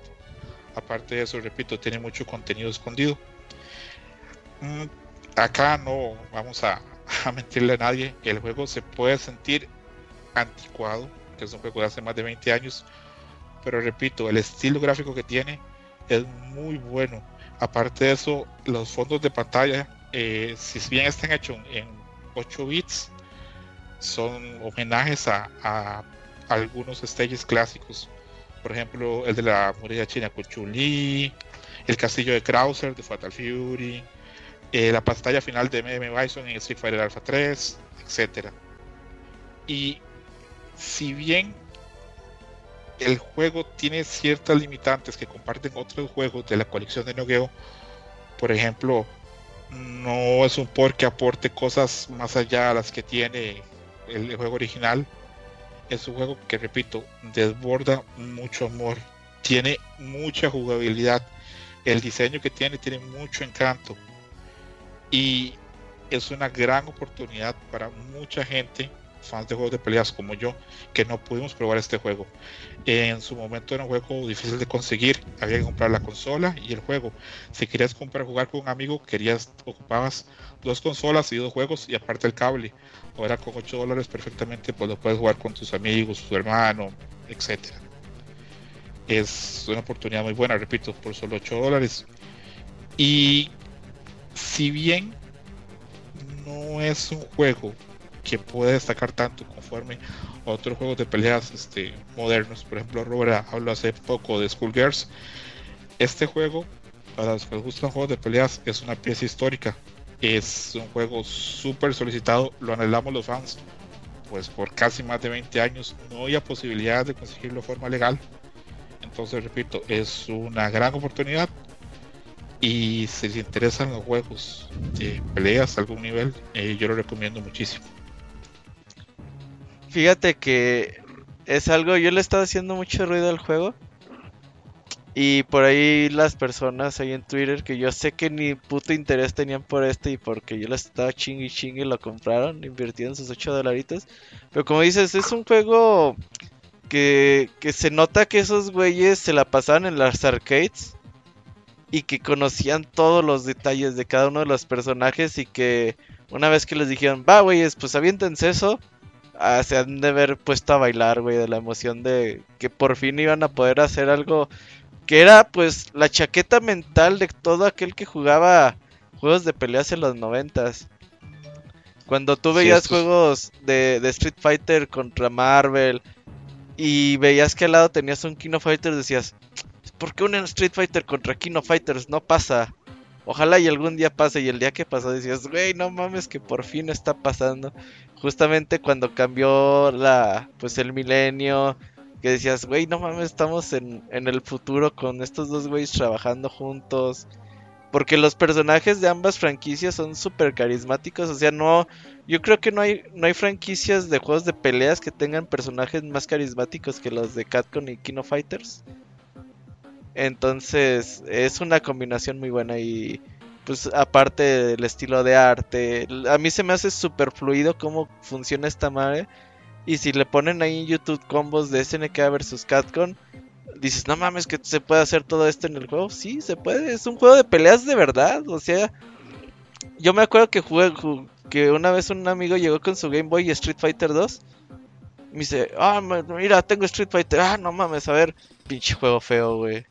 aparte de eso, repito, tiene mucho contenido escondido. Mm, acá no vamos a, a mentirle a nadie, el juego se puede sentir anticuado, que es un juego de hace más de 20 años, pero repito, el estilo gráfico que tiene es muy bueno Aparte de eso, los fondos de pantalla, eh, si bien están hechos en 8 bits. Son homenajes a, algunos stages clásicos. Por ejemplo, el de la muralla china con Chun-Li, el castillo de Krauser de Fatal Fury, eh, la pantalla final de MM Bison en Street Fighter Alpha 3, etc. Y si bien el juego tiene ciertas limitantes que comparten otros juegos de la colección de Nogeo, por ejemplo, no es un port que aporte cosas más allá de las que tiene el juego original. Es un juego que, repito, desborda mucho amor, tiene mucha jugabilidad, el diseño que tiene tiene mucho encanto y es una gran oportunidad para mucha gente fans de juegos de peleas como yo, que no pudimos probar este juego. En su momento era un juego difícil de conseguir, había que comprar la consola y el juego. Si querías comprar jugar con un amigo, querías ocupabas dos consolas y dos juegos y aparte el cable. Ahora con 8 dólares perfectamente pues lo puedes jugar con tus amigos, tu hermano, etcétera. Es una oportunidad muy buena, repito, por solo 8 dólares. Y si bien no es un juego que puede destacar tanto conforme otros juegos de peleas este, modernos. Por ejemplo, Robert habló hace poco de Skullgirls. Este juego, para los que les gustan juegos de peleas, es una pieza histórica. Es un juego súper solicitado, lo anhelamos los fans. Pues por casi más de 20 años no había posibilidad de conseguirlo de forma legal. Entonces, repito, es una gran oportunidad. Y si les interesan los juegos de peleas a algún nivel, eh, yo lo recomiendo muchísimo. Fíjate que es algo, yo le estaba haciendo mucho ruido al juego. Y por ahí las personas ahí en Twitter que yo sé que ni puto interés tenían por este y porque yo les estaba ching y ching y lo compraron, invirtieron sus 8 dolaritos. Pero como dices, es un juego que, que se nota que esos güeyes se la pasaban en las arcades y que conocían todos los detalles de cada uno de los personajes y que una vez que les dijeron, va güeyes, pues aviéntense eso Ah, se han de haber puesto a bailar, güey, de la emoción de que por fin iban a poder hacer algo que era pues la chaqueta mental de todo aquel que jugaba juegos de peleas en los noventas. Cuando tú veías juegos de, de, Street Fighter contra Marvel y veías que al lado tenías un Kino Fighter, decías, ¿por qué un Street Fighter contra Kino Fighters no pasa? Ojalá y algún día pase. Y el día que pasó decías, güey, no mames, que por fin está pasando. Justamente cuando cambió la, pues el milenio, que decías, güey, no mames, estamos en, en el futuro con estos dos güeyes trabajando juntos. Porque los personajes de ambas franquicias son súper carismáticos. O sea, no. Yo creo que no hay, no hay franquicias de juegos de peleas que tengan personajes más carismáticos que los de Catcon y Kino Fighters. Entonces es una combinación muy buena y pues aparte del estilo de arte, a mí se me hace súper fluido cómo funciona esta madre. Y si le ponen ahí en YouTube combos de SNK versus Catcon, dices, no mames, que se puede hacer todo esto en el juego. Sí, se puede, es un juego de peleas de verdad. O sea, yo me acuerdo que jugué, que una vez un amigo llegó con su Game Boy y Street Fighter 2. Me dice, ah, mira, tengo Street Fighter. Ah, no mames, a ver, pinche juego feo, güey.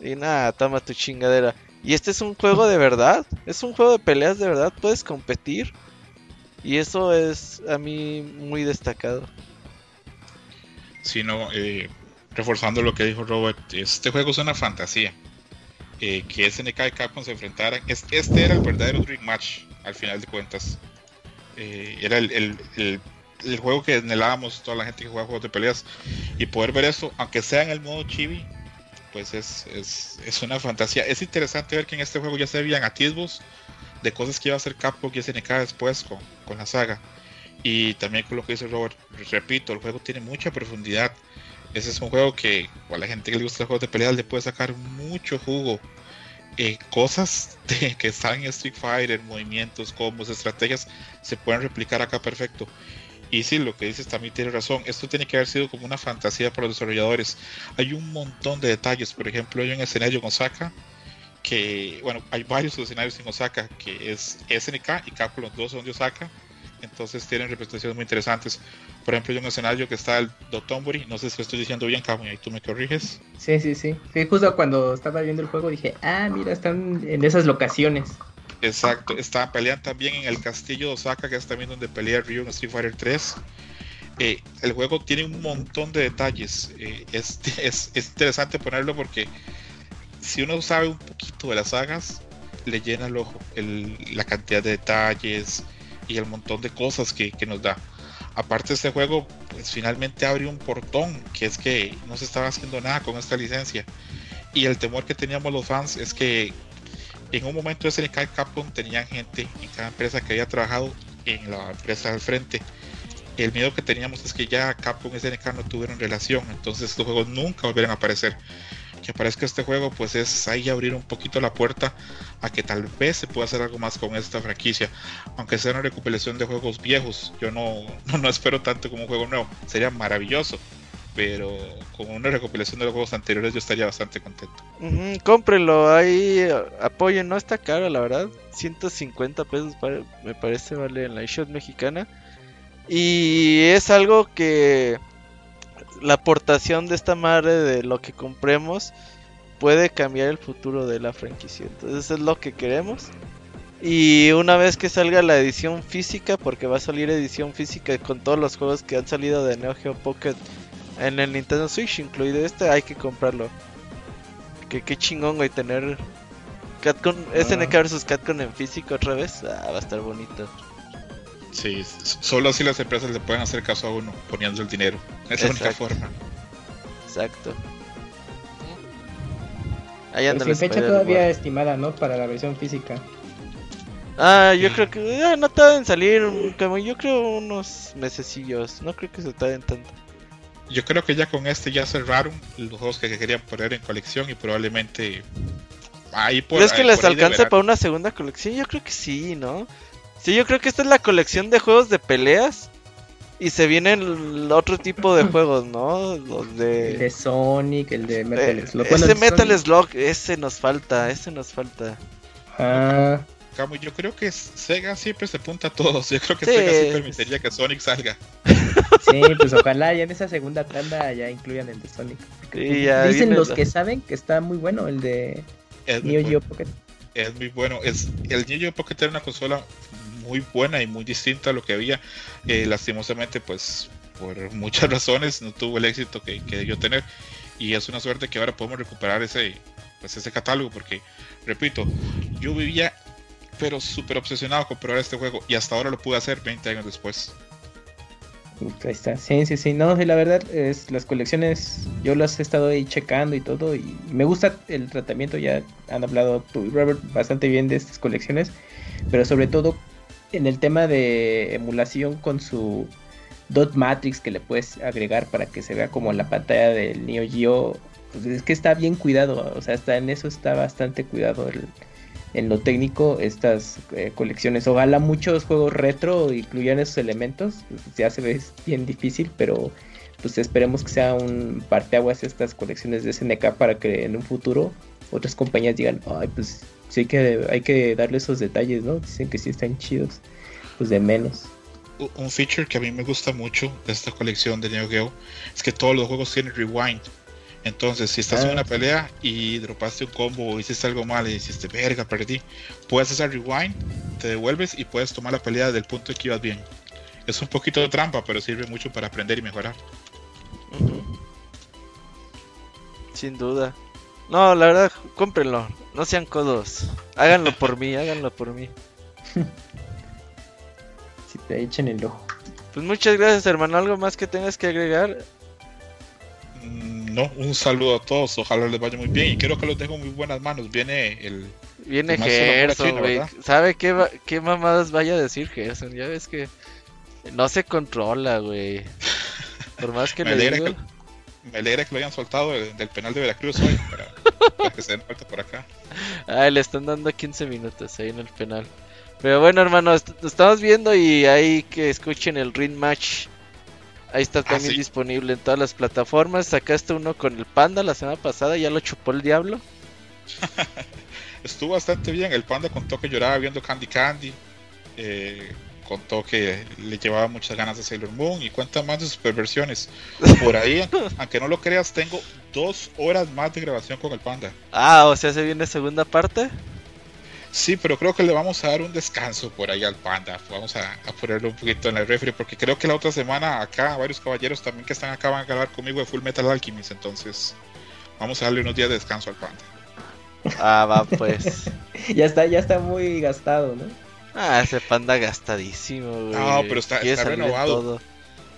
Y nada, toma tu chingadera. Y este es un juego de verdad. Es un juego de peleas de verdad. Puedes competir. Y eso es a mí muy destacado. Sí, no, eh, reforzando lo que dijo Robert, este juego es una fantasía. Eh, que SNK y Capcom se enfrentaran. Este era el verdadero Dream Match, al final de cuentas. Eh, era el, el, juego que anhelábamos toda la gente que juega juegos de peleas. Y poder ver eso, aunque sea en el modo chibi, pues es, es, es, una fantasía. Es interesante ver que en este juego ya se veían atisbos de cosas que iba a hacer Capcom y SNK después con, con la saga. Y también con lo que dice Robert, repito, el juego tiene mucha profundidad. Ese es un juego que a la gente que le gusta los juegos de pelea le puede sacar mucho jugo. Eh, cosas que están en Street Fighter, movimientos, combos, estrategias, se pueden replicar acá perfecto. Y sí, lo que dices también tiene razón. Esto tiene que haber sido como una fantasía para los desarrolladores. Hay un montón de detalles. Por ejemplo, hay un escenario en Osaka que, bueno, hay varios escenarios en Osaka que es SNK y Capcom, los dos son de Osaka. Entonces tienen representaciones muy interesantes. Por ejemplo, hay un escenario que está el Dotonbori. No sé si lo estoy diciendo bien, Cabo, y tú me corriges. Sí, sí, sí. Sí, justo cuando estaba viendo el juego dije, ah, mira, están en esas locaciones. Exacto, está, pelean también en el castillo de Osaka, que es también donde pelea Ryu en Street Fighter 3. Eh, el juego tiene un montón de detalles. Eh, es, es, es, interesante ponerlo porque si uno sabe un poquito de las sagas, le llena el ojo la cantidad de detalles y el montón de cosas que, que nos da. Aparte este juego, pues finalmente abre un portón, que es que no se estaba haciendo nada con esta licencia. Y el temor que teníamos los fans es que en un momento de SNK Capcom tenían gente en cada empresa que había trabajado en la empresa al frente. El miedo que teníamos es que ya Capcom y SNK no tuvieron relación, entonces estos juegos nunca volvieran a aparecer. Que aparezca este juego, pues es ahí abrir un poquito la puerta a que tal vez se pueda hacer algo más con esta franquicia, aunque sea una recopilación de juegos viejos. Yo no, no espero tanto como un juego nuevo, sería maravilloso pero con una recopilación de los juegos anteriores yo estaría bastante contento. Uh -huh, cómprenlo, ahí apoyen, no está caro la verdad, 150 pesos me parece vale en la eShop mexicana. Y es algo que la aportación de esta madre de lo que compremos puede cambiar el futuro de la franquicia. Entonces es lo que queremos. Y una vez que salga la edición física, porque va a salir edición física con todos los juegos que han salido de Neo Geo Pocket en el Nintendo Switch, incluido este, hay que comprarlo. Que qué chingón, güey, tener Catcon, ah. SNK vs Catcon en físico otra vez. Ah, va a estar bonito. Sí, solo así las empresas le pueden hacer caso a uno, poniendo el dinero. Es la única forma. Exacto. Ahí anda sin fecha todavía estimada, ¿no? Para la versión física. Ah, yo creo que ah, no tarden en salir, como yo creo unos mesecillos. No creo que se tarden tanto yo creo que ya con este ya cerraron los juegos que querían poner en colección y probablemente ahí por ¿Crees que les alcance para una segunda colección? Yo creo que sí, ¿no? Sí, yo creo que esta es la colección de juegos de peleas y se vienen otro tipo de juegos, ¿no? Los de el de Sonic, el de Metal eh, Slug. Bueno, ese Metal. Slug, ese nos falta, ese nos falta. Ah. Yo creo que Sega siempre se apunta a todos. Yo creo que sí, Sega sí permitiría que Sonic salga. Sí, pues ojalá ya en esa segunda tanda ya incluyan el de Sonic. Sí, dicen los la... que saben que está muy bueno el de es Neo Geo. Pocket. Es muy bueno. Es, el Neo Geo Pocket era una consola muy buena y muy distinta a lo que había. Eh, lastimosamente, pues por muchas razones no tuvo el éxito que, que, debió tener. Y es una suerte que ahora podemos recuperar ese, pues ese catálogo porque, repito, yo vivía pero súper obsesionado con probar este juego y hasta ahora lo pude hacer 20 años después. Ahí está, sí, sí, sí, no, sí, la verdad es las colecciones, yo las he estado ahí checando y todo y me gusta el tratamiento, ya han hablado tú y Robert bastante bien de estas colecciones, pero sobre todo en el tema de emulación con su dot matrix que le puedes agregar para que se vea como la pantalla del Neo Geo, pues es que está bien cuidado, o sea, hasta en eso está bastante cuidado el, en lo técnico estas eh, colecciones. Ojalá muchos juegos retro incluyan esos elementos. Ya se ve bien difícil, pero pues esperemos que sea un parteaguas estas colecciones de SNK para que en un futuro otras compañías digan, ay, pues sí que, hay que darle esos detalles, ¿no? Dicen que sí están chidos, pues de menos. Un feature que a mí me gusta mucho de esta colección de Neo Geo es que todos los juegos tienen rewind. Entonces, si estás ah, en una pelea y dropaste un combo o hiciste algo mal y dijiste, verga, perdí, puedes hacer rewind, te devuelves y puedes tomar la pelea del punto que ibas bien. Es un poquito de trampa, pero sirve mucho para aprender y mejorar. Uh -huh. Sin duda. No, la verdad, cómprenlo. No sean codos. Háganlo por mí, háganlo por mí. si te echen el ojo. Pues muchas gracias, hermano. ¿Algo más que tengas que agregar? No, un saludo a todos, ojalá les vaya muy bien y creo que los dejo en muy buenas manos. Viene el. Viene Gerson, güey. ¿Sabe qué, qué mamadas vaya a decir Gerson? Ya ves que no se controla, güey. Por más que me le digo... que, me alegra que lo hayan soltado del, del penal de Veracruz hoy para, para, que se den vuelta por acá. Ah, le están dando 15 minutos ahí en el penal. Pero bueno, hermanos, estamos viendo y hay que escuchen el ring match Ahí está también ah, ¿sí? disponible en todas las plataformas. Sacaste uno con el Panda la semana pasada, ya lo chupó el diablo. Estuvo bastante bien. El Panda contó que lloraba viendo Candy Candy. Eh, contó que le llevaba muchas ganas de Sailor Moon y cuenta más de sus perversiones. Por ahí, aunque no lo creas, tengo dos horas más de grabación con el Panda. Ah, o sea, se viene segunda parte. Sí, pero creo que le vamos a dar un descanso por ahí al panda. Vamos a, a ponerlo un poquito en el refri, porque creo que la otra semana acá varios caballeros también que están acá van a grabar conmigo de Full Metal Alchemist. Entonces, vamos a darle unos días de descanso al panda. Ah, va pues. ya está, ya está muy gastado, ¿no? Ah, ese panda gastadísimo, güey. No, pero está- renovado. todo.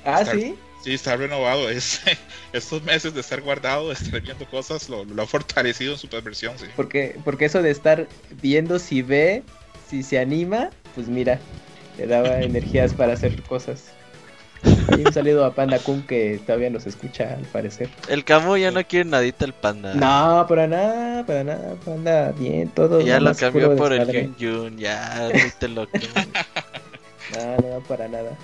Ah, Está- sí. Sí, está renovado. Es, estos meses de estar guardado, de estar viendo cosas, lo, lo ha fortalecido en su perversión, sí. Porque, porque eso de estar viendo si ve, si se anima, pues mira, le daba energías para hacer cosas. Y un saludo a Panda Kun que todavía nos escucha al parecer. El Camu ya no quiere nadita el panda. No, para nada, para nada, Panda, bien, todo. ya lo cambió por el desmadre. Yun Yun, ya, ahorita lo No, no, para nada.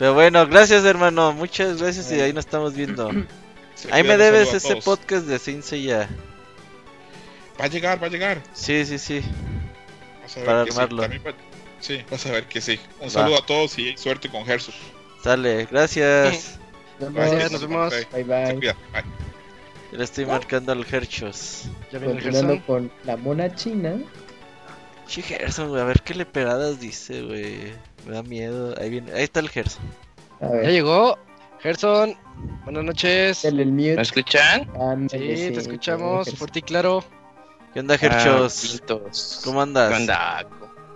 Pero bueno, gracias hermano, muchas gracias y ahí nos estamos viendo. Ahí me debes ese podcast de Saint Seiya. Va a llegar, va a llegar. Sí, sí, sí. Vas a ver Para armarlo. Sí. Va- sí, vas a ver que sí. Un Va. saludo a todos y suerte con Gersus. Sale, gracias. Nos Gracias, vemos. nos vemos. Bye Se bye. cuida. Bye. Le estoy marcando al Herchos. Ya viene el Continuando Gerson. con la mona china. Che, Gerson, güey, a ver qué leperadas dice, güey. Me da miedo. Ahí viene, ahí está el Gerson. Ya llegó. Gerson, buenas noches. dale el mute. ¿Me escuchan? Sí, te escuchamos Gerson. fuerte y claro. ¿Qué onda, Herchos? Ah. ¿Cómo andas? ¿Qué onda?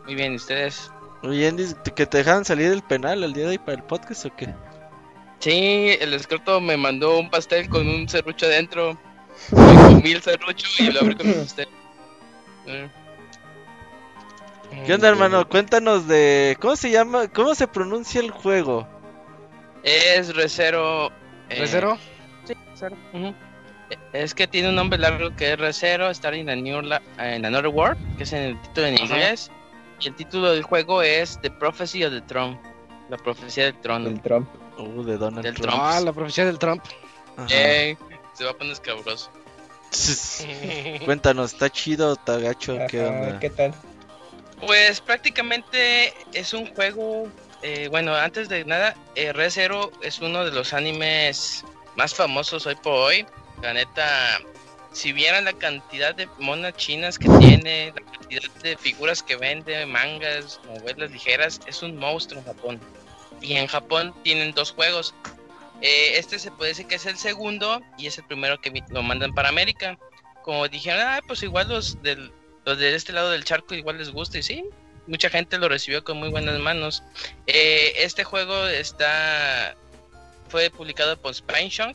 Muy bien, ¿y ustedes? Muy bien, dice que te dejaron salir del penal el día de hoy para el podcast o qué? Sí, el escorto me mandó un pastel con un serrucho adentro. Me comí el serrucho y lo abrí con un pastel. Eh, ¿Qué onda, hermano? Cuéntanos de. ¿Cómo se llama? ¿Cómo se pronuncia el juego? Es Recero. eh, ¿Recero? Sí, Recero. Eh, Es que tiene un nombre largo que es Recero, Star in, a New La- in Another World, que es en el título en inglés. Y el título del juego es The Prophecy of the Throne. La profecía del trono. El Trump. Uh, de Donald Del Trump. Trump. Ah, la profecía del Trump. Ey, se va a poner escabroso. Cuéntanos, ¿está chido o está gacho? ¿Qué onda? ¿Qué tal? Pues prácticamente es un juego. eh, bueno, antes de nada, eh, Zero es uno de los animes más famosos hoy por hoy. La neta, si vieran la cantidad de monas chinas que tiene, la cantidad de figuras que vende, mangas, novelas ligeras, es un monstruo en Japón. Y en Japón tienen dos juegos. Eh, este se puede decir que es el segundo y es el primero que lo mandan para América. Como dijeron, ah, pues igual los del, los de este lado del charco igual les gusta y sí, mucha gente lo recibió con muy buenas manos. Eh, este juego está fue publicado por Spine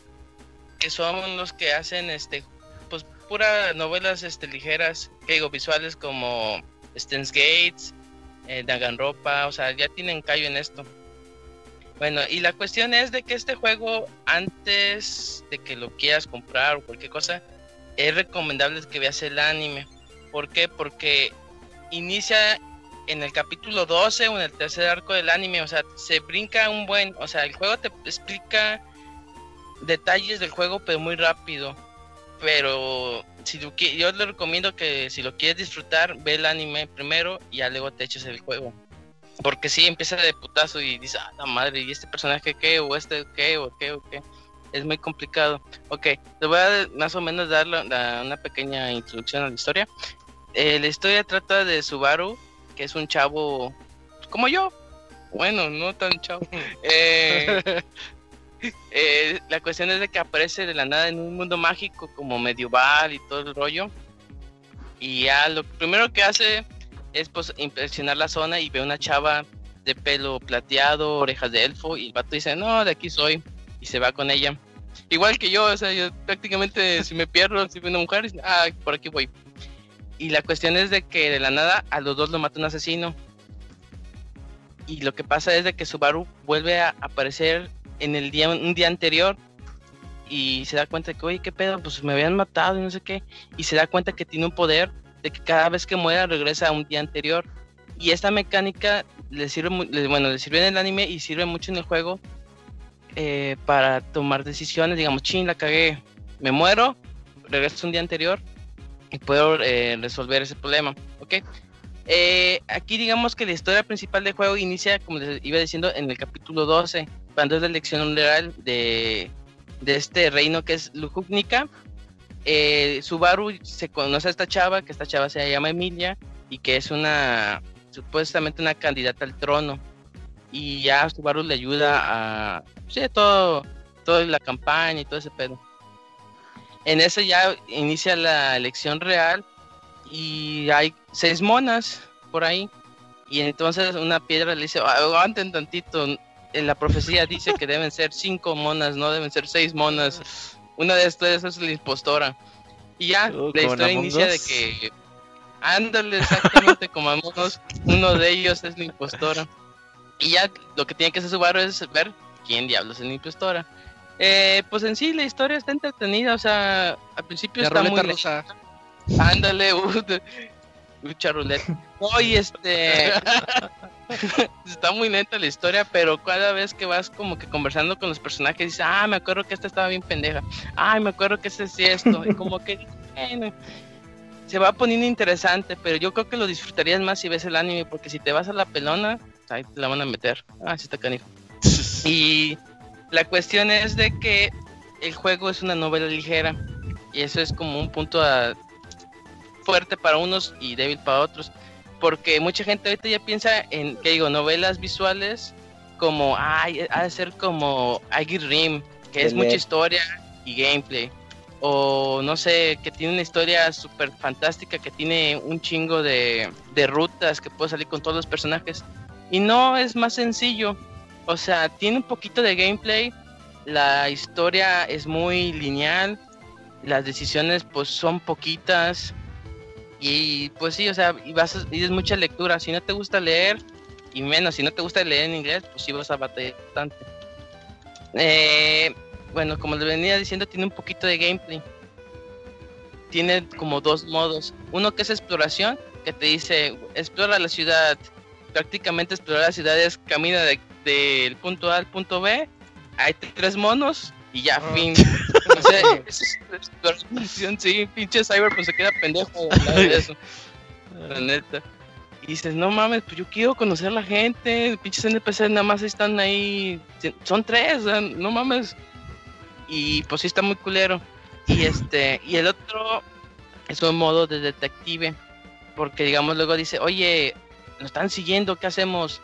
que son los que hacen este pues puras novelas este ligeras, que digo visuales como Stens Gates, eh, o sea, ya tienen callo en esto. Bueno, y la cuestión es de que este juego antes de que lo quieras comprar o cualquier cosa, es recomendable que veas el anime. ¿Por qué? Porque inicia en el capítulo 12 o en el tercer arco del anime, o sea, se brinca un buen, o sea, el juego te explica detalles del juego, pero muy rápido. Pero si yo le recomiendo que si lo quieres disfrutar, ve el anime primero y ya luego te eches el juego. Porque si empieza de putazo y dices, ah, la madre, ¿y este personaje qué? ¿O este qué? ¿O qué? ¿O qué? Es muy complicado. Ok, le voy a más o menos dar la- la- una pequeña introducción a la historia. Eh, la historia trata de Subaru, que es un chavo como yo. Bueno, no tan chavo. Eh, eh, la cuestión es de que aparece de la nada en un mundo mágico como medieval y todo el rollo. Y ya lo primero que hace es pues impresionar la zona y ve una chava de pelo plateado, orejas de elfo y el vato dice, no, de aquí soy. Y se va con ella. Igual que yo, o sea, yo prácticamente si me pierdo, si veo una mujer, ah, por aquí voy. Y la cuestión es de que de la nada a los dos lo mata un asesino. Y lo que pasa es de que Subaru vuelve a aparecer en el día, un día anterior y se da cuenta de que, oye, qué pedo, pues me habían matado y no sé qué. Y se da cuenta que tiene un poder de que cada vez que muera regresa a un día anterior. Y esta mecánica le sirve, bueno, le sirve en el anime y sirve mucho en el juego eh, para tomar decisiones. Digamos, chin, la cagué, me muero, regreso un día anterior y puedo eh, resolver ese problema. ¿Ok? Eh, aquí digamos que la historia principal del juego inicia, como les iba diciendo, en el capítulo 12, cuando es la elección real de, de este reino que es Lujupnica. Eh, Subaru se conoce a esta chava, que esta chava se llama Emilia, y que es una supuestamente una candidata al trono y ya Subaru le ayuda a todo toda la campaña y todo ese pedo. En eso ya inicia la elección real y hay seis monas por ahí y entonces una piedra le dice, aguanten tantito, en la profecía dice que deben ser cinco monas, no deben ser seis monas. Una de estas es la impostora. Y ya, Oh, la historia inicia de que ándale exactamente como Among Us, uno de ellos es la impostora. Y ya lo que tiene que hacer Subaru es ver quién diablos es la impostora. Eh, pues en sí la historia está entretenida, o sea, al principio La está muy rusa. Ándale, lucha ruleta. Oye, este. está muy lenta la historia, pero cada vez que vas como que conversando con los personajes, dices, ah, me acuerdo que esta estaba bien pendeja. Ay, me acuerdo que este sí esto. Y como que. bueno, se va poniendo interesante, pero yo creo que lo disfrutarías más si ves el anime, porque si te vas a la pelona, ahí te la van a meter. Ah, sí está canijo. Y la cuestión es de que el juego es una novela ligera. Y eso es como un punto a- fuerte para unos y débil para otros. Porque mucha gente ahorita ya piensa en, que digo, novelas visuales como, ay, ha de ser como Aggie Rim, que es mucha historia y gameplay. O no sé, que tiene una historia súper fantástica, que tiene un chingo de, de rutas, que puede salir con todos los personajes. Y no, es más sencillo. O sea, tiene un poquito de gameplay, la historia es muy lineal, las decisiones pues son poquitas y pues sí, o sea, y vas a- y es mucha lectura. Si no te gusta leer y menos si no te gusta leer en inglés, pues sí vas a batallar bastante. Eh, bueno, como les venía diciendo, tiene un poquito de gameplay. Tiene como dos modos. Uno que es exploración, que te dice explora la ciudad. Prácticamente explorar la ciudad es camina de- del punto A al punto B. Hay tres monos y ya, Ah. fin. O sea, es sí, pinche cyber pues se queda pendejo eso. La neta. Y dices, no mames, pues yo quiero conocer a la gente, pinches NPCs nada más están ahí, son tres, no mames. Y pues sí está muy culero. Y este, y el otro es un modo de detective, porque digamos luego dice, oye, nos están siguiendo, ¿qué hacemos?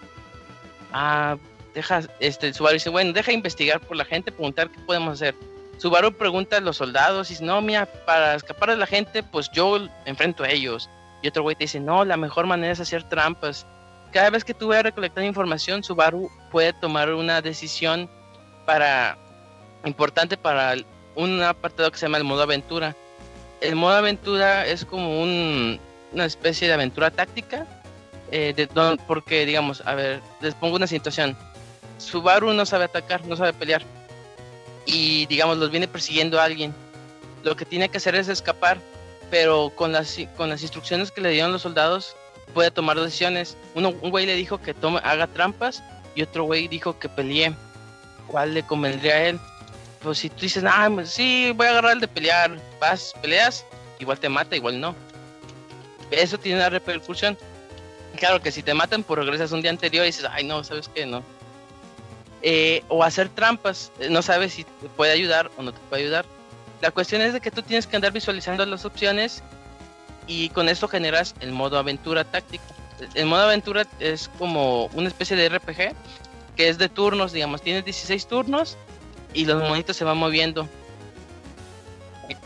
Ah, deja, este, Subaru dice, bueno, deja investigar por la gente, preguntar qué podemos hacer. Subaru pregunta a los soldados y dice, no, mira, para escapar de la gente, pues yo enfrento a ellos. Y otro güey te dice, no, la mejor manera es hacer trampas. Cada vez que tú vayas a recolectar información, Subaru puede tomar una decisión para importante para un apartado que se llama el modo aventura. El modo aventura es como un- una especie de aventura táctica, eh, de don- porque digamos, a ver, les pongo una situación. Subaru no sabe atacar, no sabe pelear. Y digamos, los viene persiguiendo a alguien. Lo que tiene que hacer es escapar, pero con las, con las instrucciones que le dieron los soldados, puede tomar decisiones. Uno, un güey le dijo que tome, haga trampas y otro güey dijo que pelee. ¿Cuál le convendría a él? Pues si tú dices, ah, pues sí, voy a agarrar el de pelear, vas, peleas, igual te mata, igual no. Eso tiene una repercusión. Claro que si te matan, pues regresas un día anterior y dices, ay, no, ¿sabes qué? No. Eh, o hacer trampas, eh, no sabes si te puede ayudar o no te puede ayudar. La cuestión es de que tú tienes que andar visualizando las opciones y con esto generas el modo aventura táctico. El modo aventura es como una especie de RPG que es de turnos, digamos, tienes 16 turnos y los monitos se van moviendo.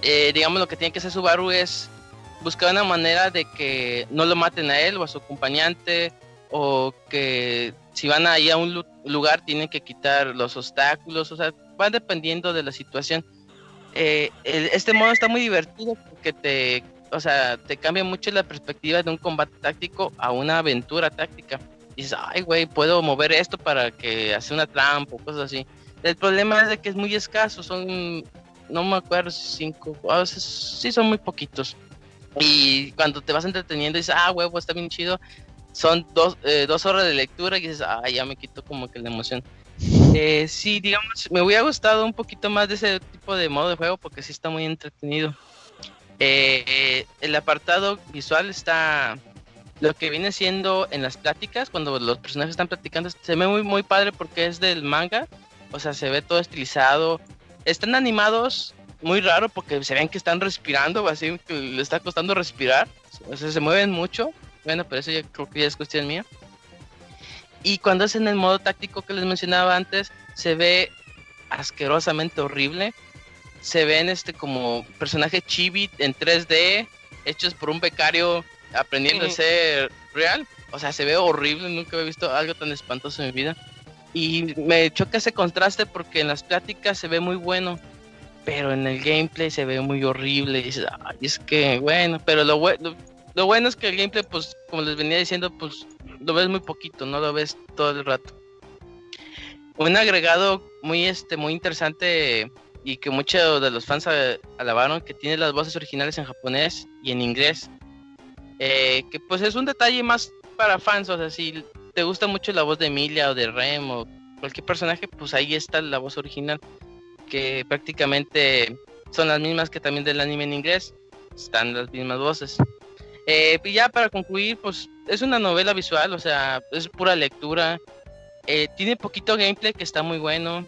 Eh, digamos, lo que tiene que hacer Subaru es buscar una manera de que no lo maten a él o a su acompañante o que si van ahí a un lu- lugar tienen que quitar los obstáculos, o sea, va dependiendo de la situación. Eh, el- este modo está muy divertido porque te, o sea, te cambia mucho la perspectiva de un combate táctico a una aventura táctica. Dices, ay, güey, puedo mover esto para que hace una trampa o cosas así. El problema es de que es muy escaso, son, no me acuerdo, cinco, a veces sí son muy poquitos. Y cuando te vas entreteniendo dices, ah, huevo, está bien chido. Son dos, eh, dos horas de lectura y dices, ah, ya me quito como que la emoción. Eh, sí, digamos, me hubiera gustado un poquito más de ese tipo de modo de juego porque sí está muy entretenido. Eh, el apartado visual está lo que viene siendo en las pláticas, cuando los personajes están platicando, se ve muy, muy padre porque es del manga, o sea, se ve todo estilizado. Están animados muy raro porque se ven que están respirando, así que le está costando respirar, o sea, se mueven mucho bueno, pero eso ya creo que ya es cuestión mía. Y cuando es en el modo táctico que les mencionaba antes, se ve asquerosamente horrible. Se ven este como personajes chibi en 3D, hechos por un becario aprendiendo a ser real. O sea, se ve horrible, nunca he visto algo tan espantoso en mi vida. Y me choca ese contraste porque en las pláticas se ve muy bueno, pero en el gameplay se ve muy horrible. Y dices, ay, es que bueno, pero lo, lo bueno es que el gameplay, pues, como les venía diciendo, pues lo ves muy poquito, no lo ves todo el rato. Un agregado muy, este, muy interesante y que muchos de los fans alabaron que tiene las voces originales en japonés y en inglés. Eh, que pues es un detalle más para fans, o sea, si te gusta mucho la voz de Emilia o de Rem o cualquier personaje, pues ahí está la voz original, que prácticamente son las mismas que también del anime en inglés, están las mismas voces. Eh, y ya para concluir, pues es una novela visual, o sea, es pura lectura, eh, tiene poquito gameplay que está muy bueno,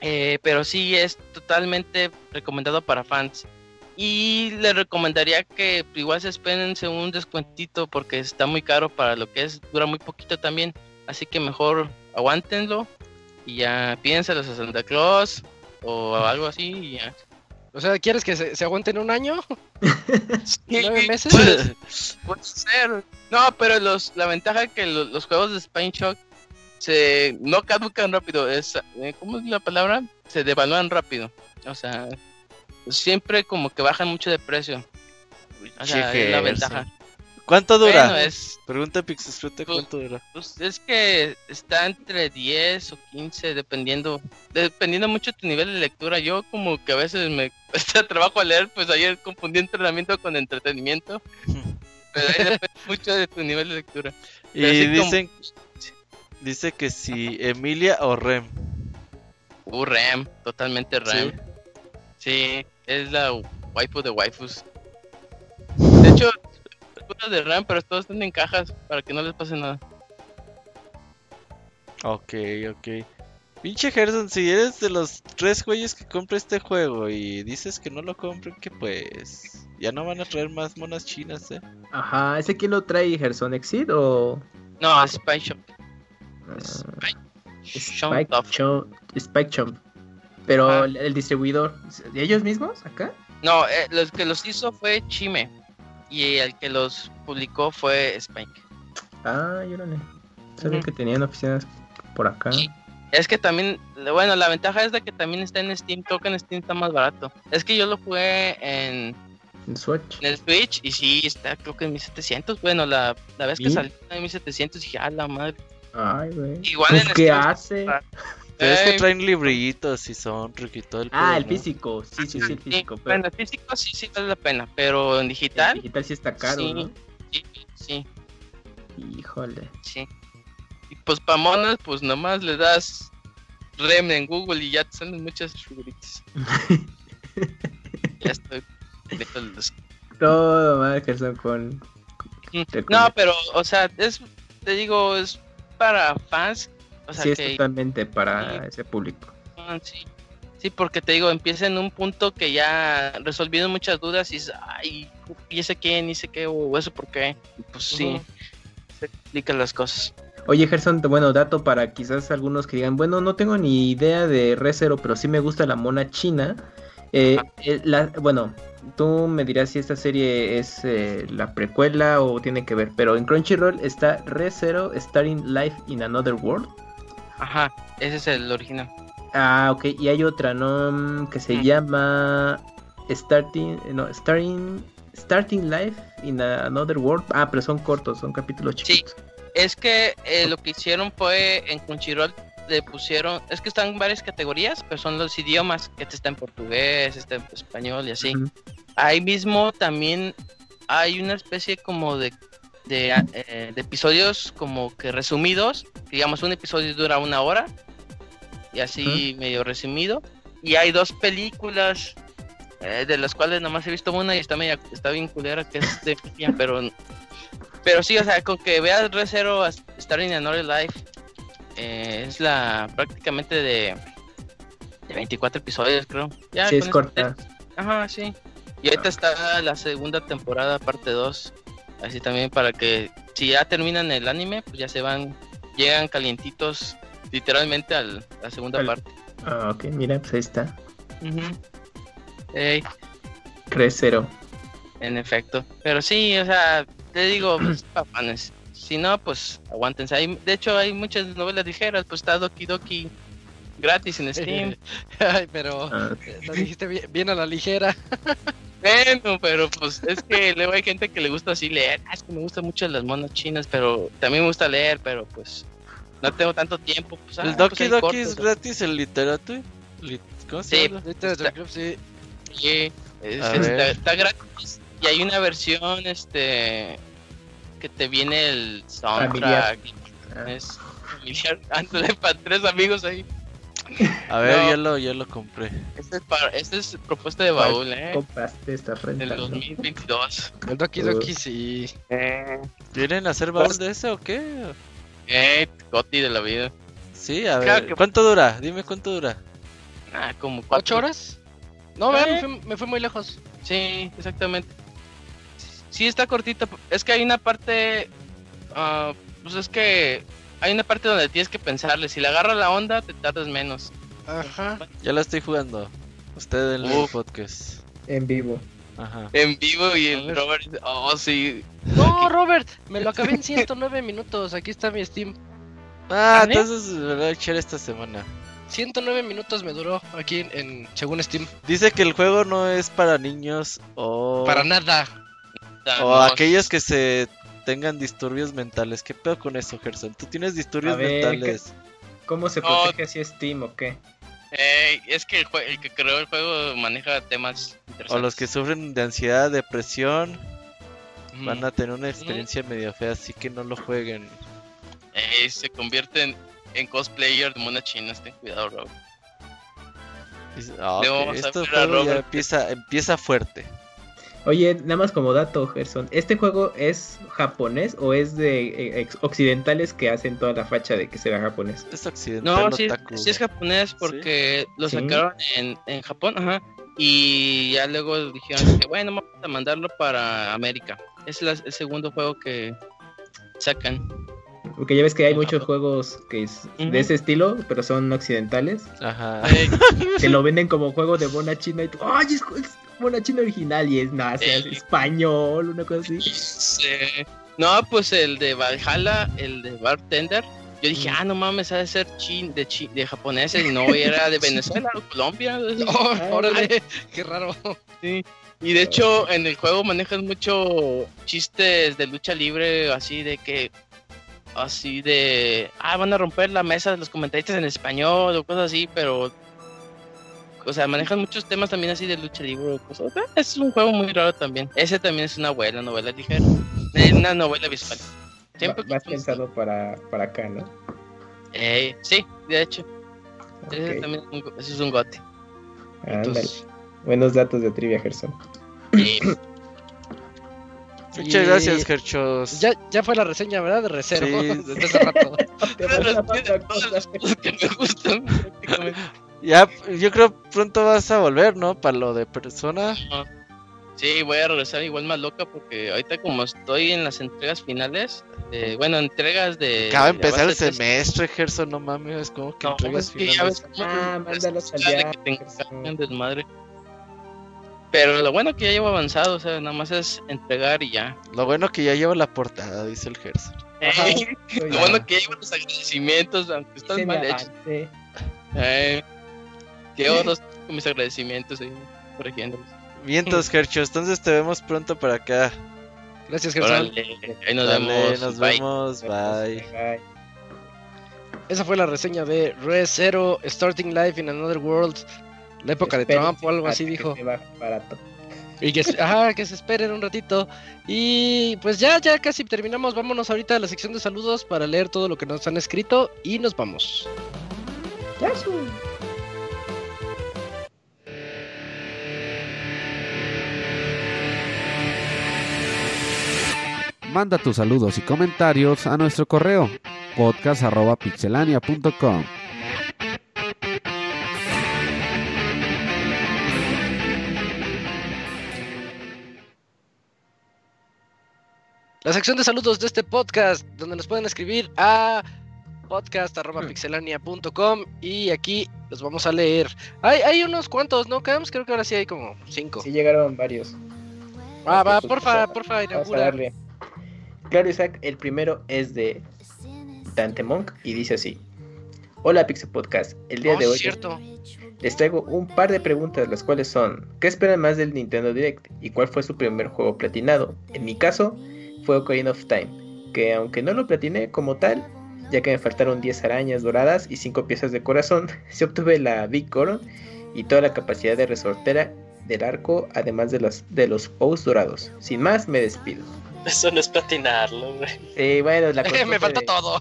eh, pero sí es totalmente recomendado para fans. Y le recomendaría que igual se esperen un descuentito porque está muy caro para lo que es, dura muy poquito también. Así que mejor aguántenlo y ya piénselos a Santa Claus o algo así y ya. O sea, ¿quieres que se, aguanten un año? ¿Nueve meses? Puede, ser. No, pero los, la ventaja es que los, juegos de Spine Shock se no caducan rápido. Es, eh, ¿Cómo es la palabra? Se devalúan rápido. O sea, siempre como que bajan mucho de precio. O sea, es la ventaja. ¿Cuánto dura? Pregunta Pixisfrute, pues, ¿cuánto dura? Pues es que está entre 10 o 15, dependiendo dependiendo mucho de tu nivel de lectura. Yo como que a veces me cuesta trabajo a leer, pues ayer confundí entrenamiento con entretenimiento. pero ahí depende mucho de tu nivel de lectura. y dicen, dice que si Emilia o Rem. Uh, Rem, totalmente Rem. Sí, es la waifu de waifus. De hecho, de RAM, pero todos están en cajas para que no les pase nada. Ok, ok. Pinche Gerson, si eres de los tres güeyes que compra este juego y dices que no lo compren, que pues ya no van a traer más monas chinas, eh. Ajá, ¿ese quién lo trae, Gerson? ¿Exit o...? No, Spike Shop. Ah, Spike, Spike, Pero el, distribuidor, ¿de ellos mismos acá? No, eh, los que los hizo fue Chime y el que los publicó fue Spank. Ah, yo no Sabía que tenían oficinas por acá. Es que también, bueno, la ventaja es de que también está en Steam, creo que en Steam está más barato. Es que yo lo jugué en... En Switch. En el Switch y sí, está creo que en 1700. Bueno, la, la vez que salió en 1700 dije, ah, la madre. Ay, güey. Igual pues, en ¿Qué hace? Pero es que traen libritos y son el Ah, el físico, sí, sí, sí, el físico. Pero... Bueno, el físico sí, sí vale la pena, pero en digital. En digital sí está caro, sí, ¿no? Sí, sí. Híjole. Sí. Y pues para monas, pues nomás le das REM en Google y ya te salen muchas figuritas. ya estoy. Todo mal, son con. No, pero, o sea, es, te digo, es para fans sí, es totalmente para ese público. Ah, sí. sí, porque te digo, empieza en un punto que ya resolviendo muchas dudas y dices, ay, y ese qué, ni sé qué, o eso por qué. pues sí, se explican las cosas. Oye, Gerson, bueno, dato para quizás algunos que digan, bueno, no tengo ni idea de Resero, pero sí me gusta la mona china. Eh, eh, la, bueno, tú me dirás si esta serie es eh, la precuela o tiene que ver, pero en Crunchyroll está Resero Starting Life in Another World. Ajá, ese es el original. Ah, ok. Y hay otra, ¿no? Que se llama Starting, no, Starting, Starting Life in Another World. Ah, pero son cortos, son capítulos chiquitos. Sí, es que eh, lo que hicieron fue en Crunchyroll le pusieron, es que están varias categorías, pero son los idiomas, que este está en portugués, este en español y así. Ahí mismo también hay una especie como de eh, de, episodios como que resumidos. Digamos, un episodio dura una hora y así medio resumido. Y hay dos películas eh, de las cuales nomás he visto una y está media, está bien culera que es de pero pero sí, o sea, con que veas Re Zero Starting Another Life eh, es la prácticamente de, de 24 episodios, creo. Ya, sí, es corta. Ajá, sí. Y ahorita está la segunda temporada, parte 2. Así también para que si ya terminan el anime, pues ya se van, llegan calientitos literalmente a la segunda Al- parte. Ah, ok, mira, pues ahí está. Ey, Cero. en efecto. Pero sí, o sea, te digo, pues, papanes. Si no, pues aguántense. Hay, de hecho, hay muchas novelas ligeras, pues está Doki Doki gratis en Steam. Ay, pero Ah, eh, lo dijiste bien, bien a la ligera. Bueno, pero pues es que luego hay gente que le gusta así leer. Ah, es que me gustan mucho las monas chinas, pero también me gusta leer, pero pues no tengo tanto tiempo. Pues, ah, El pues, Doki Doki es gratis, el literato. Lit- ¿Cómo se Sí, llama? Club, sí. Sí, es- está, gratis. Y hay una versión, este, que te viene el soundtrack. Ah. Es familiar. Ándale, para tres amigos ahí. A ver, No. ya lo, ya lo compré. Este es, para, este es propuesta de baúl, eh. Compraste esta Del renta. 2022. El Doki Doki, sí. ¿Quieren hacer baúl de ese o qué? Eh, Goti de la vida. Sí, a Claro ver. que- ¿Cuánto dura? Dime cuánto dura. Ah, como ¿Ocho cuatro horas? No, vea, Eh. me fui, me fui muy lejos. Sí, exactamente. Sí, está cortito. Es que hay una parte. ah, pues es que hay una parte donde tienes que pensarle. Si le agarras la onda, te tardas menos. Ajá. Ya la estoy jugando. Usted en el Uf. podcast. En vivo. Ajá. En vivo y el. Robert. Oh, sí. No, Robert, me lo acabé en 109 minutos. Aquí está mi Steam. Ah, entonces me lo voy a echar esta semana. 109 minutos me duró aquí en, en- según Steam. Dice que el juego no es para niños o, Para nada. o No, aquellos que se tengan disturbios mentales. ¿Qué pedo con eso, Gerson? ¿Tú tienes disturbios ver, mentales? ¿Cómo se protege así Steam o qué? eh, es que el, jue- el que creó el juego maneja temas interesantes. O los que sufren de ansiedad, depresión, Mm. van a tener una experiencia medio fea, así que no lo jueguen. Eh, se convierten en cosplayer de mona china. Ten cuidado, Robert. Ah, Le ok, vamos a Este ver a juego ya Robert. empieza, empieza fuerte. Oye, nada más como dato, Gerson. ¿Este juego es japonés o es de eh, ex- occidentales que hacen toda la facha de que será japonés? Es occidental No, sí, sí es japonés porque lo ¿Sí? sacaron en, en Japón, ajá. Y ya luego dijeron que bueno, vamos a mandarlo para América. Es la- el segundo juego que sacan. Porque ya ves que hay muchos Japón. juegos que es de ese estilo, pero son occidentales. Ajá. Te lo venden como juego de Bona China y tú, ¡ay, es, es Bona China original! Y es nada, Eh. español, una cosa así. no, pues el de Valhalla, el de Bartender. Yo dije, Mm. ah, no mames, ha de ser chin, de, chi- de japoneses y no era de Venezuela o Colombia. Oh, órale, qué raro. Sí. Y de hecho, en el juego manejas mucho chistes de lucha libre, así de que. Así de. Ah, van a romper la mesa de los comentaristas en español o cosas así, pero. O sea, manejan muchos temas también así de lucha libre o cosas. Ah, Es un juego muy raro también. Ese también es una novela, novela ligera. Es una novela visual. Siempre Más pensado para, para acá, ¿no? Eh, sí, de hecho. Ese también es un, go- ese es un gote. Entonces, Buenos datos de trivia, Gerson. Y Muchas Y- gracias, Gerchos. ya, ya fue la reseña, ¿verdad? De reserva. Sí. Desde hace rato. Te que me gustan. Ya, yo creo pronto vas a volver, ¿no? Para lo de persona. Sí, voy a regresar igual más loca porque ahorita como estoy en las entregas finales, eh, bueno, entregas de... Acaba de empezar el semestre, Gerson, no mames, como que No, entregas es que ya finales. ves Ah, mándalos de que desmadre. Pero lo bueno que ya llevo avanzado, o sea, nada más es entregar y ya. Lo bueno que ya llevo la portada, dice el Gerson. Ajá, lo bueno que ya llevo los agradecimientos, aunque están mal hechos. Eh, llevo dos con mis agradecimientos ahí, corrigiéndolos. Vientos, Gerchos, entonces te vemos pronto para acá. Gracias, Gerson. Órale, ahí nos Dale, vemos. nos Bye. vemos, bye. Bye. Esa fue la reseña de Re Zero Starting Life in Another World. La época de Trump o algo así dijo. Y que, se- ajá, que se esperen un ratito. Y pues ya, ya casi terminamos. Vámonos ahorita a la sección de saludos para leer todo lo que nos han escrito y nos vamos. Yasu. Manda tus saludos y comentarios a nuestro correo podcast.pixelania.com. La sección de saludos de este podcast, donde nos pueden escribir a podcast.pixelania.com y aquí los vamos a leer. Hay, hay unos cuantos, ¿no, Cams? Creo que ahora sí hay como cinco. Sí, llegaron varios. Ah, va, pues, porfa, porfa, Vamos a inaugura. Claro, Isaac, el primero es de Dante Monk y dice así. Hola Pixel Podcast, el día Oh, de hoy cierto. les traigo un par de preguntas, las cuales son, ¿qué esperan más del Nintendo Direct? ¿Y cuál fue su primer juego platinado? En mi caso, fue Ocarina of Time, que aunque no lo platiné como tal, ya que me faltaron 10 arañas doradas y 5 piezas de corazón, se obtuve la Big Coron y toda la capacidad de resortera del arco, además de los, de los posts dorados. Sin más, me despido. Eso no es platinarlo, güey. Sí, bueno, la Me costumbre falta de- todo.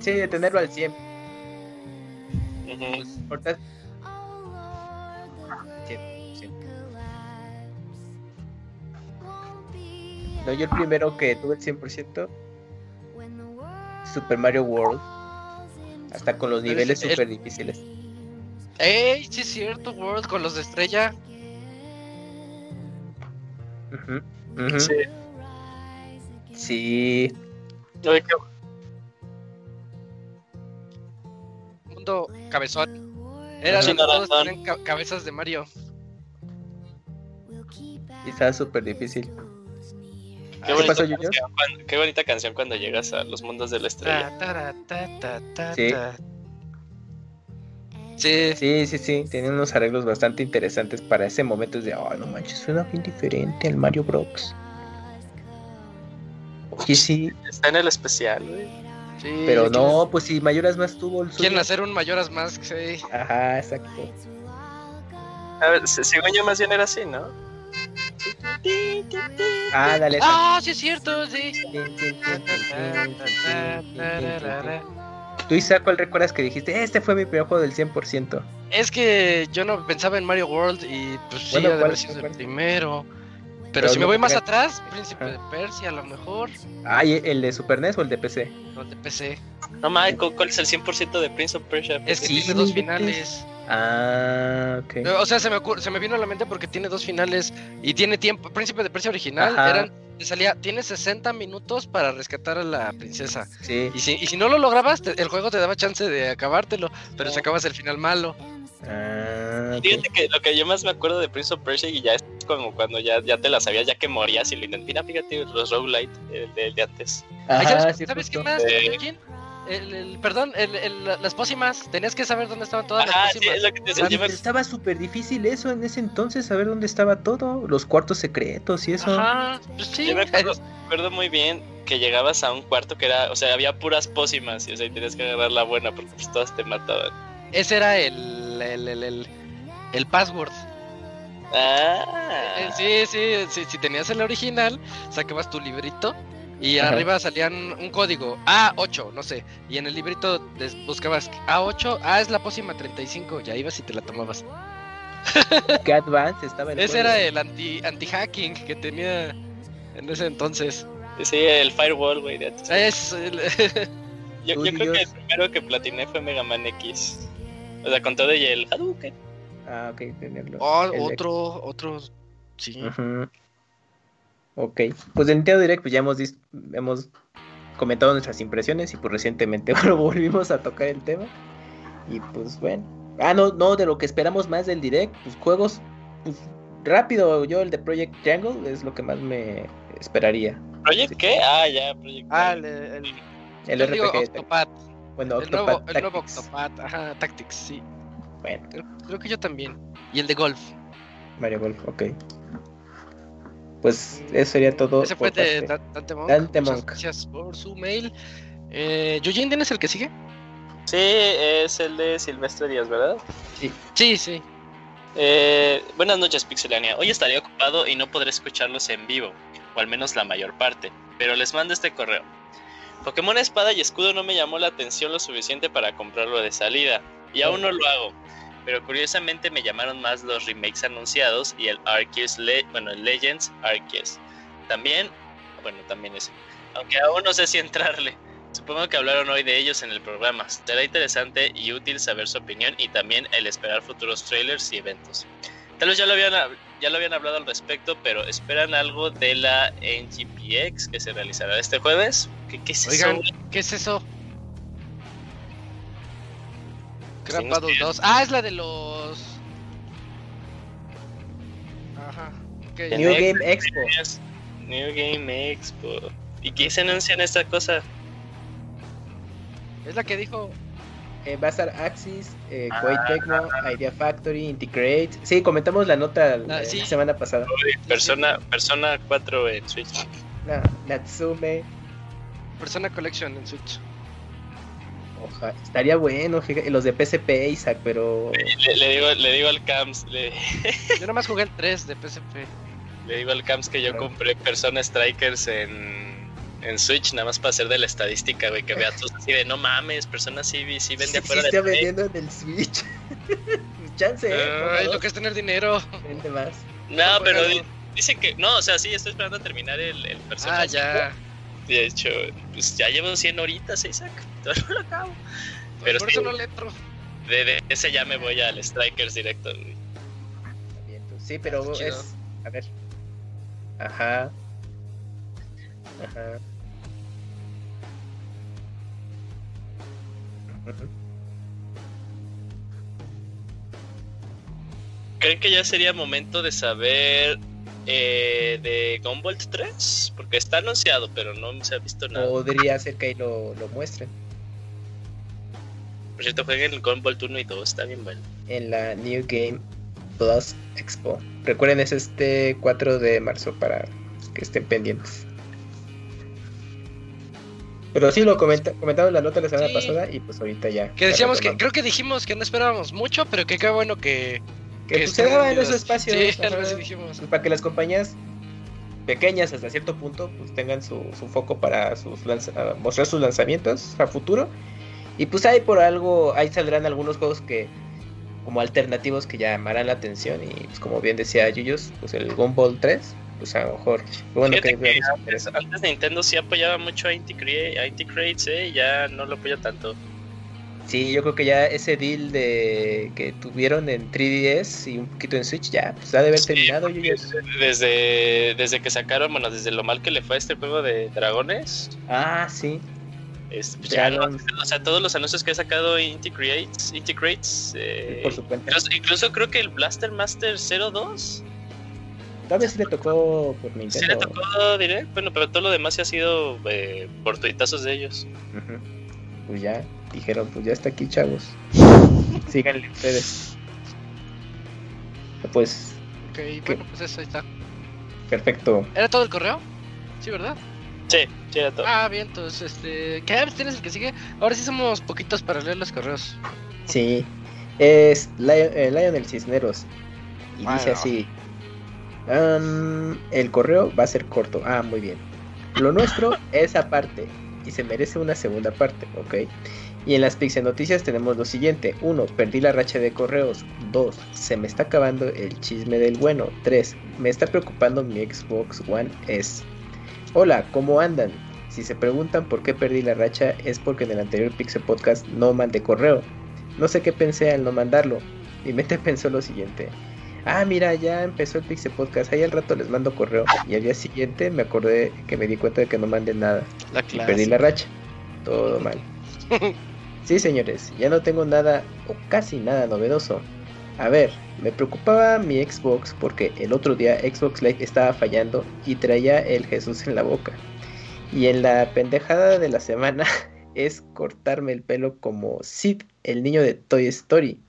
Sí, de tenerlo al 100. Ujú. Portas- Sí, sí. No, yo el primero que tuve el 100%, Super Mario World. Hasta con los niveles el- súper difíciles. Ey, sí es cierto, World, con los de estrella. Sí. Sí. Oye, qué- Mundo cabezón. Era Sí, donde todos tienen ca- cabezas de Mario. y estaba súper difícil. Qué ¿Qué bonita, pasó, Yuyo? canción cuando, qué bonita canción cuando llegas a los mundos de la estrella. Ta, tara, ta, ta, ta, Sí. Sí, Sí, sí, sí. Tenía unos arreglos bastante interesantes para ese momento. Es de, oh, no manches, suena bien diferente al Mario Bros. Oye, sí, Está en el especial, güey. sí. pero no, pues si Mayoras más tuvo el suyo. Quieren hacer un Mayoras Mask, sí. Ajá, exacto. A ver, se- según yo más bien era así, ¿no? Ah, dale. Ah, sí es cierto, sí. Tú, Isaac, ¿cuál recuerdas que dijiste? Este fue mi primer juego del 100%. Es que yo no pensaba en Mario World y pues sí, Bueno, ha de haber ¿cuál- sido el cuál? primero. Pero, Pero si me no voy más atrás, Príncipe Ajá. de Persia a lo mejor, Ah, ¿y ¿el de Super NES o el de PC? los de PC. No mames, ¿cu- ¿cuál es el 100% de Prince of Persia? Es que Sí, tiene dos no inventes. Ah, ok. O sea, se me, ocur- se me vino a la mente porque tiene dos finales y tiene tiempo. Príncipe de Persia original Ajá. eran, te salía, tiene 60 minutos para rescatar a la princesa. Sí. Y si, y si no lo lograbas, te- el juego te daba chance de acabártelo, pero si acabas el final malo. Ah. Fíjate que lo que yo más me acuerdo de Prince of Persia y ya es como cuando ya, ya te la sabías, ya que morías y lo intenté. Mira, fíjate, los roguelite el de, el de antes. Ay, Ajá, ¿Sabes, sí, sabes qué justo. más? Eh. ¿Quién? El, el- perdón, el- el- las pócimas. Tenías que saber dónde estaban todas Ajá, las sí, pócimas. es lo que te decía. Yo me- pero estaba súper difícil eso en ese entonces, saber dónde estaba todo, los cuartos secretos y eso. Ajá, pues sí. Yo me acuerdo, me acuerdo muy bien que llegabas a un cuarto que era, o sea, había puras pócimas y, o sea, y tenías que agarrar la buena porque pues todas te mataban. Ese era el, el, el, el, el password. Ah, Eh, Sí, sí, sí, si tenías el original, sacabas tu librito y Ajá. arriba salían un código A8, no sé. Y en el librito des- buscabas A8, A es la pócima 35, ya ibas y te la tomabas. Que Advance estaba el Ese juego. era el anti- anti-hacking que tenía en ese entonces. sí, el firewall, güey. Es el- Yo, yo creo que el primero que platiné fue Mega Man X. O sea, con todo y el Hadouken. Ah, ok, tenerlo. Oh, El de- otro, otro, sí. Ujú. Ok, pues de Nintendo Direct pues ya hemos, dis- hemos comentado nuestras impresiones y pues recientemente bueno, volvimos a tocar el tema. Y pues bueno. Ah, no, no, de lo que esperamos más del Direct, pues juegos, pues rápido, yo el de Project Triangle es lo que más me esperaría. ¿Project qué? Ah, ya, Project. Ah, el, el, El digo RPG, Octopath, bueno, el nuevo, Octopath el nuevo. Octopath, ajá, Tactics, sí. Bueno, Creo, creo que yo también. Y el de golf. Mario Golf, ok. Pues eso sería todo. Ese fue de Dante Monk. Dante Muchas Monk. gracias por su mail. Eh, Eugene, ¿tienes el que sigue? Sí, es el de Silvestre Díaz, ¿verdad? Sí, sí. Eh, buenas noches, Pixelania. Hoy estaré ocupado y no podré escucharlos en vivo, o al menos la mayor parte, pero les mando este correo. Pokémon Espada y Escudo no me llamó la atención lo suficiente para comprarlo de salida, y aún no lo hago, pero curiosamente me llamaron más los remakes anunciados y el Arceus, Le bueno, el Legends Arceus. También, bueno, también ese, aunque aún no sé si entrarle. Supongo que hablaron hoy de ellos en el programa. Será interesante y útil saber su opinión y también el esperar futuros trailers y eventos. Tal vez ya lo habían, hab- ya lo habían hablado al respecto, pero esperan algo de la NGPX que se realizará este jueves. ¿Qué, qué es Oigan, eso? ¿qué es eso? Battle sé. 2. Ah, es la de los. Ajá. New. Game Expo. New Game Expo. ¿Y qué se anuncia en esta cosa? Es la que dijo. Eh, va a estar Axis, eh, Ah. Koei Tecmo, Idea Factory, Integrate. Sí, comentamos la nota Ah, sí. la semana pasada. Persona, Persona 4 en Switch. La, Natsume. Persona Collection en Switch. Oja, estaría bueno, fíjate, los de PSP, Isaac, pero Le, le digo, le digo al Camps, le, Yo nomás jugué el 3 de PSP. le digo al Camps que yo Claro. compré Persona Strikers en, en Switch, nada más para hacer de la estadística, güey, que vea todos así de no mames, Persona sí, sí sí, vende sí afuera está de Play". vendiendo en el Switch. Chance, ¿eh? Ay, lo que es tener dinero. vende más. No, pero dicen que, no, o sea, sí, estoy esperando a terminar el, el Persona. Ah, ya. De hecho, pues ya llevo 100 horitas, Isaac, todavía no lo acabo. Pero Por sí. eso no le entro. De, de ese ya me voy al Strikers directo, güey. Pues, Sí, pero chido. es. A ver. Ajá. Ajá. ¿Creen que ya sería momento de saber eh, de Gumball 3? Porque está anunciado, pero no se ha visto nada. Podría ser que ahí lo, lo muestren Por cierto, jueguen el Gumball 1 y 2, está bien bueno. en la New Game Plus Expo. Recuerden, es este 4 de marzo para que estén pendientes. Pero sí lo comenta, comentamos la nota la semana Sí. pasada y pues ahorita ya. Que decíamos que, creo que dijimos que no esperábamos mucho, pero que qué bueno que. Que, pues, se estén daba en unidas. esos espacios. Sí, ajá. algo así dijimos. Pues, para que las compañías pequeñas hasta cierto punto pues tengan su, su foco para sus lanza- ah, mostrar sus lanzamientos a futuro y pues ahí por algo ahí saldrán algunos juegos que como alternativos que llamarán la atención y pues como bien decía Yuyos pues el Gumball 3 pues a lo mejor bueno que que antes, antes Nintendo sí apoyaba mucho a Inti Creates, ¿eh? ya no lo apoya tanto. Sí yo creo que ya ese deal de que tuvieron en 3DS y un poquito en Switch ya pues ha de haber Sí, terminado Yuyos Desde, desde que sacaron, bueno, desde lo mal que le fue a este juego de dragones, ah sí. Es, pues ya o sea, todos los anuncios que ha sacado Inti Creates, Inti Creates, eh, por su cuenta incluso, incluso creo que el Blaster Master 02 todavía sí le tocó por sí Nintendo. le tocó direct, bueno, pero todo lo demás sí ha sido eh, por tuitazos de ellos. Ujú. Pues ya, dijeron, pues ya está aquí, chavos. Síganle ustedes. Pues, Ok, bueno, pues eso ahí está. perfecto. ¿Era todo el correo? Sí, ¿verdad? Sí, sí era todo. Ah, bien, entonces, este. ¿Qué app tienes el que sigue? Ahora sí somos poquitos para leer los correos. Sí. Es Lion, eh, Lionel Cisneros. Y dice así. "Am, el correo va a ser corto. Ah, muy bien. Lo nuestro es aparte. Y se merece una segunda parte, ¿ok? Y en las Pixel Noticias tenemos lo siguiente. 1. Perdí la racha de correos. 2. Se me está acabando el chisme del bueno. 3. Me está preocupando mi Xbox One S. Hola, ¿cómo andan? Si se preguntan por qué perdí la racha es porque en el anterior Pixel Podcast no mandé correo. No sé qué pensé al no mandarlo. Mi mente pensó lo siguiente. Ah, mira, ya empezó el Pixel Podcast. Ahí al rato les mando correo. Y al día siguiente me acordé que me di cuenta de que no mandé nada. La Y perdí la racha. Todo mal. Sí, señores, ya no tengo nada o casi nada novedoso. A ver, me preocupaba mi Xbox porque el otro día Xbox Live estaba fallando y traía el Jesús en la boca. Y en la pendejada de la semana es cortarme el pelo como Sid, el niño de Toy Story.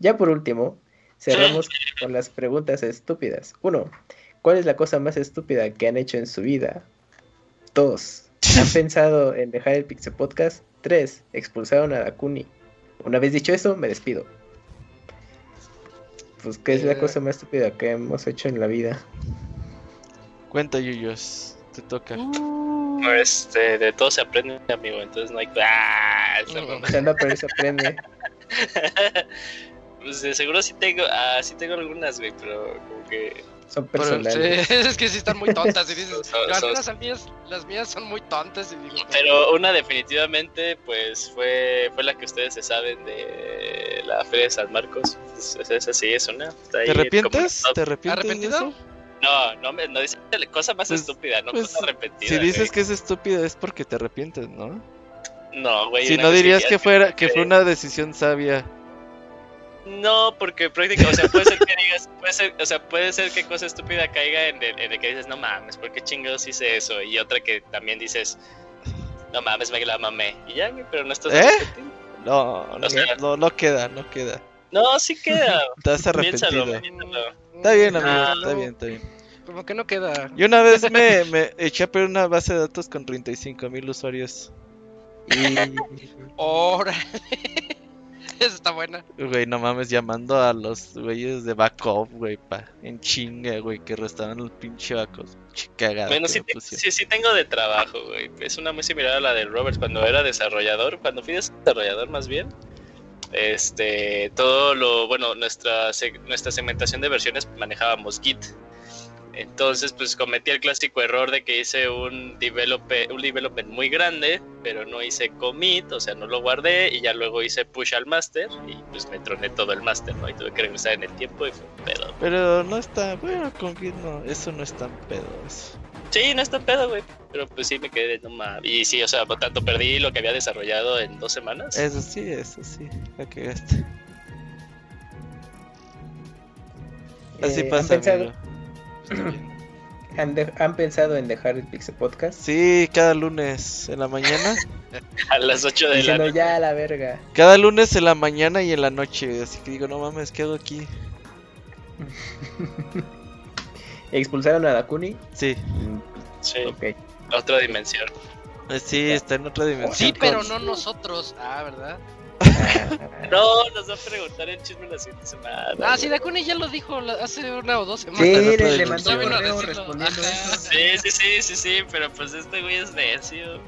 Ya por último, cerramos con las preguntas estúpidas. 1. ¿Cuál es la cosa más estúpida que han hecho en su vida? 2. ¿Han pensado en dejar el Pixel Podcast? 3. Expulsaron a Dakuni. Una vez dicho eso, me despido. Pues, ¿qué es la Eh. cosa más estúpida que hemos hecho en la vida? Cuenta, Yuyos. Te toca. Este, de todo se aprende, amigo, entonces no hay... ¡Ah! esa mamá. Se anda, pero se aprende. pues de seguro sí tengo, ah, sí tengo algunas, güey, pero como que Son Pero, personales. sí, es que sí están muy tontas. Y dices, Son- las, son- mías, las, mías, las mías son muy tontas. Y digo, Pero una definitivamente, pues fue, fue la que ustedes se saben de la Feria de San Marcos. Es, es- esa sí, es una. está ahí ¿Te arrepientes? ¿Te arrepientes ¿Arrepentido? No, no, me, no dice cosa más Pues- estúpida, no pues, cosa arrepentida. Si dices güey. que es estúpido es porque te arrepientes, ¿no? No, güey. Si no dirías que fuera que fue una decisión sabia. No, porque prácticamente, o sea, puede ser que digas, puede ser, o sea, puede ser que cosa estúpida caiga en el, en el que dices, no mames, ¿por qué chingados hice eso? Y otra que también dices, no mames, me la mamé. Y ya, pero no estás ¿Eh? No, no, O sea- no, no queda, no queda. No, sí queda. Estás arrepentido. piénsalo. Está bien, amigo, Ah, está bien, está bien. Como que no queda. Yo una vez me, me eché a perder una base de datos con 35 mil usuarios. Y, Ahora. Esa está buena. güey, no mames, llamando a los güeyes de backup, güey, pa, en chinga, güey, que restaban el pinche. Che, cagada. Bueno, sí, te- sí, sí tengo de trabajo, güey. Es una muy similar a la de Roberts cuando era desarrollador. Cuando fui desarrollador, más bien. Este, todo lo, bueno, nuestra, nuestra segmentación de versiones manejábamos Git. Entonces, pues cometí el clásico error de que hice un, develope, un development muy grande, pero no hice commit, o sea, no lo guardé y ya luego hice push al master y pues me troné todo el master, ¿no? Y tuve que regresar en el tiempo y fue un pedo. Pero no está, bueno, con Git no, eso no es tan pedo. Eso. Sí, no está pedo, güey. Pero pues sí me quedé, no mames. Y sí, o sea, por tanto perdí lo que había desarrollado en dos semanas. Eso sí, eso sí, la cagaste. Así Eh, pasa, ¿han, pensado, amigo. Está bien. han, de- han pensado en dejar el Pixel Podcast? Sí, cada lunes en la mañana. A las 8 de la Diciendo noche. ya a la verga. Cada lunes en la mañana y en la noche. Así que digo, no mames, ¿qué hago aquí? ¿Expulsaron a Dakuni? Sí, Sí, Ok. otra dimensión. eh, sí, está en otra dimensión. Sí, pero no nosotros. Ah, ¿verdad? No, nos va a preguntar el chisme la siguiente semana. Ah, sí, Dakuni ya lo dijo hace una o dos semanas. Sí, le, mandó un correo respondiendo Ajá. eso. Sí, sí, sí, sí, sí, pero pues este güey es necio.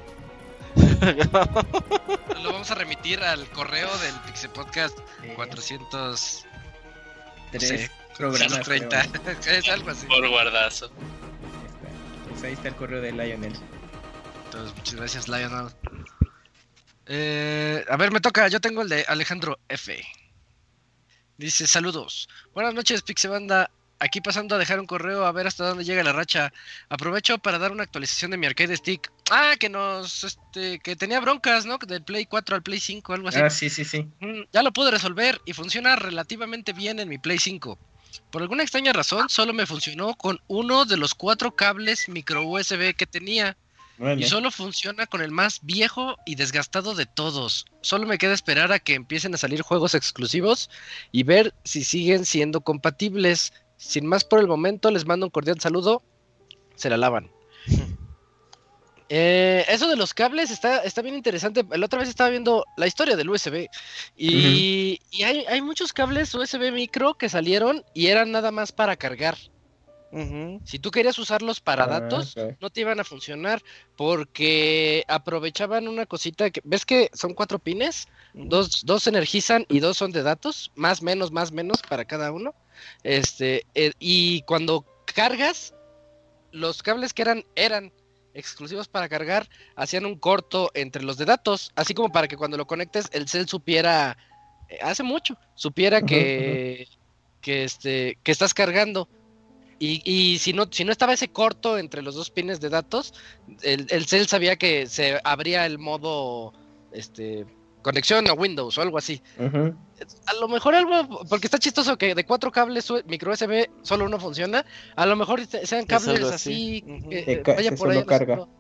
Lo vamos a remitir al correo del Pixel Podcast Eh, 400. tres programas. 30. creo. es algo así. Por guardazo. Pues ahí está el correo de Lionel. Entonces, muchas gracias, Lionel. Eh, a ver, me toca. Yo tengo el de Alejandro F. Dice: Saludos. Buenas noches, Pixebanda. Aquí pasando a dejar un correo a ver hasta dónde llega la racha. Aprovecho para dar una actualización de mi arcade stick. Ah, que nos. Este, que tenía broncas, ¿no? Del Play 4 al Play 5, algo así. Ah, sí, sí, sí. Mm, Ya lo pude resolver y funciona relativamente bien en mi Play 5. Por alguna extraña razón, solo me funcionó con uno de los cuatro cables micro USB que tenía. Bueno, Y solo funciona con el más viejo y desgastado de todos. Solo me queda esperar a que empiecen a salir juegos exclusivos y ver si siguen siendo compatibles. Sin más por el momento, les mando un cordial saludo. Se la lavan. Eh, eso de los cables está, está bien interesante. La otra vez estaba viendo la historia del USB. Y, y hay, hay muchos cables USB micro que salieron y eran nada más para cargar. Si tú querías usarlos para Ah, datos, no te iban a funcionar porque aprovechaban una cosita que ves que son cuatro pines, dos, dos energizan y dos son de datos, más menos, más menos para cada uno. Este, eh, y cuando cargas, los cables que eran, eran exclusivos para cargar, hacían un corto entre los de datos, así como para que cuando lo conectes el cel supiera, eh, hace mucho, supiera que, que este, que estás cargando. Y, y si no, si no estaba ese corto entre los dos pines de datos, el, el cel sabía que se abría el modo este conexión a Windows o algo así. A lo mejor algo, porque está chistoso que de cuatro cables micro USB solo uno funciona. A lo mejor se- sean Es cables así. que, Que eh, ca- vaya que por ahí carga. asunto.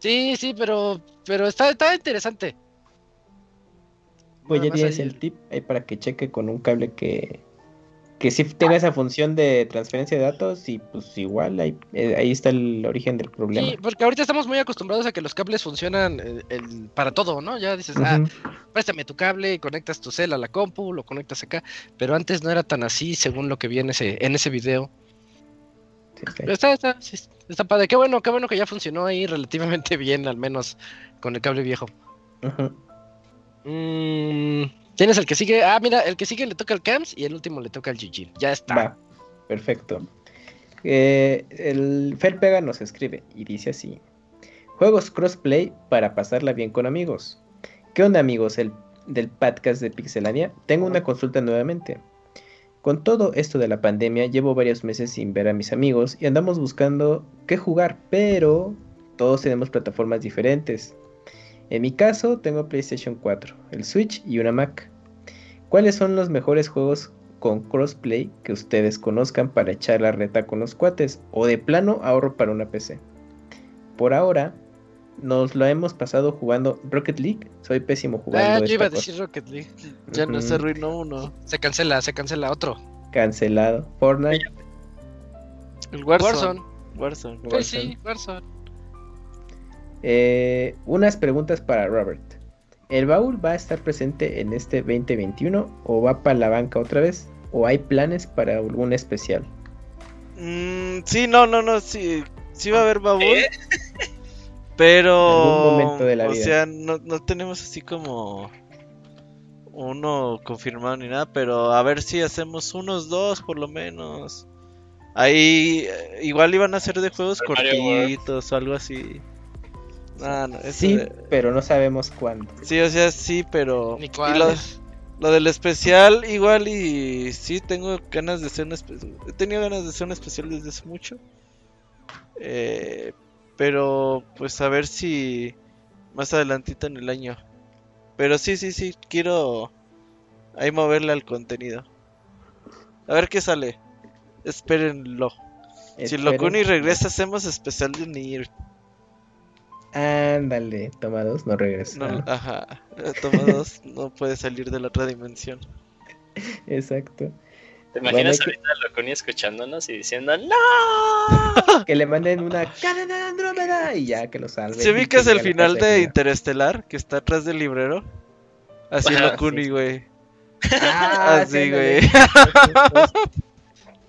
Sí, sí, pero, pero está, está interesante. Pues ya tienes el tip ahí para que cheque con un cable que, que sí tenga esa función de transferencia de datos y pues igual ahí, eh, ahí está el origen del problema. Sí, porque ahorita estamos muy acostumbrados a que los cables funcionan eh, el- para todo, ¿no? Ya dices, ah, préstame tu cable y conectas tu cel a la compu, lo conectas acá, pero antes no era tan así según lo que vi en ese, en ese video. Sí, está Pero está, está, sí, está padre, qué bueno, qué bueno que ya funcionó ahí relativamente bien, al menos con el cable viejo. Ujú. Mm, Tienes el que sigue, ah, mira, el que sigue le toca al Camps y el último le toca al GG. Ya está. Perfecto. Eh, el Fer Pega nos escribe y dice así: Juegos crossplay para pasarla bien con amigos. ¿Qué onda, amigos el, del podcast de Pixelania? Tengo una consulta nuevamente. Con todo esto de la pandemia, llevo varios meses sin ver a mis amigos y andamos buscando qué jugar, pero todos tenemos plataformas diferentes. En mi caso, tengo PlayStation 4, el Switch y una Mac. ¿Cuáles son los mejores juegos con crossplay que ustedes conozcan para echar la reta con los cuates? O de plano ahorro para una PC. Por ahora, nos lo hemos pasado jugando Rocket League. Soy pésimo jugando. Ah, yo esta iba a cosa. decir Rocket League. Ya no se arruinó uno. Se cancela, se cancela otro. Cancelado. Fortnite. El Warzone. Warzone. Warzone. Sí, sí, Warzone. Eh, unas preguntas para Robert. ¿El baúl va a estar presente en este 2021 o va para la banca otra vez? ¿O hay planes para algún especial? Mm, sí, no, no, no, sí, sí va a haber baúl. ¿Eh? Pero, momento de la o vida. sea, no, no tenemos así como uno confirmado ni nada, pero a ver si hacemos unos dos por lo menos. Ahí eh, igual iban a ser de juegos cortitos o algo así. No, no, Sí, de- pero no sabemos cuándo. sí, o sea, sí, pero Ni y lo, del especial igual y sí tengo ganas de hacer un especial. He tenido ganas de hacer un especial desde hace mucho. Eh, pero pues a ver si más adelantito en el año. Pero sí, sí, sí, quiero ahí moverle al contenido. A ver qué sale. Espérenlo. Si Esperen. Locuni regresa hacemos especial de Nier. Ándale, toma dos, no regresa. No, ajá. eh, Toma dos, no puede salir de la otra dimensión. Exacto. ¿Te Bueno, imaginas que- ahorita a Locuni escuchándonos y diciendo ¡No! Que le manden una cadena de Andrómeda y ya que lo salve. ¿Se ubicas el Llega a la final de Interestelar que está atrás del librero? Así Ajá, Locuni, güey. Ah, Así, sí, güey.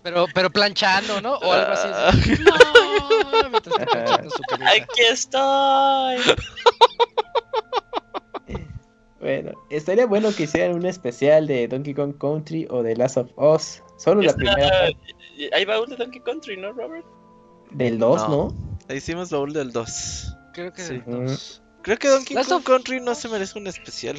Pero, pero planchando, ¿no? O algo así. Ah. así. No, mientras está planchando su camisa. ¡Aquí estoy! Bueno, estaría bueno que hicieran un especial de Donkey Kong Country o de Last of Us. Solo la Está- primera parte Hay baúl de Donkey Country, ¿no, Robert? del 2, No. ¿no? Ahí hicimos baúl del 2. Creo que Sí. dos. Creo que Donkey Last Kong of- Country no se merece un especial.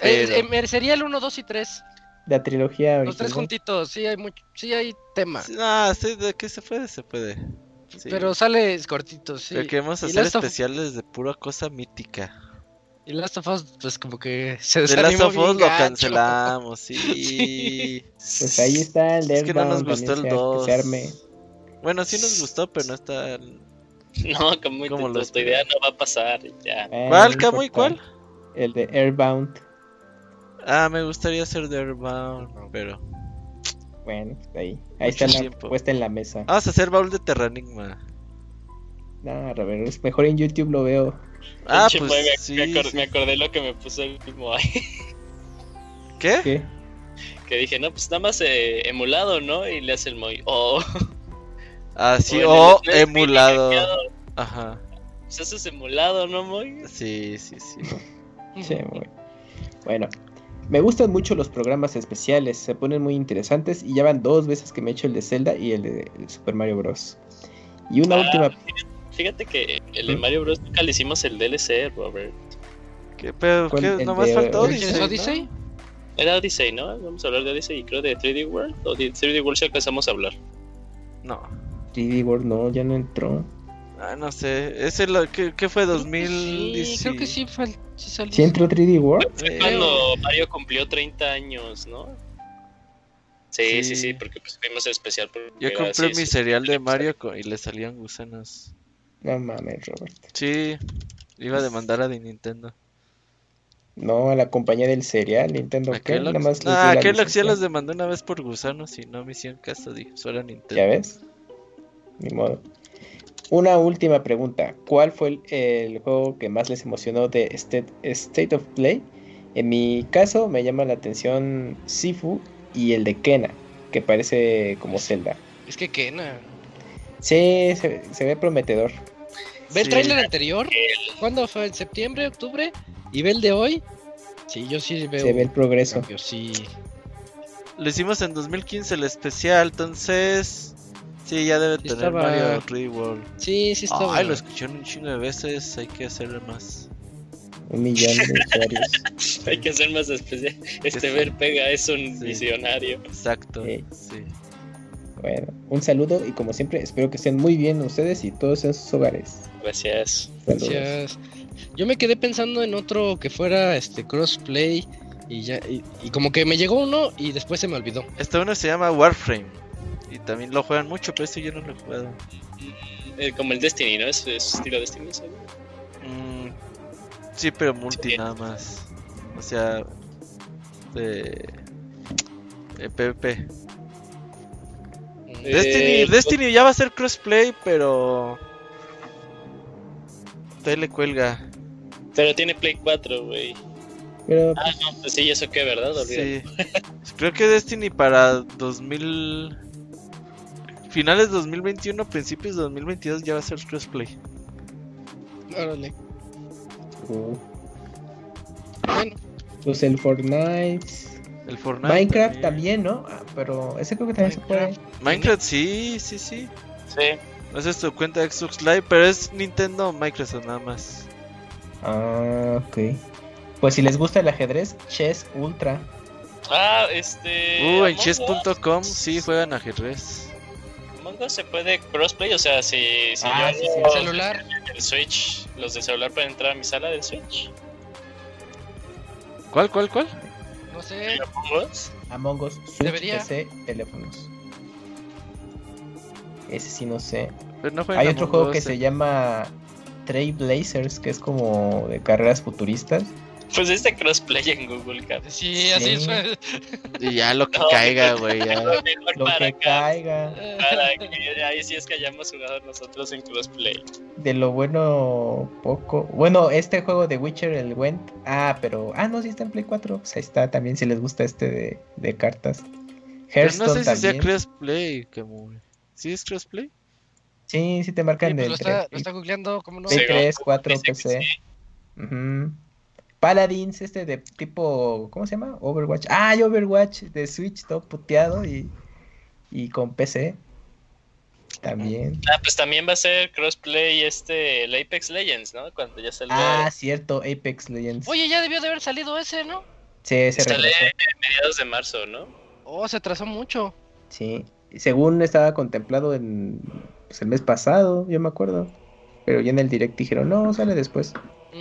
Eh, Pero- eh, merecería el 1, 2 y 3. La trilogía Los tres juntitos. Sí hay mucho, sí hay tema. Ah, sí, de que se puede, se puede. Sí. Pero sale cortito, sí. Pero queremos Y hacer Last of- especiales de pura cosa mítica. Y Last of Us, pues como que se De Last of Us lo gacho. cancelamos, sí. Pues ahí está el Es que no nos gustó el también se- 2. que se arme. Bueno, sí nos gustó, pero no está. No, como Como tu, los- tu idea no va a pasar. Ya. Eh, ¿Cuál, Camuy? ¿Cuál? El de Airbound. Ah, me gustaría hacer de Airbound, pero. Bueno, pues ahí. Ahí Mucho está la tiempo. puesta en la mesa. Vamos a hacer baúl de Terranigma. No, Robert, es mejor en YouTube lo veo. Ah, pues Moy, me, sí. me acor- sí. me acordé lo que me puso el mismo ahí. ¿Qué? ¿Qué? Que dije, no, pues nada más eh, emulado, ¿no? Y le hace el Moy. Oh. Ah, sí, o Screen emulado. Ajá. Pues eso es emulado, ¿no, Moy? Sí, sí, sí. Sí, muy- Bueno, me gustan mucho los programas especiales, se ponen muy interesantes y ya van dos veces que me he hecho el de Zelda y el de el Super Mario Bros. Y una Ah, última, Fíjate que el de. Mario Bros. nunca le hicimos el DLC, Robert. ¿Qué, pero ¿Cuál? qué? Nomás de- falta ¿Origins ¿Origins Odyssey. Odyssey? ¿no? Era Odyssey, ¿no? Vamos a hablar de Odyssey y creo de 3D World. O de 3D World si alcanzamos a hablar. No. 3D World no, ya no entró. Ah, no sé. ¿Ese lo, qué, qué fue? Sí, 2010. creo que sí, sí salió. ¿Sí entró 3D World? Fue cuando Mario cumplió 30 años, ¿no? Sí, sí, Sí. sí, porque pues fuimos especial. porque Yo compré mi sí. cereal de Mario y le salían gusanos. No mames, Robert. Sí, iba a demandar a de Nintendo. No, a la compañía del cereal, Nintendo. ¿A ¿qué? Nada más dio a ya licencia. los demandé una vez por gusanos y no me hicieron caso. Dije, era Nintendo. ¿Ya ves? Ni modo. Una última pregunta. ¿Cuál fue el, el juego que más les emocionó de State, State of Play? En mi caso me llama la atención Sifu y el de Kena, que parece como Zelda. Es que Kena. Sí, se, se ve prometedor. Ve el Sí. tráiler anterior. ¿Cuándo fue? ¿En septiembre, octubre? ¿Y ve el de hoy? Sí, yo sí veo. Se ve el progreso. cambios, sí. lo hicimos en 2015 el especial, entonces sí, ya debe Sí tener estaba- Mario 3D World. Sí, sí está Ay, lo escucharon un chingo de veces, hay que hacerle más. Un millón de usuarios. Hay que hacer más especial. Este ver pega es un Sí. visionario. Exacto, Sí. sí. Bueno, un saludo y como siempre, espero que estén muy bien ustedes y todos en sus hogares. Gracias. Saludos. Gracias. Yo me quedé pensando en otro que fuera este crossplay y ya y, y como que me llegó uno y después se me olvidó. Este uno se llama Warframe. Y también lo juegan mucho, pero este yo no lo he jugado. Eh, como el Destiny, ¿no? Es, es estilo Destiny. ¿sí? Mm, sí, pero multi Sí. nada más. O sea, de, de PvP. Eh, Destiny, Destiny ya va a ser crossplay, pero todavía le cuelga. Pero tiene Play 4, güey. Pero Ah, no, pues sí, ¿eso qué, verdad? Olvídalo. Sí. Creo que Destiny para 2000 finales de 2021, principios de 2022 ya va a ser crossplay. órale. uh, Bueno, pues el Fortnite. El Fortnite Minecraft también, ¿no? Ah, pero ese creo que también se puede. Minecraft sí, sí, sí. Sí. No es tu cuenta de Xbox Live, pero es Nintendo o Microsoft nada más. Ah, ok. Pues si les gusta el ajedrez, Chess Ultra. Ah, este. Uh, en chess.com sí juegan ajedrez. Us se puede crossplay, o sea, si, si Ah, yo sí, sí. celular. el Switch, los de celular pueden entrar a mi sala del Switch. ¿Cuál, cuál, cuál? No sé. Among Us. Among Us, Switch, Debería. PC, teléfonos. Ese sí no sé. Pero no juegan Hay otro juego que en- se llama Trailblazers, que es como de carreras futuristas. Pues este crossplay en Google, cabrón. Sí, así Sí. es. Y ya lo que No, caiga, güey. ya. Mejor Lo para que acá. caiga. Para que ahí sí es que hayamos jugado nosotros en crossplay. De lo bueno, poco. Bueno, este juego de Witcher, el Went. Ah, pero. Ah, no, sí está en Play 4. Pues ahí está también, si les gusta este de, de cartas. Pero Hearthstone no sé si sea crossplay. Como... ¿Sí es crossplay? Sí, sí te Sí, marcan pues de lo está, lo está googleando, ¿cómo no? Play Sí, 3, Goku 4, dice que PC. sí. Ujú. Paladins, este de tipo. ¿Cómo se llama? Overwatch. Ah, hay Overwatch de Switch, todo puteado y, y con PC. También. Ah, pues también va a ser crossplay este, el Apex Legends, ¿no? Cuando ya salga. Ah, cierto, Apex Legends. Oye, ya debió de haber salido ese, ¿no? Sí, se sale retrasó. en mediados de marzo, ¿no? Oh, se atrasó mucho. Sí. Según estaba contemplado en pues, el mes pasado, yo me acuerdo. Pero ya en el direct dijeron, no, sale después.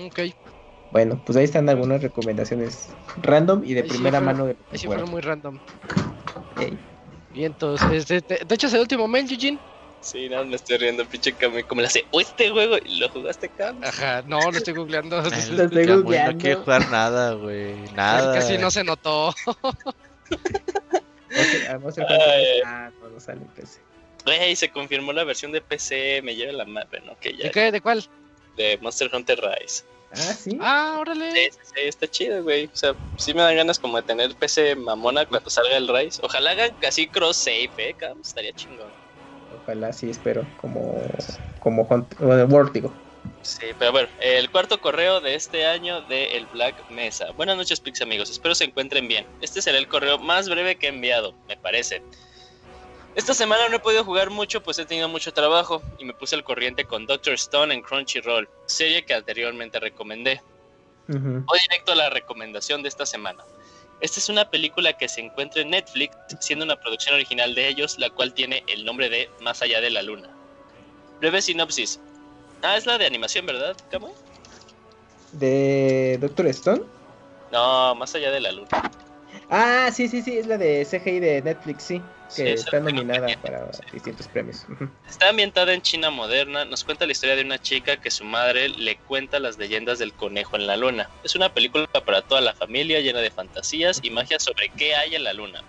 Ok. Bueno, pues ahí están algunas recomendaciones random y de Ahí sí primera fue- mano de Ahí sí fueron muy random. Ey. Bien, entonces, este, ¿te, te echas el último mail, Eugene? Sí, nada, me estoy riendo, pinche Cami. Como le hace, "Oh, este juego, y lo jugaste, Cam. Ajá, no, lo estoy googleando. El Lo estoy Camuy no googleando. quiere jugar nada, güey. Nada. Casi no se notó. Monster- a Monster Hunter Ay. Rise, Ah, no, no sale PC. Güey, se confirmó la versión de PC, me lleva la mano, bueno, que ya, ¿De qué? ¿De cuál? de Monster Hunter Rise. Ah, sí. Ah, órale. sí, sí, está chido, güey. O sea, sí me dan ganas como de tener PC mamona cuando salga el Rise. Ojalá hagan casi cross-save, eh, Cam, estaría chingón. Ojalá sí, espero. Como, como Hunt- o de World, digo. Sí, pero bueno, el cuarto correo de este año de el Black Mesa. Buenas noches, Pix amigos, espero se encuentren bien. Este será el correo más breve que he enviado, me parece. Esta semana no he podido jugar mucho, pues he tenido mucho trabajo y me puse al corriente con Doctor Stone en Crunchyroll, serie que anteriormente recomendé. Ujú. Voy directo a la recomendación de esta semana. Esta es una película que se encuentra en Netflix, siendo una producción original de ellos, la cual tiene el nombre de Más allá de la luna. Breve sinopsis. Ah, es la de animación, ¿verdad, Camuy? De Doctor Stone. No, Más allá de la luna. Ah, sí, sí, sí, es la de CGI de Netflix, sí. Que está nominada para sí. distintos premios. Está ambientada en China moderna, nos cuenta la historia de una chica que su madre le cuenta las leyendas del conejo en la luna. Es una película para toda la familia llena de fantasías y magia sobre qué hay en la luna.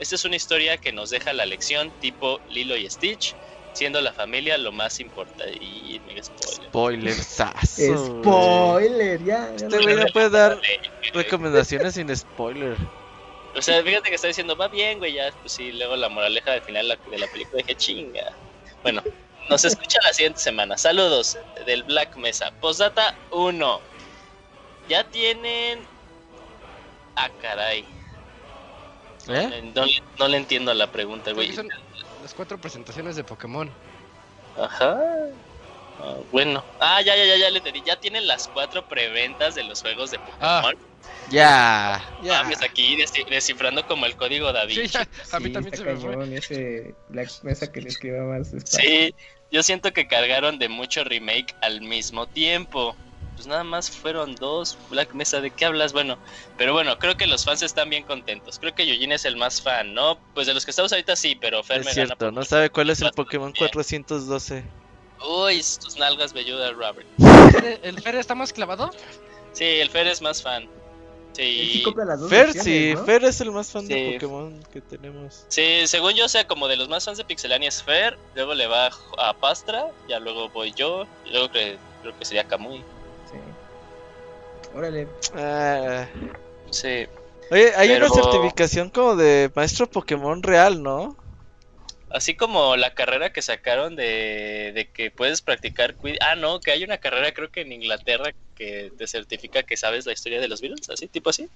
Esta es una historia que nos deja la lección tipo Lilo y Stitch, siendo la familia lo más importante. Y mega spoiler. Spoiler, ya. ya Este güey no puede dar recomendaciones sin spoiler. O sea, fíjate que está diciendo, va bien, güey, ya, pues sí, luego la moraleja del final de la- película dije, chinga. Bueno, nos escucha la siguiente semana. Saludos del Black Mesa. Postdata 1. Ya tienen... Ah, caray. ¿Eh? No, le- no le entiendo la pregunta, güey. Son las cuatro presentaciones de Pokémon. Ajá. Ah, bueno. Ah, ya, ya, ya, ya le entendí. Ya tienen las cuatro preventas de los juegos de Ah. Ya, ya. Mames, aquí desci- descifrando como el código Da Sí, ya, a mí Sí, también se me fue. ese Black Mesa que le escriba más. Sí, yo siento que cargaron de mucho remake al mismo tiempo. Pues nada más fueron dos. Black Mesa, ¿de qué hablas? Bueno, pero bueno, creo que los fans están bien contentos. Creo que Eugene es el más fan, ¿no? Pues de los que estamos ahorita sí, pero Fer Es me cierto, gana no sabe cuál es el Pokémon bien. 412. Uy, tus nalgas velludas, Robert. ¿El- ¿El Fer está más clavado? Sí, el Fer es más fan. Sí Sí, compra las dos Fer, sí, ¿no? Fer es el más fan de. Pokémon que tenemos. sí, según yo, o sea, como de los más fans de Pixelania es Fer, luego le va a Pastra, ya luego voy yo, y luego que, creo que sería Kamui. Sí. Órale. Ah. Sí, Oye, hay una certificación como de maestro Pokémon real, ¿no? Así como la carrera que sacaron de, de que puedes practicar Quidditch. Ah, no, que hay una carrera creo que en Inglaterra que te certifica que sabes la historia de los Beatles, así, tipo así.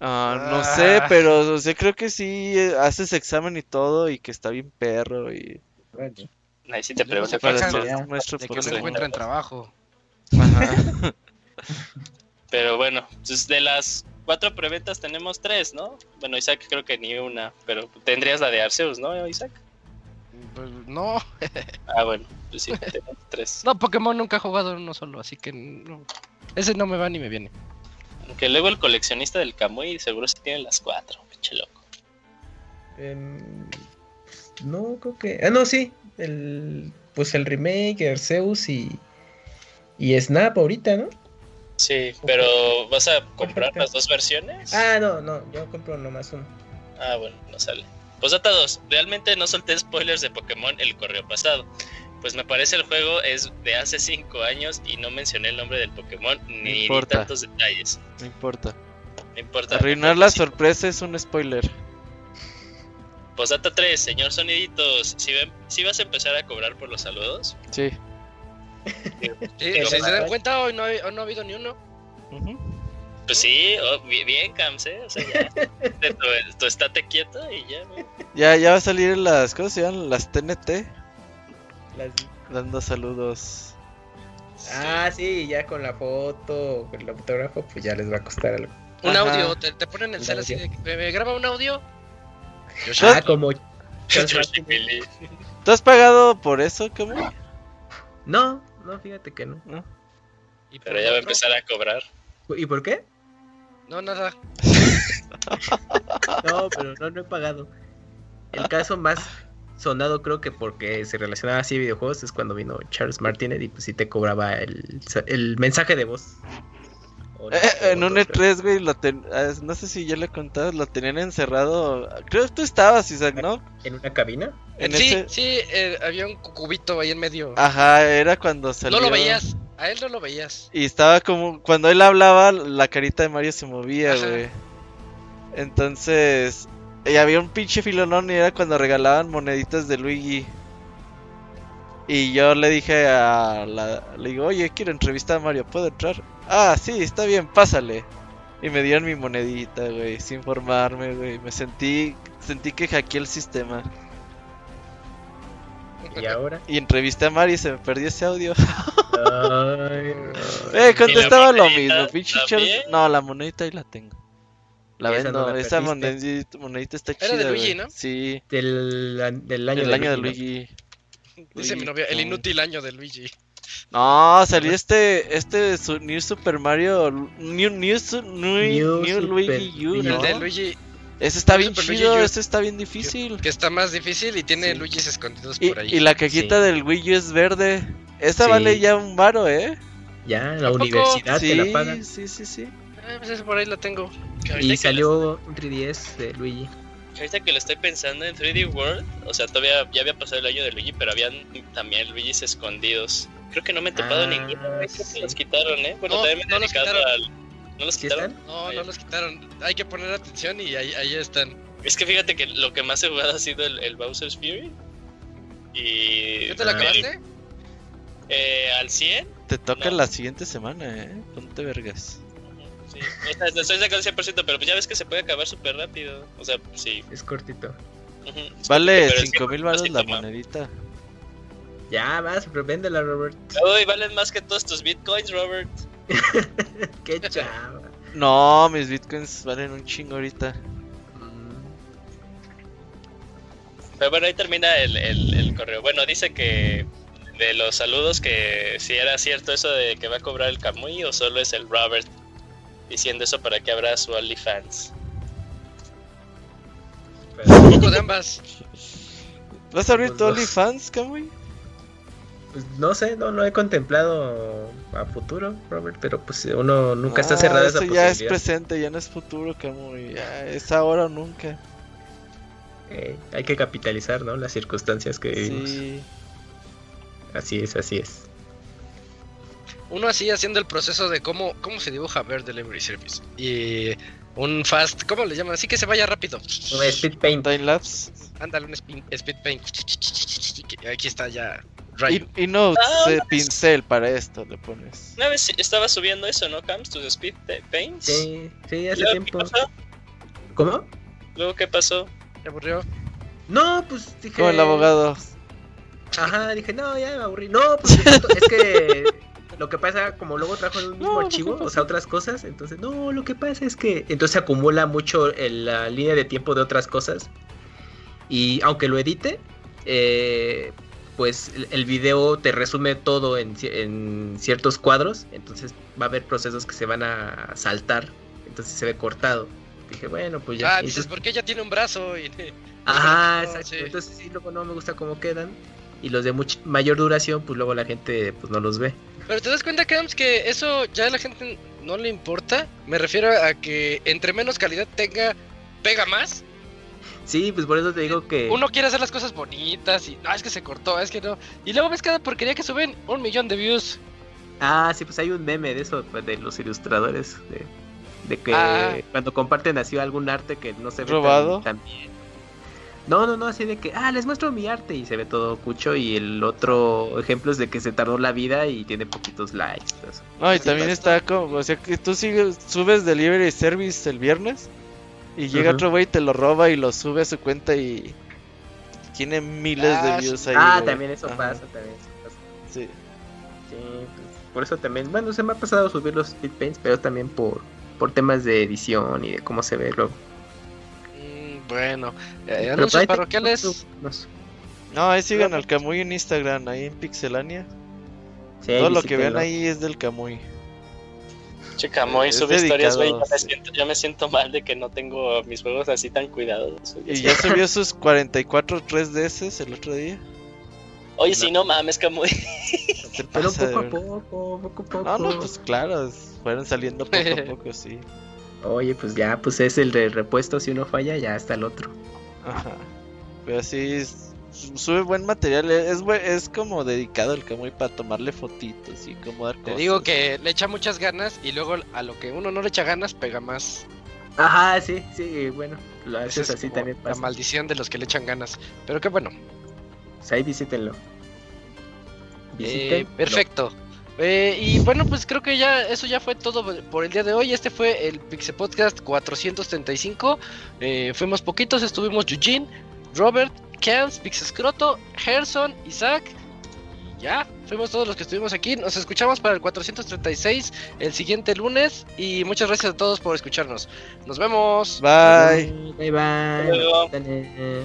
Ah, no Ah. sé, pero o sea, creo que sí eh, haces examen y todo y que está bien perro y Vale. Ahí sí te pregunto para De que no encuentran trabajo. Ajá. Pero bueno, pues de las cuatro preventas tenemos tres, ¿no? Bueno, Isaac creo que ni una, pero tendrías la de Arceus, ¿no, Isaac? Pues, no, Ah, bueno, pues sí, tenemos tres. no, Pokémon nunca he jugado uno solo, así que no. Ese no me va ni me viene. Aunque luego el coleccionista del Kamui seguro sí tiene las cuatro, pinche loco. Em, no, creo que. Ah, no, sí. El, pues el remake, Arceus y. Y Snap ahorita, ¿no? Sí, pero ¿vas a comprar las dos versiones? Ah, no, no. Yo compro nomás uno. Ah, bueno, no sale. Pues data 2. Realmente no solté spoilers de Pokémon el correo pasado. Pues me parece el juego es de hace 5 años y no mencioné el nombre del Pokémon ni, tantos detalles. No importa. No importa. Arruinar la sorpresa es un spoiler. Pues data 3, señor Soniditos. Si, ven, si vas a empezar a cobrar por los saludos. Sí. Sí, si se dan cuenta, hoy no, ha- hoy no ha habido ni uno. Ujú. Pues sí, oh, bi- bien, Cams, ¿eh? O sea, ya. Tú, tú estate quieto y ya, ¿no? Ya, ya va a salir las, ¿cómo se llaman? Las TNT, Las- dando saludos. Ah, sí, ya con la foto, con el autógrafo, pues ya les va a costar algo. Un Ajá. audio, te, te ponen el cel así de. ¿Me, me graba un audio? Ah, como. Yoshi. ¿Tú has pagado por eso, cómo? No, no, fíjate que no. ¿Y por Pero ya va a empezar a cobrar. ¿Y por qué? No, nada. No, pero no, no he pagado. El caso más sonado creo que porque se relacionaba así a videojuegos es cuando vino Charles Martinet y pues sí te cobraba el, el mensaje de voz. No, Eh, en un otro, creo. E3, güey, lo ten- ah, no sé si ya le contabas, lo tenían encerrado. Creo que tú estabas, Isaac, ¿no? ¿En una cabina? En sí, ese- sí, eh, había un cubito ahí en medio. Ajá, era cuando salió. no lo veías, a él no lo veías. Y estaba como, cuando él hablaba, la carita de Mario se movía, güey. Entonces, y había un pinche filonón y era cuando regalaban moneditas de Luigi. Y yo le dije a la, le digo, oye, quiero entrevistar a Mario, ¿puedo entrar? Ah, sí, está bien, pásale. Y me dieron mi monedita, güey, sin formarme, güey. Me sentí, sentí que hackeé el sistema. Y ahora. Y entrevisté a Mario y se me perdió ese audio. Ay, no. Eh, contestaba lo mismo, pinche No, la monedita ahí la tengo. La ¿Y esa vendo, no la esa monedita, monedita está chida. Era de Luigi. ¿no? Sí, Del, del año el de año de Luigi, Luigi. Dice mi novia, el inútil año de Luigi. No, salió este, este su- New Super Mario, New, New, New, New New Luigi U. ¿no? El de Luigi, Ese está bien Super chido, ese está bien difícil. que está más difícil y tiene Sí. Luigis escondidos Y, por ahí. y la cajita Sí. del Wii U es verde. Esa Sí. vale ya un varo, ¿eh? Ya, la universidad sí, te la paga. sí, sí, sí. Eh, pues esa por ahí la tengo. Y que salió un 3DS de Luigi. lo- ahorita que lo estoy pensando en 3D World, o sea, todavía ya había pasado el año de Luigi, pero habían también Luigis escondidos. Creo que no me he topado Ah, ninguno, los quitaron, ¿eh? Bueno, No, también me he no dedicado al... ¿No los ¿Sí quitaron? No, no los quitaron. Hay que poner atención y ahí, ahí están. Es que fíjate que lo que más he jugado ha sido el, el Bowser's Fury. Y... ¿Ya te la Ah. acabaste? Eh, al 100. Te toca No. la siguiente semana, ¿eh? Ponte vergas. Sí, o sea, estoy sacando 100%, pero pues ya ves que se puede acabar súper rápido. O sea, sí. Es cortito. Vale Pero el 5 mil baros la 100% más. monedita. Ya vas, pero véndela, Robert. Uy, valen más que todos tus bitcoins, Robert. Qué chava. No, mis bitcoins valen un chingo ahorita. Mm, Pero bueno, ahí termina el, el, el correo. Bueno, dice que de los saludos que si era cierto eso de que va a cobrar el Camuy o solo es el Robert diciendo eso para que abra su OnlyFans. Un poco de ambas. ¿Vas a abrir Los tu. OnlyFans, Kamui? Pues no sé, no lo he contemplado a futuro, Robert, pero pues uno nunca está Ah, cerrado a esa Eso ya es presente, ya no es futuro, Kamui. Ya es ahora o nunca. Eh, hay que capitalizar, ¿no? Las circunstancias que vivimos. Sí. Así es, así es. Uno así haciendo el proceso de cómo, cómo se dibuja Bear Delivery Service. Y un fast, ¿cómo le llaman? Así que se vaya rápido. Un Speed Paint. Time lapse. Ándale, un speed paint. Aquí está ya. Rayo. Y, y no Ah, pincel para esto le pones. Una vez estaba subiendo eso, ¿no, Cams? Tus speed pa- paints. Sí, sí, hace tiempo. ¿Qué pasó? ¿Cómo? Luego, ¿qué pasó? ¿Te aburrió? No, pues dije. Como el abogado. Ajá, dije, no, ya me aburrí. No, pues es que lo que pasa, como luego trabajo en un mismo No, ¿qué archivo, o sea, otras cosas, entonces, no, lo que pasa es que entonces se acumula mucho en la línea de tiempo de otras cosas. Y aunque lo edite, eh, pues el, video te resume todo en, ci- en ciertos cuadros, entonces va a haber procesos que se van a saltar, entonces se ve cortado. Dije, bueno, pues ya. Ah, dices, entonces- ¿por qué ya tiene un brazo? Y... Ajá, No, exacto. sí. Entonces sí, luego no me gusta cómo quedan. Y los de much- mayor duración, pues luego la gente pues no los ve. Pero te das cuenta, Camps, que eso ya a la gente no le importa. Me refiero a que entre menos calidad tenga, pega más. Sí, pues por eso te digo que... Uno quiere hacer las cosas bonitas y no, es que se cortó, es que no. Y luego ves cada porquería que suben un millón de views. Ah, sí, pues hay un meme de eso, pues, de los ilustradores. De, de que Ah. cuando comparten así algún arte que no se ve tan- ¿Robado? tan bien. No, no, no, así de que, ah, les muestro mi arte y se ve todo cucho. Y el otro ejemplo es de que se tardó la vida y tiene poquitos likes. pues. No, y Sí, también pasa. está como, o sea, que tú sigues, subes Delivery Service el viernes y llega Ujú. otro güey y te lo roba y lo sube a su cuenta y tiene miles Ah, de sí. views ahí. ah, también eso Ajá, pasa, también eso pasa. Sí. Sí, pues, por eso también, bueno, se me ha pasado subir los speed paints, pero también por, por temas de edición y de cómo se ve luego. Mm, bueno, eh, anuncios parroquiales. no ahí sigan al Camuy en Instagram, ahí en Pixelania. Sí, Todo lo que vean ahí es del Camuy. Chica, muy Es sube historias, güey. dedicado, Ya, me siento- mal de que no tengo mis juegos así tan cuidados. Y ya subió sus 44 3DS el otro día. Oye, sí, no mames, Camuy. No Pero poco a poco, poco a poco. No, no, pues claro, fueron saliendo poco a poco, sí. Oye, pues ya, pues es el de repuesto, si uno falla, ya está el otro. Ajá. Pero sí, es- sube buen material, es, bue- es como dedicado el Camuy para tomarle fotitos y como dar Te cosas. digo que le echa muchas ganas y luego a lo que uno no le echa ganas pega más. Ajá, sí, sí, bueno, lo haces es así también La pasa. maldición de los que le echan ganas. Pero qué bueno. Pues ahí visítenlo. Eh, perfecto. Eh, y bueno, pues creo que ya eso ya fue todo por el día de hoy. Este fue el Pixel Podcast 435. Eh, fuimos poquitos, estuvimos Eugene, Robert, Kels, Pixescroto, Gerson, Isaac. Y ya, fuimos todos los que estuvimos aquí. Nos escuchamos para el 436 el siguiente lunes. Y muchas gracias a todos por escucharnos. Nos vemos. Bye. Bye bye. luego. Dale.